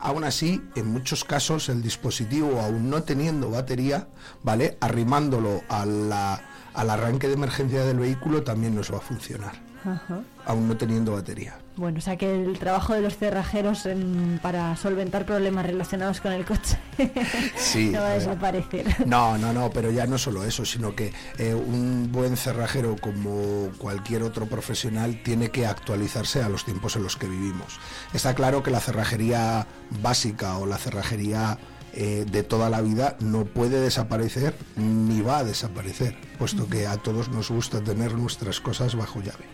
Aún así, en muchos casos el dispositivo, aún no teniendo batería, ¿vale? Arrimándolo a la- al arranque de emergencia del vehículo también nos va a funcionar, Ajá. aún no teniendo batería. Bueno, o sea que el trabajo de los cerrajeros en- para solventar problemas relacionados con el coche Sí, no va a desaparecer. No, no, no, pero ya no solo eso, sino que eh, un buen cerrajero como cualquier otro profesional tiene que actualizarse a los tiempos en los que vivimos. Está claro que la cerrajería básica o la cerrajería eh, de toda la vida no puede desaparecer ni va a desaparecer, puesto que a todos nos gusta tener nuestras cosas bajo llave.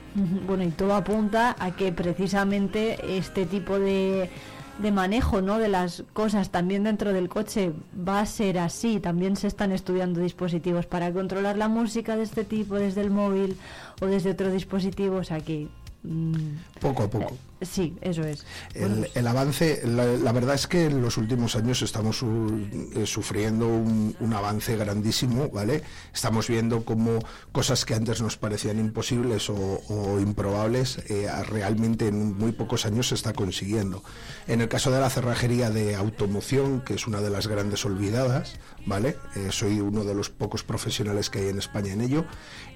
Bueno, y todo apunta a que precisamente este tipo de, de manejo ¿no? de las cosas también dentro del coche va a ser así. También se están estudiando dispositivos para controlar la música de este tipo desde el móvil o desde otro dispositivo. O sea que... mm, Poco a poco. Sí, eso es. El, el avance, la, la verdad es que en los últimos años estamos su- eh, sufriendo un, un avance grandísimo, ¿vale? Estamos viendo cómo cosas que antes nos parecían imposibles o, o improbables, eh, realmente en muy pocos años se está consiguiendo. En el caso de la cerrajería de automoción, que es una de las grandes olvidadas, ¿vale? Eh, soy uno de los pocos profesionales que hay en España en ello,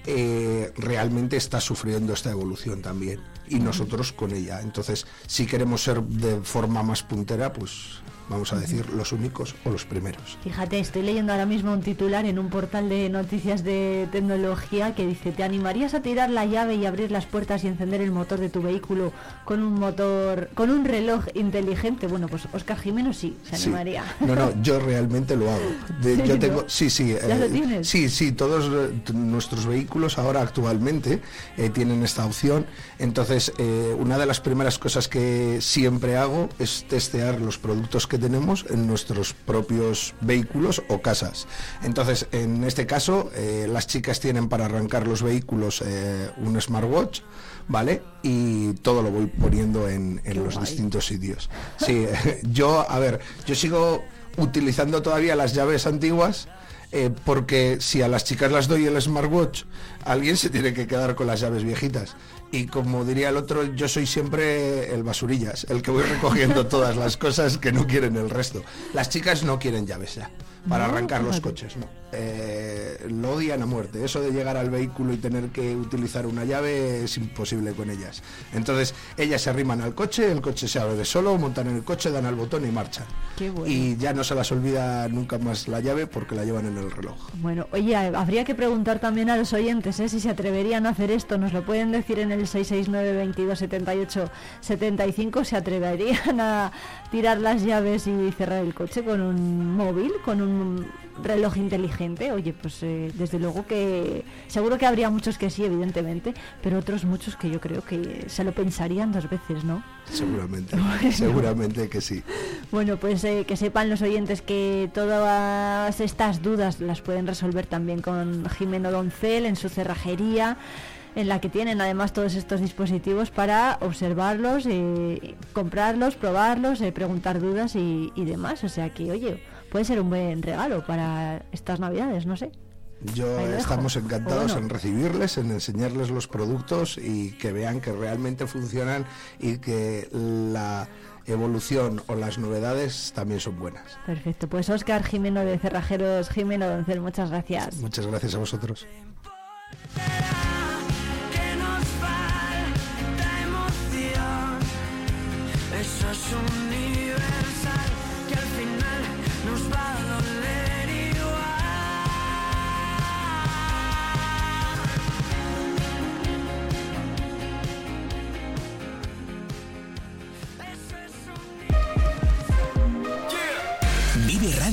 eh, realmente está sufriendo esta evolución también y nosotros con ella. Entonces, si queremos ser de forma más puntera, pues vamos a decir los únicos o los primeros. Fíjate, estoy leyendo ahora mismo un titular en un portal de noticias de tecnología que dice, ¿te animarías a tirar la llave y abrir las puertas y encender el motor de tu vehículo con un motor, con un reloj inteligente? Bueno, pues Oscar Jiménez sí, se Sí. animaría. No, no, yo realmente lo hago. De- ¿En yo tengo, sí, sí. eh, ¿Ya lo tienes? Sí, sí, todos eh, nuestros vehículos ahora actualmente eh, tienen esta opción. Entonces, eh, una de las primeras cosas que siempre hago es testear los productos que tenemos en nuestros propios vehículos o casas. Entonces, en este caso, eh, las chicas tienen para arrancar los vehículos eh, un smartwatch. ¿Vale? Y todo lo voy poniendo en, en los distintos sitios. Sí, yo, a ver, yo sigo utilizando todavía las llaves antiguas eh, porque si a las chicas las doy el smartwatch, alguien se tiene que quedar con las llaves viejitas. Y como diría el otro, yo soy siempre el basurillas, el que voy recogiendo todas las cosas que no quieren el resto. Las chicas no quieren llaves ya, para No, arrancar los coches, no. Eh, lo odian a muerte. Eso de llegar al vehículo y tener que utilizar una llave es imposible con ellas. Entonces, ellas se arriman al coche, el coche se abre de solo, montan en el coche, dan al botón y marchan. Qué bueno. Y ya no se las olvida nunca más la llave porque la llevan en el reloj. Bueno, oye, habría que preguntar también a los oyentes ¿eh? si se atreverían a hacer esto. Nos lo pueden decir en el 669 22 78 75. ¿Se atreverían a tirar las llaves y cerrar el coche con un móvil, con un reloj inteligente? Oye, pues eh, desde luego que seguro que habría muchos que sí, evidentemente, pero otros muchos que yo creo que se lo pensarían dos veces, ¿no? Seguramente, Bueno. seguramente que sí. Bueno, pues eh, que sepan los oyentes que todas estas dudas las pueden resolver también con Jimeno Doncel en su cerrajería, en la que tienen además todos estos dispositivos para observarlos, eh, comprarlos, probarlos, eh, preguntar dudas y, y demás. O sea que, oye, puede ser un buen regalo para estas navidades, no sé. Yo estamos encantados Bueno. en recibirles, en enseñarles los productos y que vean que realmente funcionan y que la evolución o las novedades también son buenas. Perfecto, pues Oscar Jimeno de Cerrajeros, Jimeno Doncel, muchas gracias. Muchas gracias a vosotros. que nos falta emoción. Eso es universal,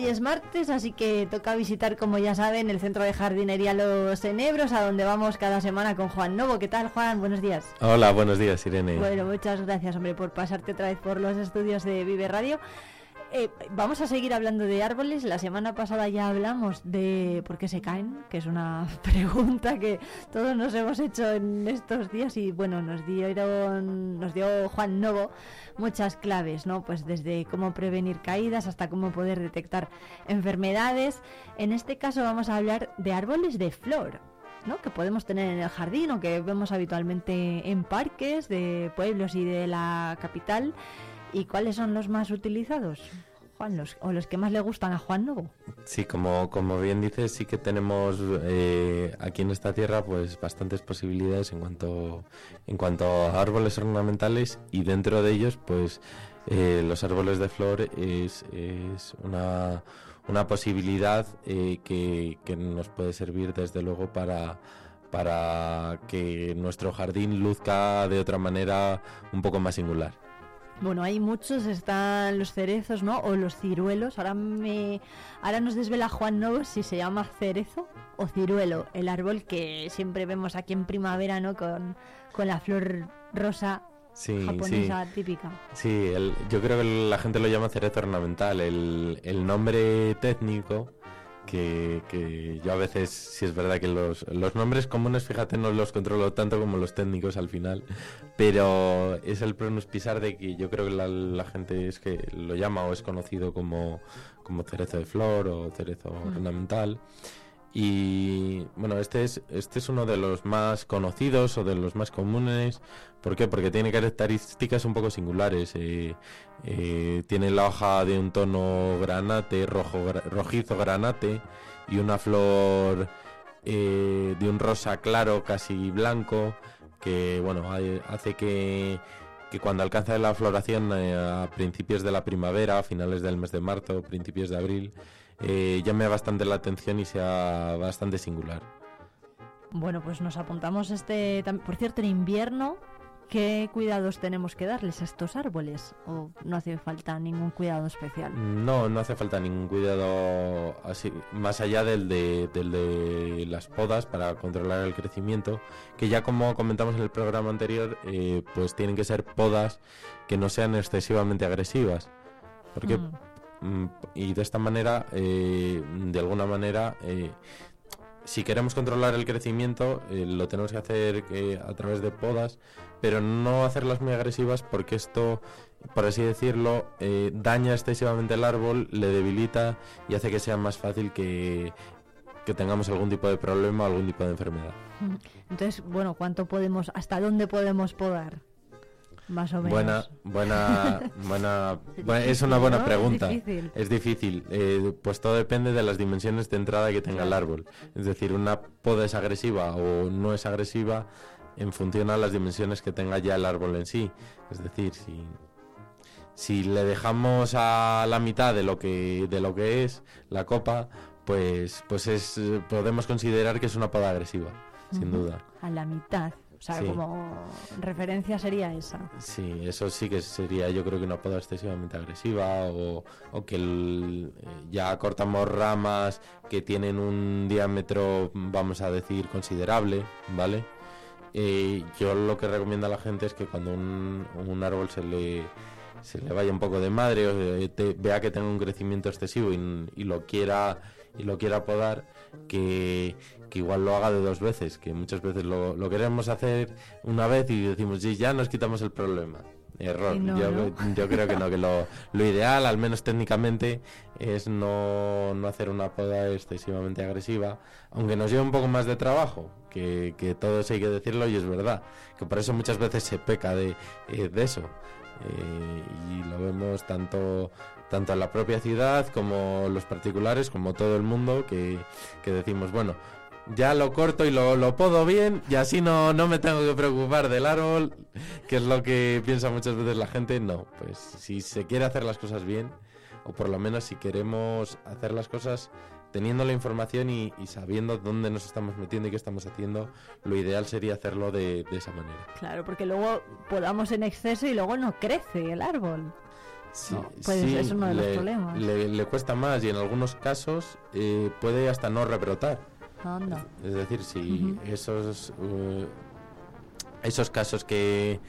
Hoy es martes, así que toca visitar, como ya saben, el centro de jardinería Los Enebros, a donde vamos cada semana con Juan Novo. ¿Qué tal, Juan? Buenos días. Hola, buenos días, Irene. Bueno, muchas gracias, hombre, por pasarte otra vez por los estudios de Vive Radio. Eh, vamos a seguir hablando de árboles. La semana pasada ya hablamos de por qué se caen, que es una pregunta que todos nos hemos hecho en estos días y bueno, nos dieron, nos dio Juan Novo muchas claves, ¿no? Pues desde cómo prevenir caídas hasta cómo poder detectar enfermedades. En este caso vamos a hablar de árboles de flor. ¿no? que podemos tener en el jardín o que vemos habitualmente en parques de pueblos y de la capital. ¿Y cuáles son los más utilizados? Juan, los, o los que más le gustan a Juan Novo. Sí, como, como bien dices, sí que tenemos eh, aquí en esta tierra pues bastantes posibilidades en cuanto, en cuanto a árboles ornamentales y dentro de ellos pues eh, los árboles de flor es, es una, una posibilidad eh, que, que nos puede servir desde luego para para que nuestro jardín luzca de otra manera un poco más singular. Bueno, hay muchos, están los cerezos, ¿no? O los ciruelos. Ahora me ahora nos desvela Juan Novo si se llama cerezo o ciruelo, el árbol que siempre vemos aquí en primavera, ¿no? Con, con la flor rosa Sí, japonesa sí. típica. Sí, el- yo creo que la gente lo llama cerezo ornamental. El, el nombre técnico, que, que yo a veces, sí es verdad que los, los nombres comunes, fíjate, no los controlo tanto como los técnicos al final, pero es el pronus pisar de que yo creo que la, la gente es que lo llama o es conocido como, como cerezo de flor o cerezo Mm. ornamental. Y bueno, este es, este es uno de los más conocidos o de los más comunes. ¿Por qué? Porque tiene características un poco singulares. eh, eh, tiene la hoja de un tono granate, rojo, rojizo granate, y una flor eh, de un rosa claro, casi blanco, que bueno, hace que, que cuando alcanza la floración a principios de la primavera, a finales del mes de marzo, principios de abril, eh, llame bastante la atención y sea bastante singular. Bueno, pues nos apuntamos este... Por cierto, en invierno, ¿qué cuidados tenemos que darles a estos árboles? ¿O no hace falta ningún cuidado especial? No, no hace falta ningún cuidado así, más allá del de, del de las podas para controlar el crecimiento, que ya como comentamos en el programa anterior, eh, pues tienen que ser podas que no sean excesivamente agresivas. Porque, Mm. Mm, y de esta manera, eh, de alguna manera, eh, si queremos controlar el crecimiento, eh, lo tenemos que hacer eh, a través de podas, pero no hacerlas muy agresivas porque esto, por así decirlo, daña excesivamente el árbol, le debilita y hace que sea más fácil que, que tengamos algún tipo de problema o algún tipo de enfermedad. Entonces, bueno, ¿cuánto podemos, hasta dónde podemos podar? Más o menos. Buena, buena, buena, Es una buena pregunta. difícil. Es difícil, eh, pues todo depende de las dimensiones de entrada que tenga el árbol. Es decir, una poda es agresiva o no es agresiva en función a las dimensiones que tenga ya el árbol en sí. Es decir, si, si le dejamos a la mitad de lo que, de lo que es la copa, pues, pues es, podemos considerar que es una poda agresiva, sin duda. A la mitad. O sea, Sí. como referencia sería esa. Sí, eso sí que sería yo creo que una poda excesivamente agresiva o, o que el- eh, ya cortamos ramas que tienen un diámetro, vamos a decir, considerable, ¿vale? Eh, yo lo que recomiendo a la gente es que cuando un, un árbol se le, se le vaya un poco de madre o eh, te- vea que tenga un crecimiento excesivo y, y lo quiera y lo quiera podar, que, que igual lo haga de dos veces, que muchas veces lo, lo queremos hacer una vez y decimos, sí, ya nos quitamos el problema. Error. No, yo, ¿no? yo creo que no, que lo, lo ideal, al menos técnicamente, es no, no hacer una poda excesivamente agresiva, aunque nos lleve un poco más de trabajo, que, que todo eso hay que decirlo y es verdad, que por eso muchas veces se peca de, eh, de eso. Eh, y lo vemos tanto tanto en la propia ciudad como los particulares, como todo el mundo, que, que decimos, bueno, ya lo corto y lo, lo podo bien y así no, no me tengo que preocupar del árbol, que es lo que piensa muchas veces la gente. No, pues si se quiere hacer las cosas bien, o por lo menos si queremos hacer las cosas teniendo la información y, y sabiendo dónde nos estamos metiendo y qué estamos haciendo, lo ideal sería hacerlo de, de esa manera. Claro, porque luego podamos en exceso y luego no crece el árbol. Sí, No, pues sí, es uno de los le, problemas. Le, le cuesta más y en algunos casos eh, puede hasta no rebrotar. Anda. Es decir, si esos eh, esos casos que,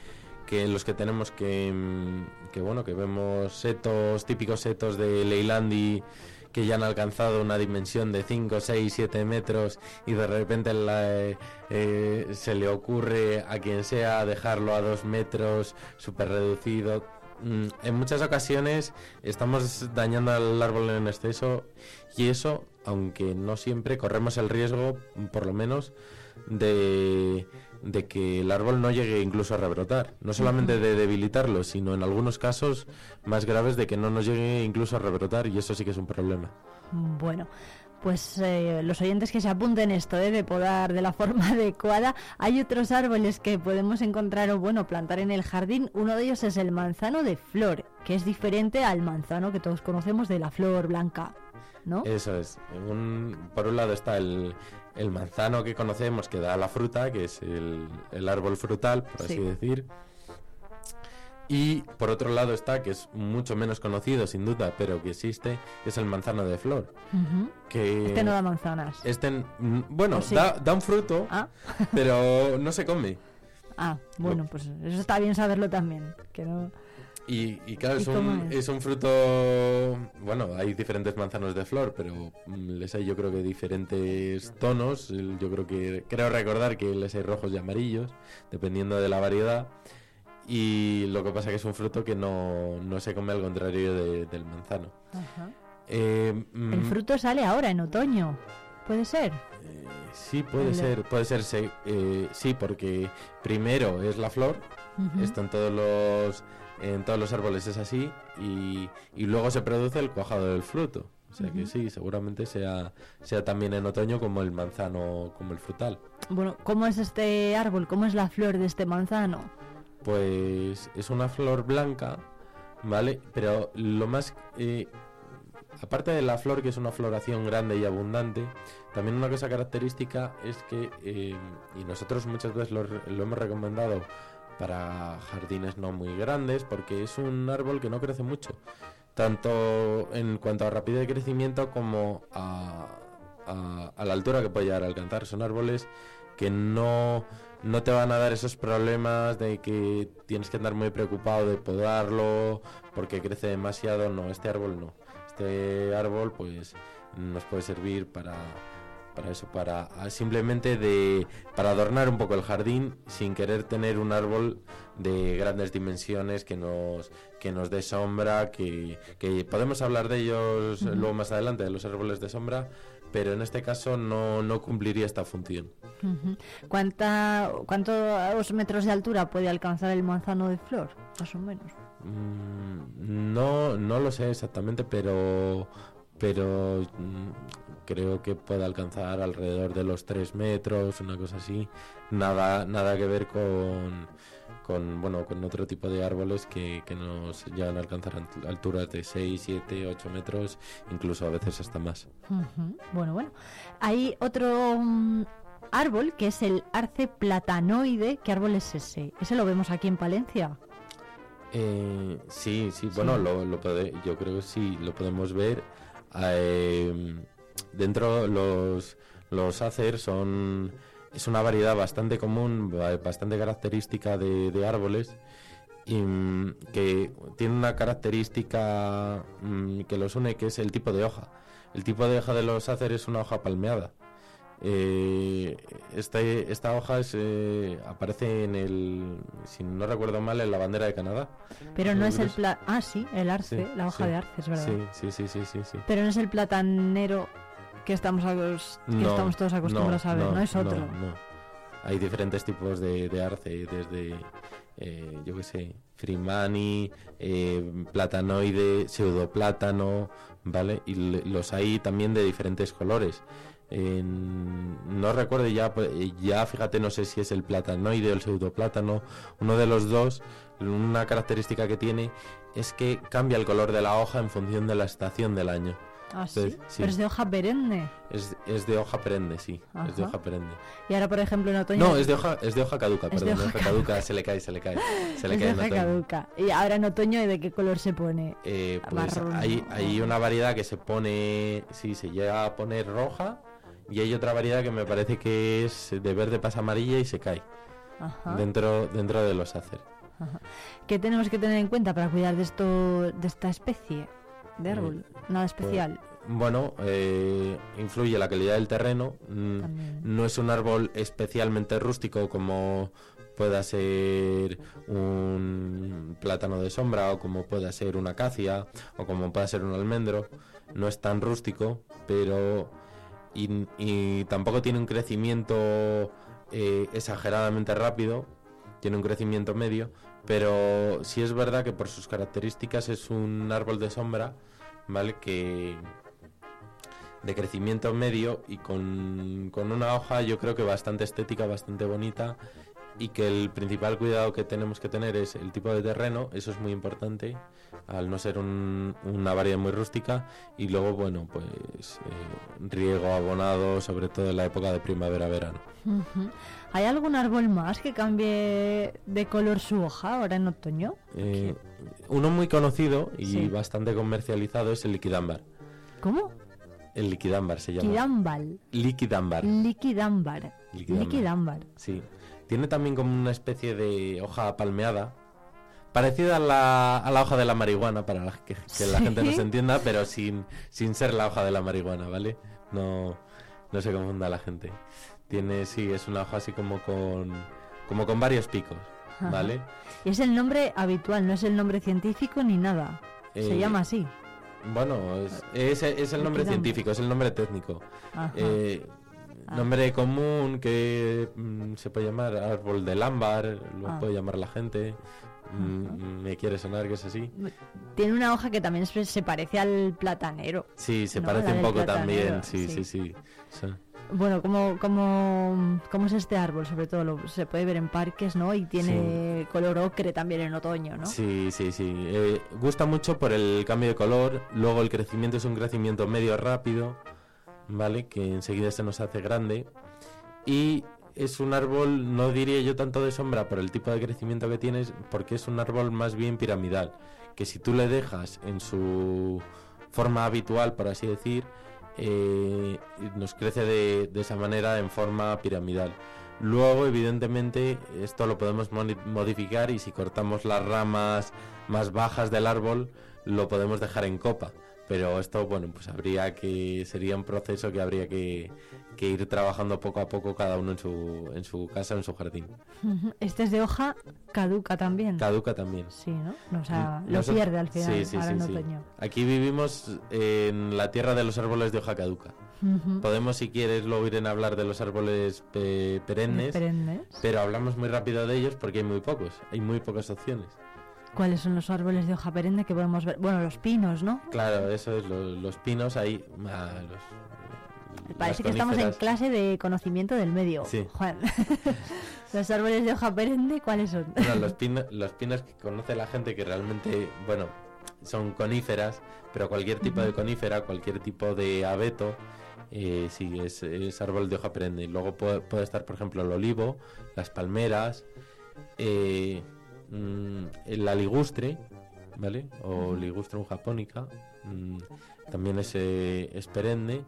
que los que tenemos que, mm, que bueno que vemos setos típicos setos de Leilandi que ya han alcanzado una dimensión de 5, 6, 7 metros y de repente la, eh, eh, se le ocurre a quien sea dejarlo a 2 metros súper reducido. Mm, En muchas ocasiones estamos dañando al árbol en exceso y eso, aunque no siempre, corremos el riesgo, por lo menos, de, de que el árbol no llegue incluso a rebrotar. No solamente de debilitarlo, sino en algunos casos más graves de que no nos llegue incluso a rebrotar y eso sí que es un problema. Bueno, pues eh, los oyentes que se apunten esto eh, de podar de la forma adecuada. Hay otros árboles que podemos encontrar o bueno plantar en el jardín. Uno de ellos es el manzano de flor, que es diferente al manzano que todos conocemos de la flor blanca, ¿no? Eso es. Un- por un lado está el, el manzano que conocemos que da la fruta, que es el, el árbol frutal, por así Sí. decir. Y por otro lado está, que es mucho menos conocido sin duda, pero que existe, es el manzano de flor. Que Este no da manzanas. Este, bueno, da, da un fruto, Ah. pero no se come. Ah, bueno, pues eso está bien saberlo también. Que no... Y, y claro, ¿Y es un, es? es un fruto. Bueno, hay diferentes manzanos de flor, pero mm, les hay yo creo que diferentes tonos. Yo creo que. Creo recordar que les hay rojos y amarillos, dependiendo de la variedad. Y lo que pasa que es un fruto que no, no se come al contrario de- del manzano. Ajá. Eh, El mm, fruto sale ahora, en otoño. ¿Puede ser? Sí, puede ser, puede ser, sí, eh, sí, porque primero es la flor, esto en todos los en todos los árboles es así y, y luego se produce el cuajado del fruto. O sea que sí, seguramente sea sea también en otoño como el manzano, como el frutal. Bueno, ¿cómo es este árbol? ¿Cómo es la flor de este manzano? Pues es una flor blanca, ¿vale? Pero lo más... eh, aparte de la flor, que es una floración grande y abundante, también una cosa característica es que, eh, y nosotros muchas veces lo, hemos recomendado para jardines no muy grandes, porque es un árbol que no crece mucho, tanto en cuanto a rapidez de crecimiento como a, a- a la altura que puede llegar a alcanzar. Son árboles que no, no te van a dar esos problemas de que tienes que andar muy preocupado de podarlo porque crece demasiado. No, este árbol no. Este árbol pues nos puede servir para, para eso, para simplemente de para adornar un poco el jardín sin querer tener un árbol de grandes dimensiones que nos que nos dé sombra, que, que podemos hablar de ellos luego más adelante, de los árboles de sombra, pero en este caso no, no cumpliría esta función. ¿Cuánta, ¿Cuántos metros de altura puede alcanzar el manzano de flor? Más o menos. Mm, No, no lo sé exactamente, pero pero mm, creo que puede alcanzar alrededor de los 3 metros, una cosa así. Nada, nada que ver con, con bueno con otro tipo de árboles que, que nos llegan a alcanzar alt- alturas de 6, 7, 8 metros, incluso a veces hasta más. Bueno, bueno. Hay otro mm, árbol que es el arce platanoide. ¿Qué árbol es ese? Ese lo vemos aquí en Palencia. Eh, sí, sí, bueno, lo, yo creo que sí, lo podemos ver. Eh, dentro los, los acer son es una variedad bastante común, ba- bastante característica de, de árboles y mm, que tiene una característica mm, que los une, que es el tipo de hoja. El tipo de hoja de los acer es una hoja palmeada. Eh, este- esta hoja es, eh, aparece en el, si no recuerdo mal, en la bandera de Canadá. Pero no es el pla Ah, sí, el arce, Sí, la hoja sí, de arce, es verdad. Sí, sí, sí, sí, sí. Pero no es el platanero que estamos, acos- que No, estamos todos acostumbrados a ver, no, es otro. Hay diferentes tipos de, de arce, desde, eh, yo qué sé, frimani, eh, platanoide, pseudoplátano, ¿vale? Y los hay también de diferentes colores. No recuerdo ya, pues, ya fíjate, no sé si es el platanoide o el pseudoplátano, uno de los dos, una característica que tiene es que cambia el color de la hoja en función de la estación del año. Ah, sí. Entonces, sí. Pero es de hoja perenne. Es, es de hoja perenne, sí. Es de hoja perenne. Y ahora, por ejemplo, en otoño. No, es de hoja, es de hoja caduca, Es perdón. de hoja hoja caduca, se le cae, se le cae. Se le es cae de en hoja otoño. caduca. Y ahora en otoño, ¿de qué color se pone? Eh, pues hay, hay una variedad que se pone, sí, se llega a poner roja y hay otra variedad que me parece que es de verde pasa amarilla y se cae Ajá. dentro dentro de los. Ajá. ¿Qué tenemos que tener en cuenta para cuidar de esto, de esta especie de árbol? Nada especial. Pues, bueno, eh, influye la calidad del terreno. mm, También. No es un árbol especialmente rústico como pueda ser un plátano de sombra o como pueda ser una acacia o como pueda ser un almendro. No es tan rústico, pero y, y tampoco tiene un crecimiento eh, exageradamente rápido. Tiene un crecimiento medio, pero sí es verdad que por sus características es un árbol de sombra, ¿vale? Que de crecimiento medio y con, con una hoja yo creo que bastante estética, bastante bonita y que el principal cuidado que tenemos que tener es el tipo de terreno, eso es muy importante, al no ser un- una variedad muy rústica y luego, bueno, pues eh, riego, abonado, sobre todo en la época de primavera-verano. ¿Hay algún árbol más que cambie de color su hoja ahora en otoño? Eh, uno muy conocido y Sí. bastante comercializado es el liquidámbar. ¿Cómo? El liquidámbar se llama. Liquidámbar. Liquidámbar. Liquidámbar. Liquidámbar. Sí. Tiene también como una especie de hoja palmeada. Parecida a la, a la hoja de la marihuana, para la- que, que la gente no se entienda, pero sin, sin ser la hoja de la marihuana, ¿vale? No, no se confunda la gente. Tiene, sí, es una hoja así como con, como con varios picos, ¿vale? Y es el nombre habitual, no es el nombre científico ni nada. Se Eh, llama así. Bueno, es, es- es el nombre científico, es el nombre técnico. Eh, Ah. Nombre común que mm, se puede llamar árbol del ámbar, lo Ah. puede llamar la gente. Mm, me quiere sonar que es así. Tiene una hoja que también se, parece al platanero. Sí, se No, parece la un poco también. Sí, sí. sí, sí. Bueno, como, como, como es este árbol, sobre todo lo- se puede ver en parques, ¿no? Y tiene color ocre también en otoño, ¿no? Sí, sí, sí. Eh, gusta mucho por el cambio de color. Luego el crecimiento es un crecimiento medio rápido, ¿vale? Que enseguida se nos hace grande. Y es un árbol, no diría yo tanto de sombra por el tipo de crecimiento que tienes, porque es un árbol más bien piramidal. Que si tú le dejas en su forma habitual, por así decir, eh, nos crece de, de esa manera en forma piramidal. Luego, evidentemente, esto lo podemos modificar y si cortamos las ramas más bajas del árbol, lo podemos dejar en copa. Pero esto, bueno, pues habría que, sería un proceso que habría que, que ir trabajando poco a poco cada uno en su, en su casa, en su jardín. Este es de hoja caduca también. Caduca también. Sí, ¿no? O sea, lo pierde al final, Sí, sí, ahora sí, en otoño. Aquí vivimos en la tierra de los árboles de hoja caduca. Podemos, si quieres, luego ir en hablar de los árboles pe- perennes, Perennes. pero hablamos muy rápido de ellos porque hay muy pocos, hay muy pocas opciones. ¿Cuáles son los árboles de hoja perenne que podemos ver? Bueno, los pinos, ¿no? Claro, eso es, lo- los pinos ahí, ah, los, Parece que estamos en clase de conocimiento del medio, Sí. Juan. los árboles de hoja perenne, ¿cuáles son? Bueno, los, pino- los pinos que conoce la gente que realmente, bueno, son coníferas, pero cualquier tipo de conífera, cualquier tipo de abeto, eh, sí, es, es árbol de hoja perenne. Luego puede, puede estar, por ejemplo, el olivo, las palmeras, eh, mm, la ligustre, ¿vale? O ligustrum japonica, mm, también es, eh, es perenne.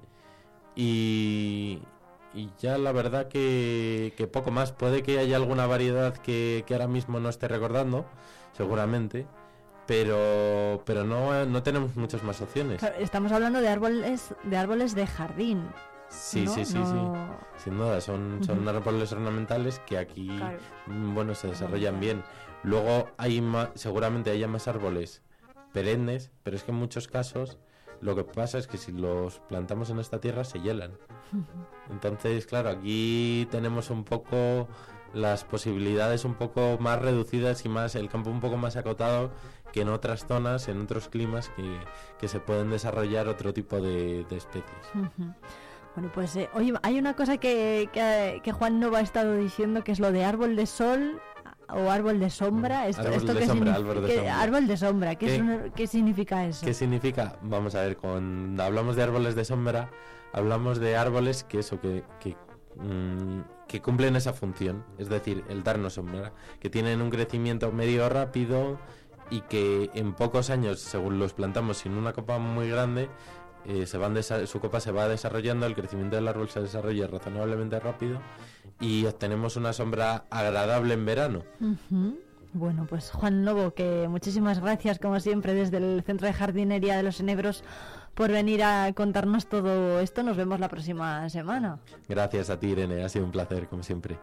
Y, y ya la verdad que, que poco más. Puede que haya alguna variedad que, que ahora mismo no esté recordando, seguramente, pero, pero no, no tenemos muchas más opciones. Estamos hablando de árboles de árboles de jardín. Sí, ¿no? sí, sí, No- sí. Sin duda, son, son árboles ornamentales que aquí, Claro. mm, bueno, se desarrollan bien. Luego hay seguramente haya más árboles perennes, pero es que en muchos casos lo que pasa es que si los plantamos en esta tierra se hielan. Entonces, claro, aquí tenemos un poco las posibilidades un poco más reducidas y más el campo un poco más acotado que en otras zonas, en otros climas que, que se pueden desarrollar otro tipo de, de especies. Bueno, pues eh, oye, hay una cosa que, que, que Juan Nova ha estado diciendo que es lo de árbol de sol o árbol de sombra. Esto, Árbol esto de qué sombra, árbol de sombra. árbol de sombra, ¿qué, ¿Qué? significa eso? ¿Qué significa? Vamos a ver, cuando hablamos de árboles de sombra, hablamos de árboles que eso, que, que, mm, que cumplen esa función, es decir, el darnos sombra, que tienen un crecimiento medio rápido y que en pocos años, según los plantamos sin una copa muy grande, eh, se van su copa se va desarrollando, el crecimiento del árbol se desarrolla razonablemente rápido y obtenemos una sombra agradable en verano. Bueno, pues Juan Novo, que muchísimas gracias, como siempre, desde el Centro de Jardinería de los Enebros, por venir a contarnos todo esto. Nos vemos la próxima semana. Gracias a ti, Irene, ha sido un placer, como siempre.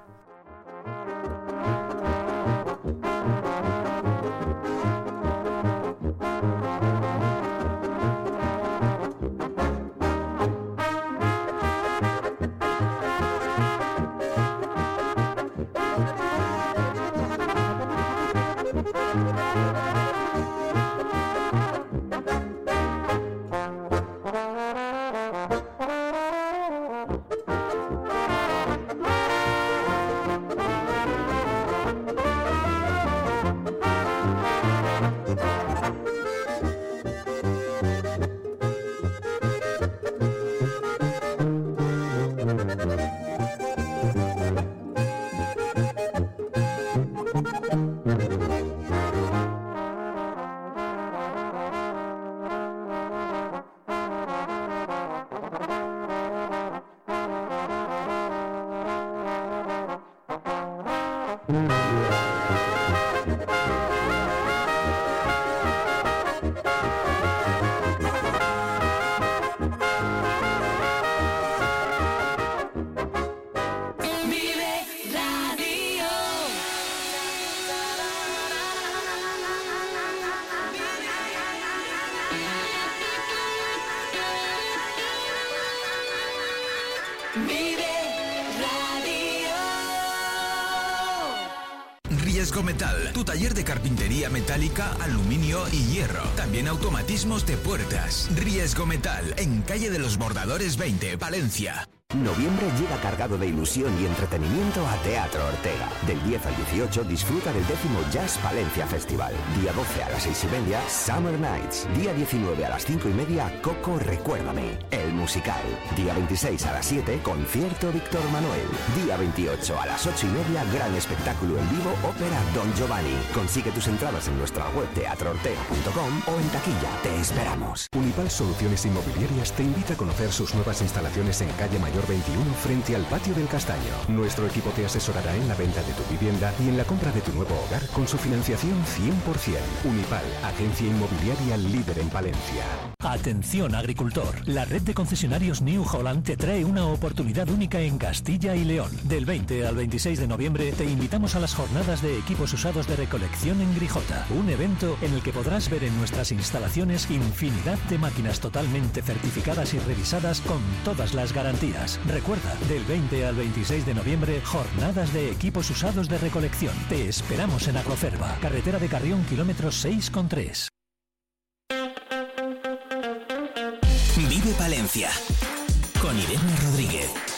Aluminio y hierro. También automatismos de puertas. Riesgo Metal, en calle de los Bordadores 20, Valencia. Noviembre llega cargado de ilusión y entretenimiento a Teatro Ortega. Del 10 al 18 disfruta del décimo Jazz Valencia Festival. Día 12 a las 6 y media, Summer Nights. Día 19 a las 5 y media, Coco Recuérdame. El musical. Día 26 a las 7, concierto Víctor Manuel. Día 28 a las 8 y media, gran espectáculo en vivo, ópera Don Giovanni. Consigue tus entradas en nuestra web teatroortega.com o en taquilla. Te esperamos. Unipal Soluciones Inmobiliarias te invita a conocer sus nuevas instalaciones en calle Mayor 21 frente al patio del Castaño. Nuestro equipo te asesorará en la venta de tu vivienda y en la compra de tu nuevo hogar con su financiación 100%. Unipal, agencia inmobiliaria líder en Palencia. Atención agricultor, la red de concesionarios New Holland te trae una oportunidad única en Castilla y León. Del 20 al 26 de noviembre te invitamos a las jornadas de equipos usados de recolección en Grijota, un evento en el que podrás ver en nuestras instalaciones infinidad de máquinas totalmente certificadas y revisadas con todas las garantías. Recuerda, del 20 al 26 de noviembre, jornadas de equipos usados de recolección. Te esperamos en Agroferva, carretera de Carrión, kilómetro 6,3. Vive Palencia con Irene Rodríguez.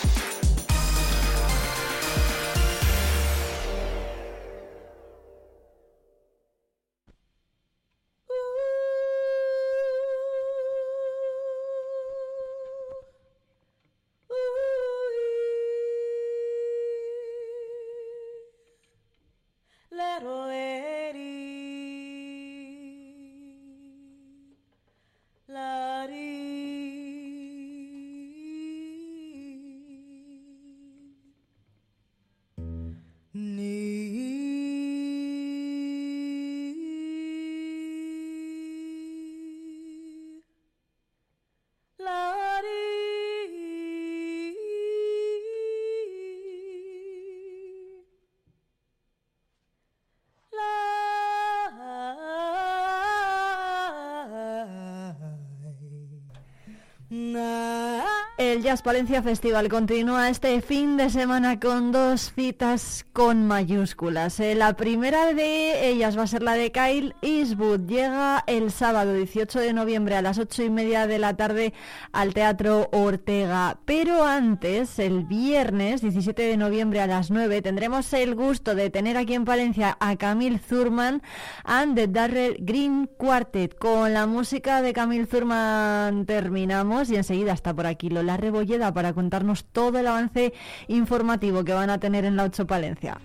Jazz Palencia Festival continúa este fin de semana con dos citas con mayúsculas. Eh, La primera de ellas va a ser la de Kyle Eastwood. Llega el sábado 18 de noviembre a las 8 y media de la tarde al Teatro Ortega. Pero antes, el viernes 17 de noviembre a las 9, tendremos el gusto de tener aquí en Palencia a Camille Zurman and the Darrell Green Quartet. Con la música de Camille Zurman terminamos y enseguida está por aquí Lola Bolleda para contarnos todo el avance informativo que van a tener en la 8 Palencia.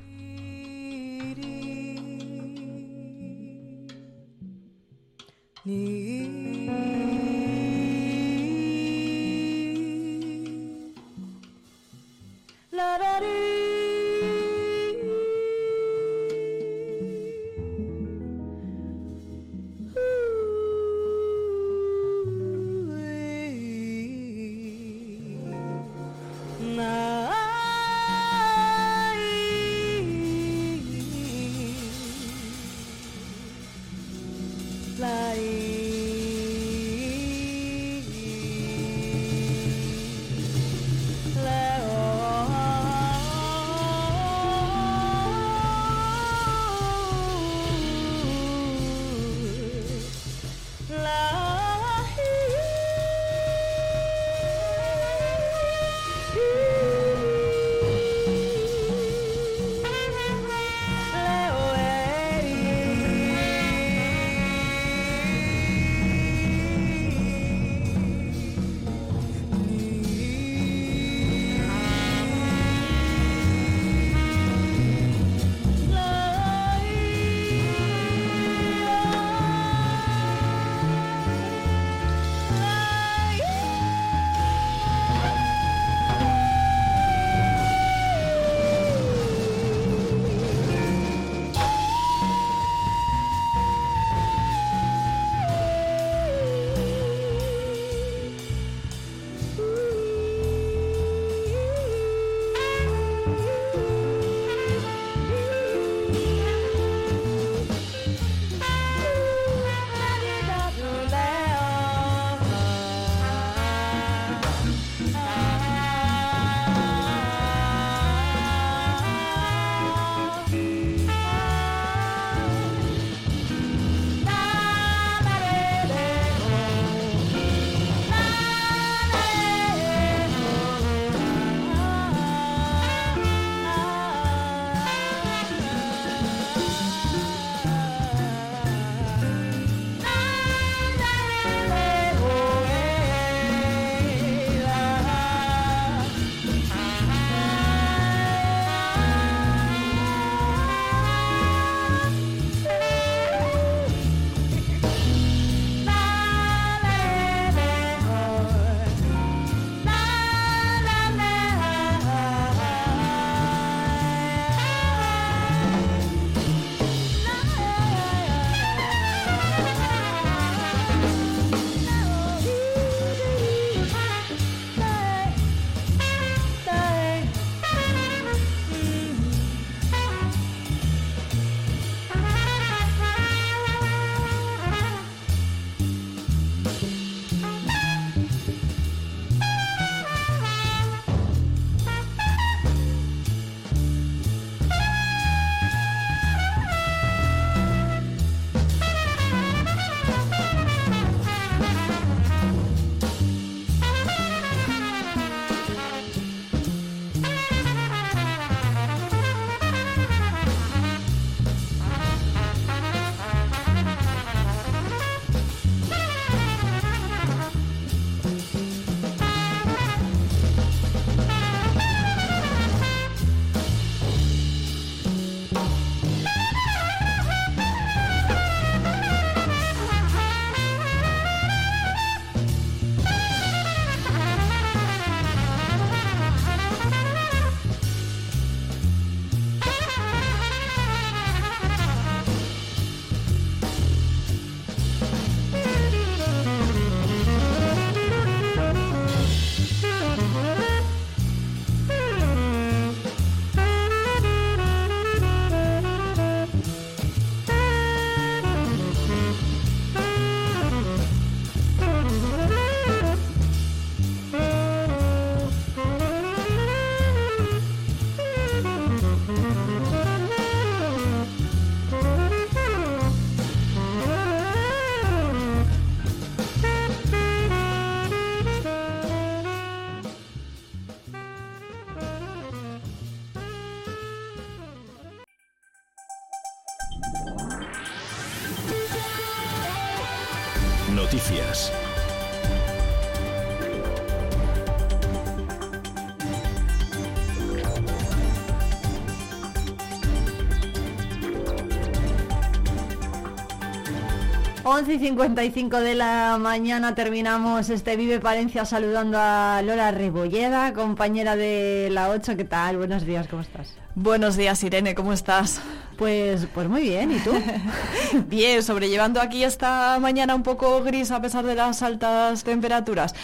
11 y 55 de la mañana terminamos este Vive Palencia saludando a Lola Rebolleda, compañera de la 8. ¿Qué tal? Buenos días, ¿cómo estás? Buenos días, Irene, ¿cómo estás? Pues, pues muy bien, ¿y tú? bien, sobrellevando aquí esta mañana un poco gris a pesar de las altas temperaturas.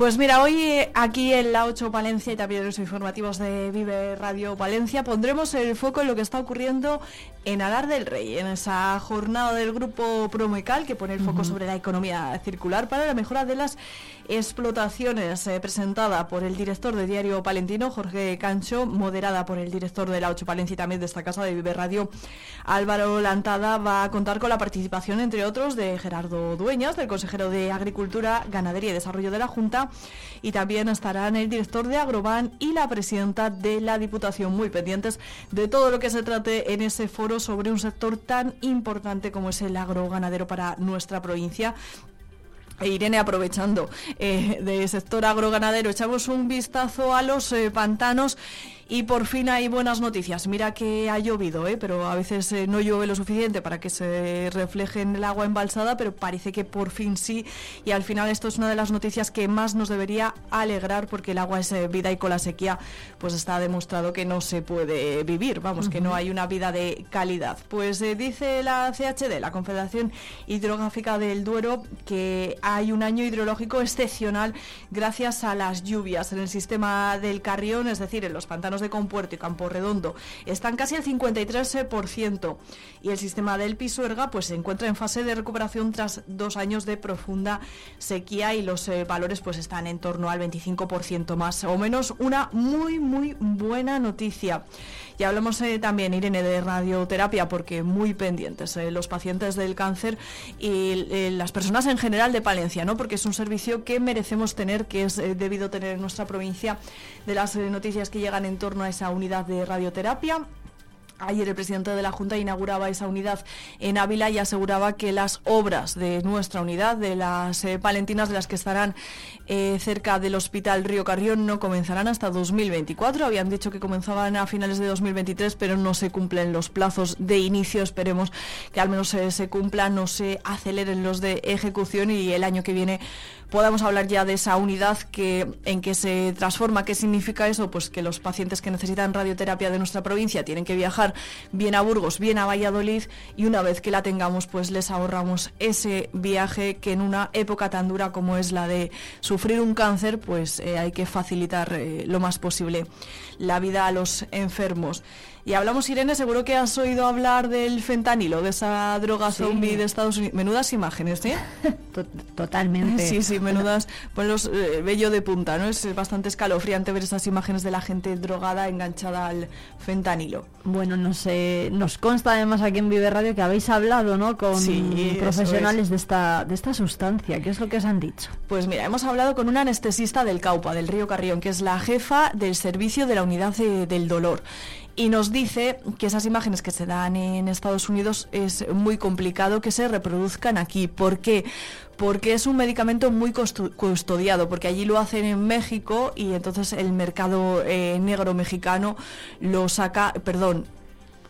Pues mira, hoy eh, aquí en la 8 Palencia y también en los informativos de Vive Radio Palencia pondremos el foco en lo que está ocurriendo en Alar del Rey, en esa jornada del grupo Promecal que pone el foco sobre la economía circular para la mejora de las explotaciones, eh, presentada por el director de Diario Palentino, Jorge Cancho, moderada por el director de la 8 Palencia y también de esta casa de Vive Radio, Álvaro Lantada, va a contar con la participación, entre otros, de Gerardo Dueñas, del consejero de Agricultura, Ganadería y Desarrollo de la Junta, y también estarán el director de Agroban y la presidenta de la Diputación, muy pendientes de todo lo que se trate en ese foro sobre un sector tan importante como es el agroganadero para nuestra provincia. E Irene, aprovechando eh, del sector agroganadero, echamos un vistazo a los eh, pantanos y por fin hay buenas noticias. Mira que ha llovido, ¿eh? pero a veces eh, no llueve lo suficiente para que se refleje en el agua embalsada, pero parece que por fin sí. Y al final esto es una de las noticias que más nos debería alegrar porque el agua es eh, vida y con la sequía pues está demostrado que no se puede vivir, vamos, que no hay una vida de calidad. Pues eh, dice la CHD, la Confederación Hidrográfica del Duero, que hay un año hidrológico excepcional gracias a las lluvias en el sistema del Carrión, es decir, en los pantanos de Compuerto y Campo Redondo. Están casi al 53% y el sistema del Pisuerga pues se encuentra en fase de recuperación tras dos años de profunda sequía y los eh, valores pues están en torno al 25% más o menos. Una muy muy buena noticia. Y hablamos eh, también, Irene, de radioterapia, porque muy pendientes eh, los pacientes del cáncer y eh, las personas en general de Palencia, ¿no? Porque es un servicio que merecemos tener, que es debido tener en nuestra provincia, de las noticias que llegan en torno a esa unidad de radioterapia. Ayer el presidente de la Junta inauguraba esa unidad en Ávila y aseguraba que las obras de nuestra unidad, de las eh, palentinas de las que estarán eh, cerca del Hospital Río Carrión, no comenzarán hasta 2024. Habían dicho que comenzaban a finales de 2023, pero no se cumplen los plazos de inicio. Esperemos que al menos eh, se cumplan, no se aceleren los de ejecución y el año que viene podamos hablar ya de esa unidad que en que se transforma. ¿Qué significa eso? Pues que los pacientes que necesitan radioterapia de nuestra provincia tienen que viajar bien a Burgos, bien a Valladolid y una vez que la tengamos, pues les ahorramos ese viaje que en una época tan dura como es la de sufrir un cáncer, pues eh, hay que facilitar eh, lo más posible la vida a los enfermos. Y hablamos, Irene, seguro que has oído hablar del fentanilo, de esa droga Sí. zombie de Estados Unidos. Menudas imágenes, ¿eh? Totalmente. Sí, sí, menudas, pues los eh, vello de punta, ¿no? Es bastante escalofriante ver esas imágenes de la gente drogada enganchada al fentanilo. Bueno, nos, eh, nos consta además aquí en Vive Radio que habéis hablado ¿no? con Sí, profesionales es. de esta, de esta sustancia. ¿Qué es lo que os han dicho? Pues mira, hemos hablado con una anestesista del Caupa, del Río Carrión, que es la jefa del servicio de la unidad de- del dolor. Y nos dice que esas imágenes que se dan en Estados Unidos es muy complicado que se reproduzcan aquí. ¿Por qué? Porque es un medicamento muy custodiado, porque allí lo hacen en México y entonces el mercado eh, negro mexicano lo saca, perdón,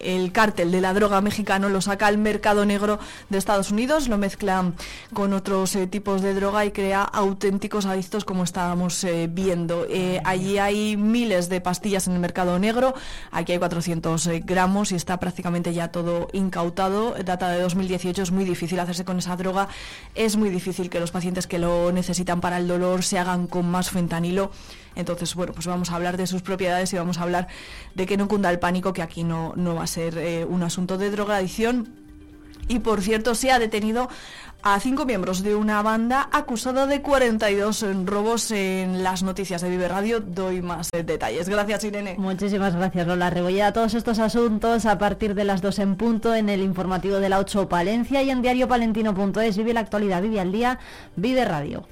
el cártel de la droga mexicano lo saca al mercado negro de Estados Unidos, lo mezcla con otros eh, tipos de droga y crea auténticos adictos como estábamos eh, viendo. Eh, allí hay miles de pastillas en el mercado negro, aquí hay 400 eh, gramos y está prácticamente ya todo incautado. Data de 2018, es muy difícil hacerse con esa droga, es muy difícil que los pacientes que lo necesitan para el dolor se hagan con más fentanilo. Entonces, bueno, pues vamos a hablar de sus propiedades y vamos a hablar de que no cunda el pánico, que aquí no, no va a ser eh, un asunto de drogadicción. Y por cierto, se ha detenido a cinco miembros de una banda acusada de 42 robos en las noticias de Vive Radio. Doy más eh, detalles. Gracias, Irene. Muchísimas gracias, Lola Rebolleda. Todos estos asuntos a partir de las 2 en punto en el informativo de la 8 Palencia y en diariopalentino.es. Vive la actualidad, vive al día, vive radio.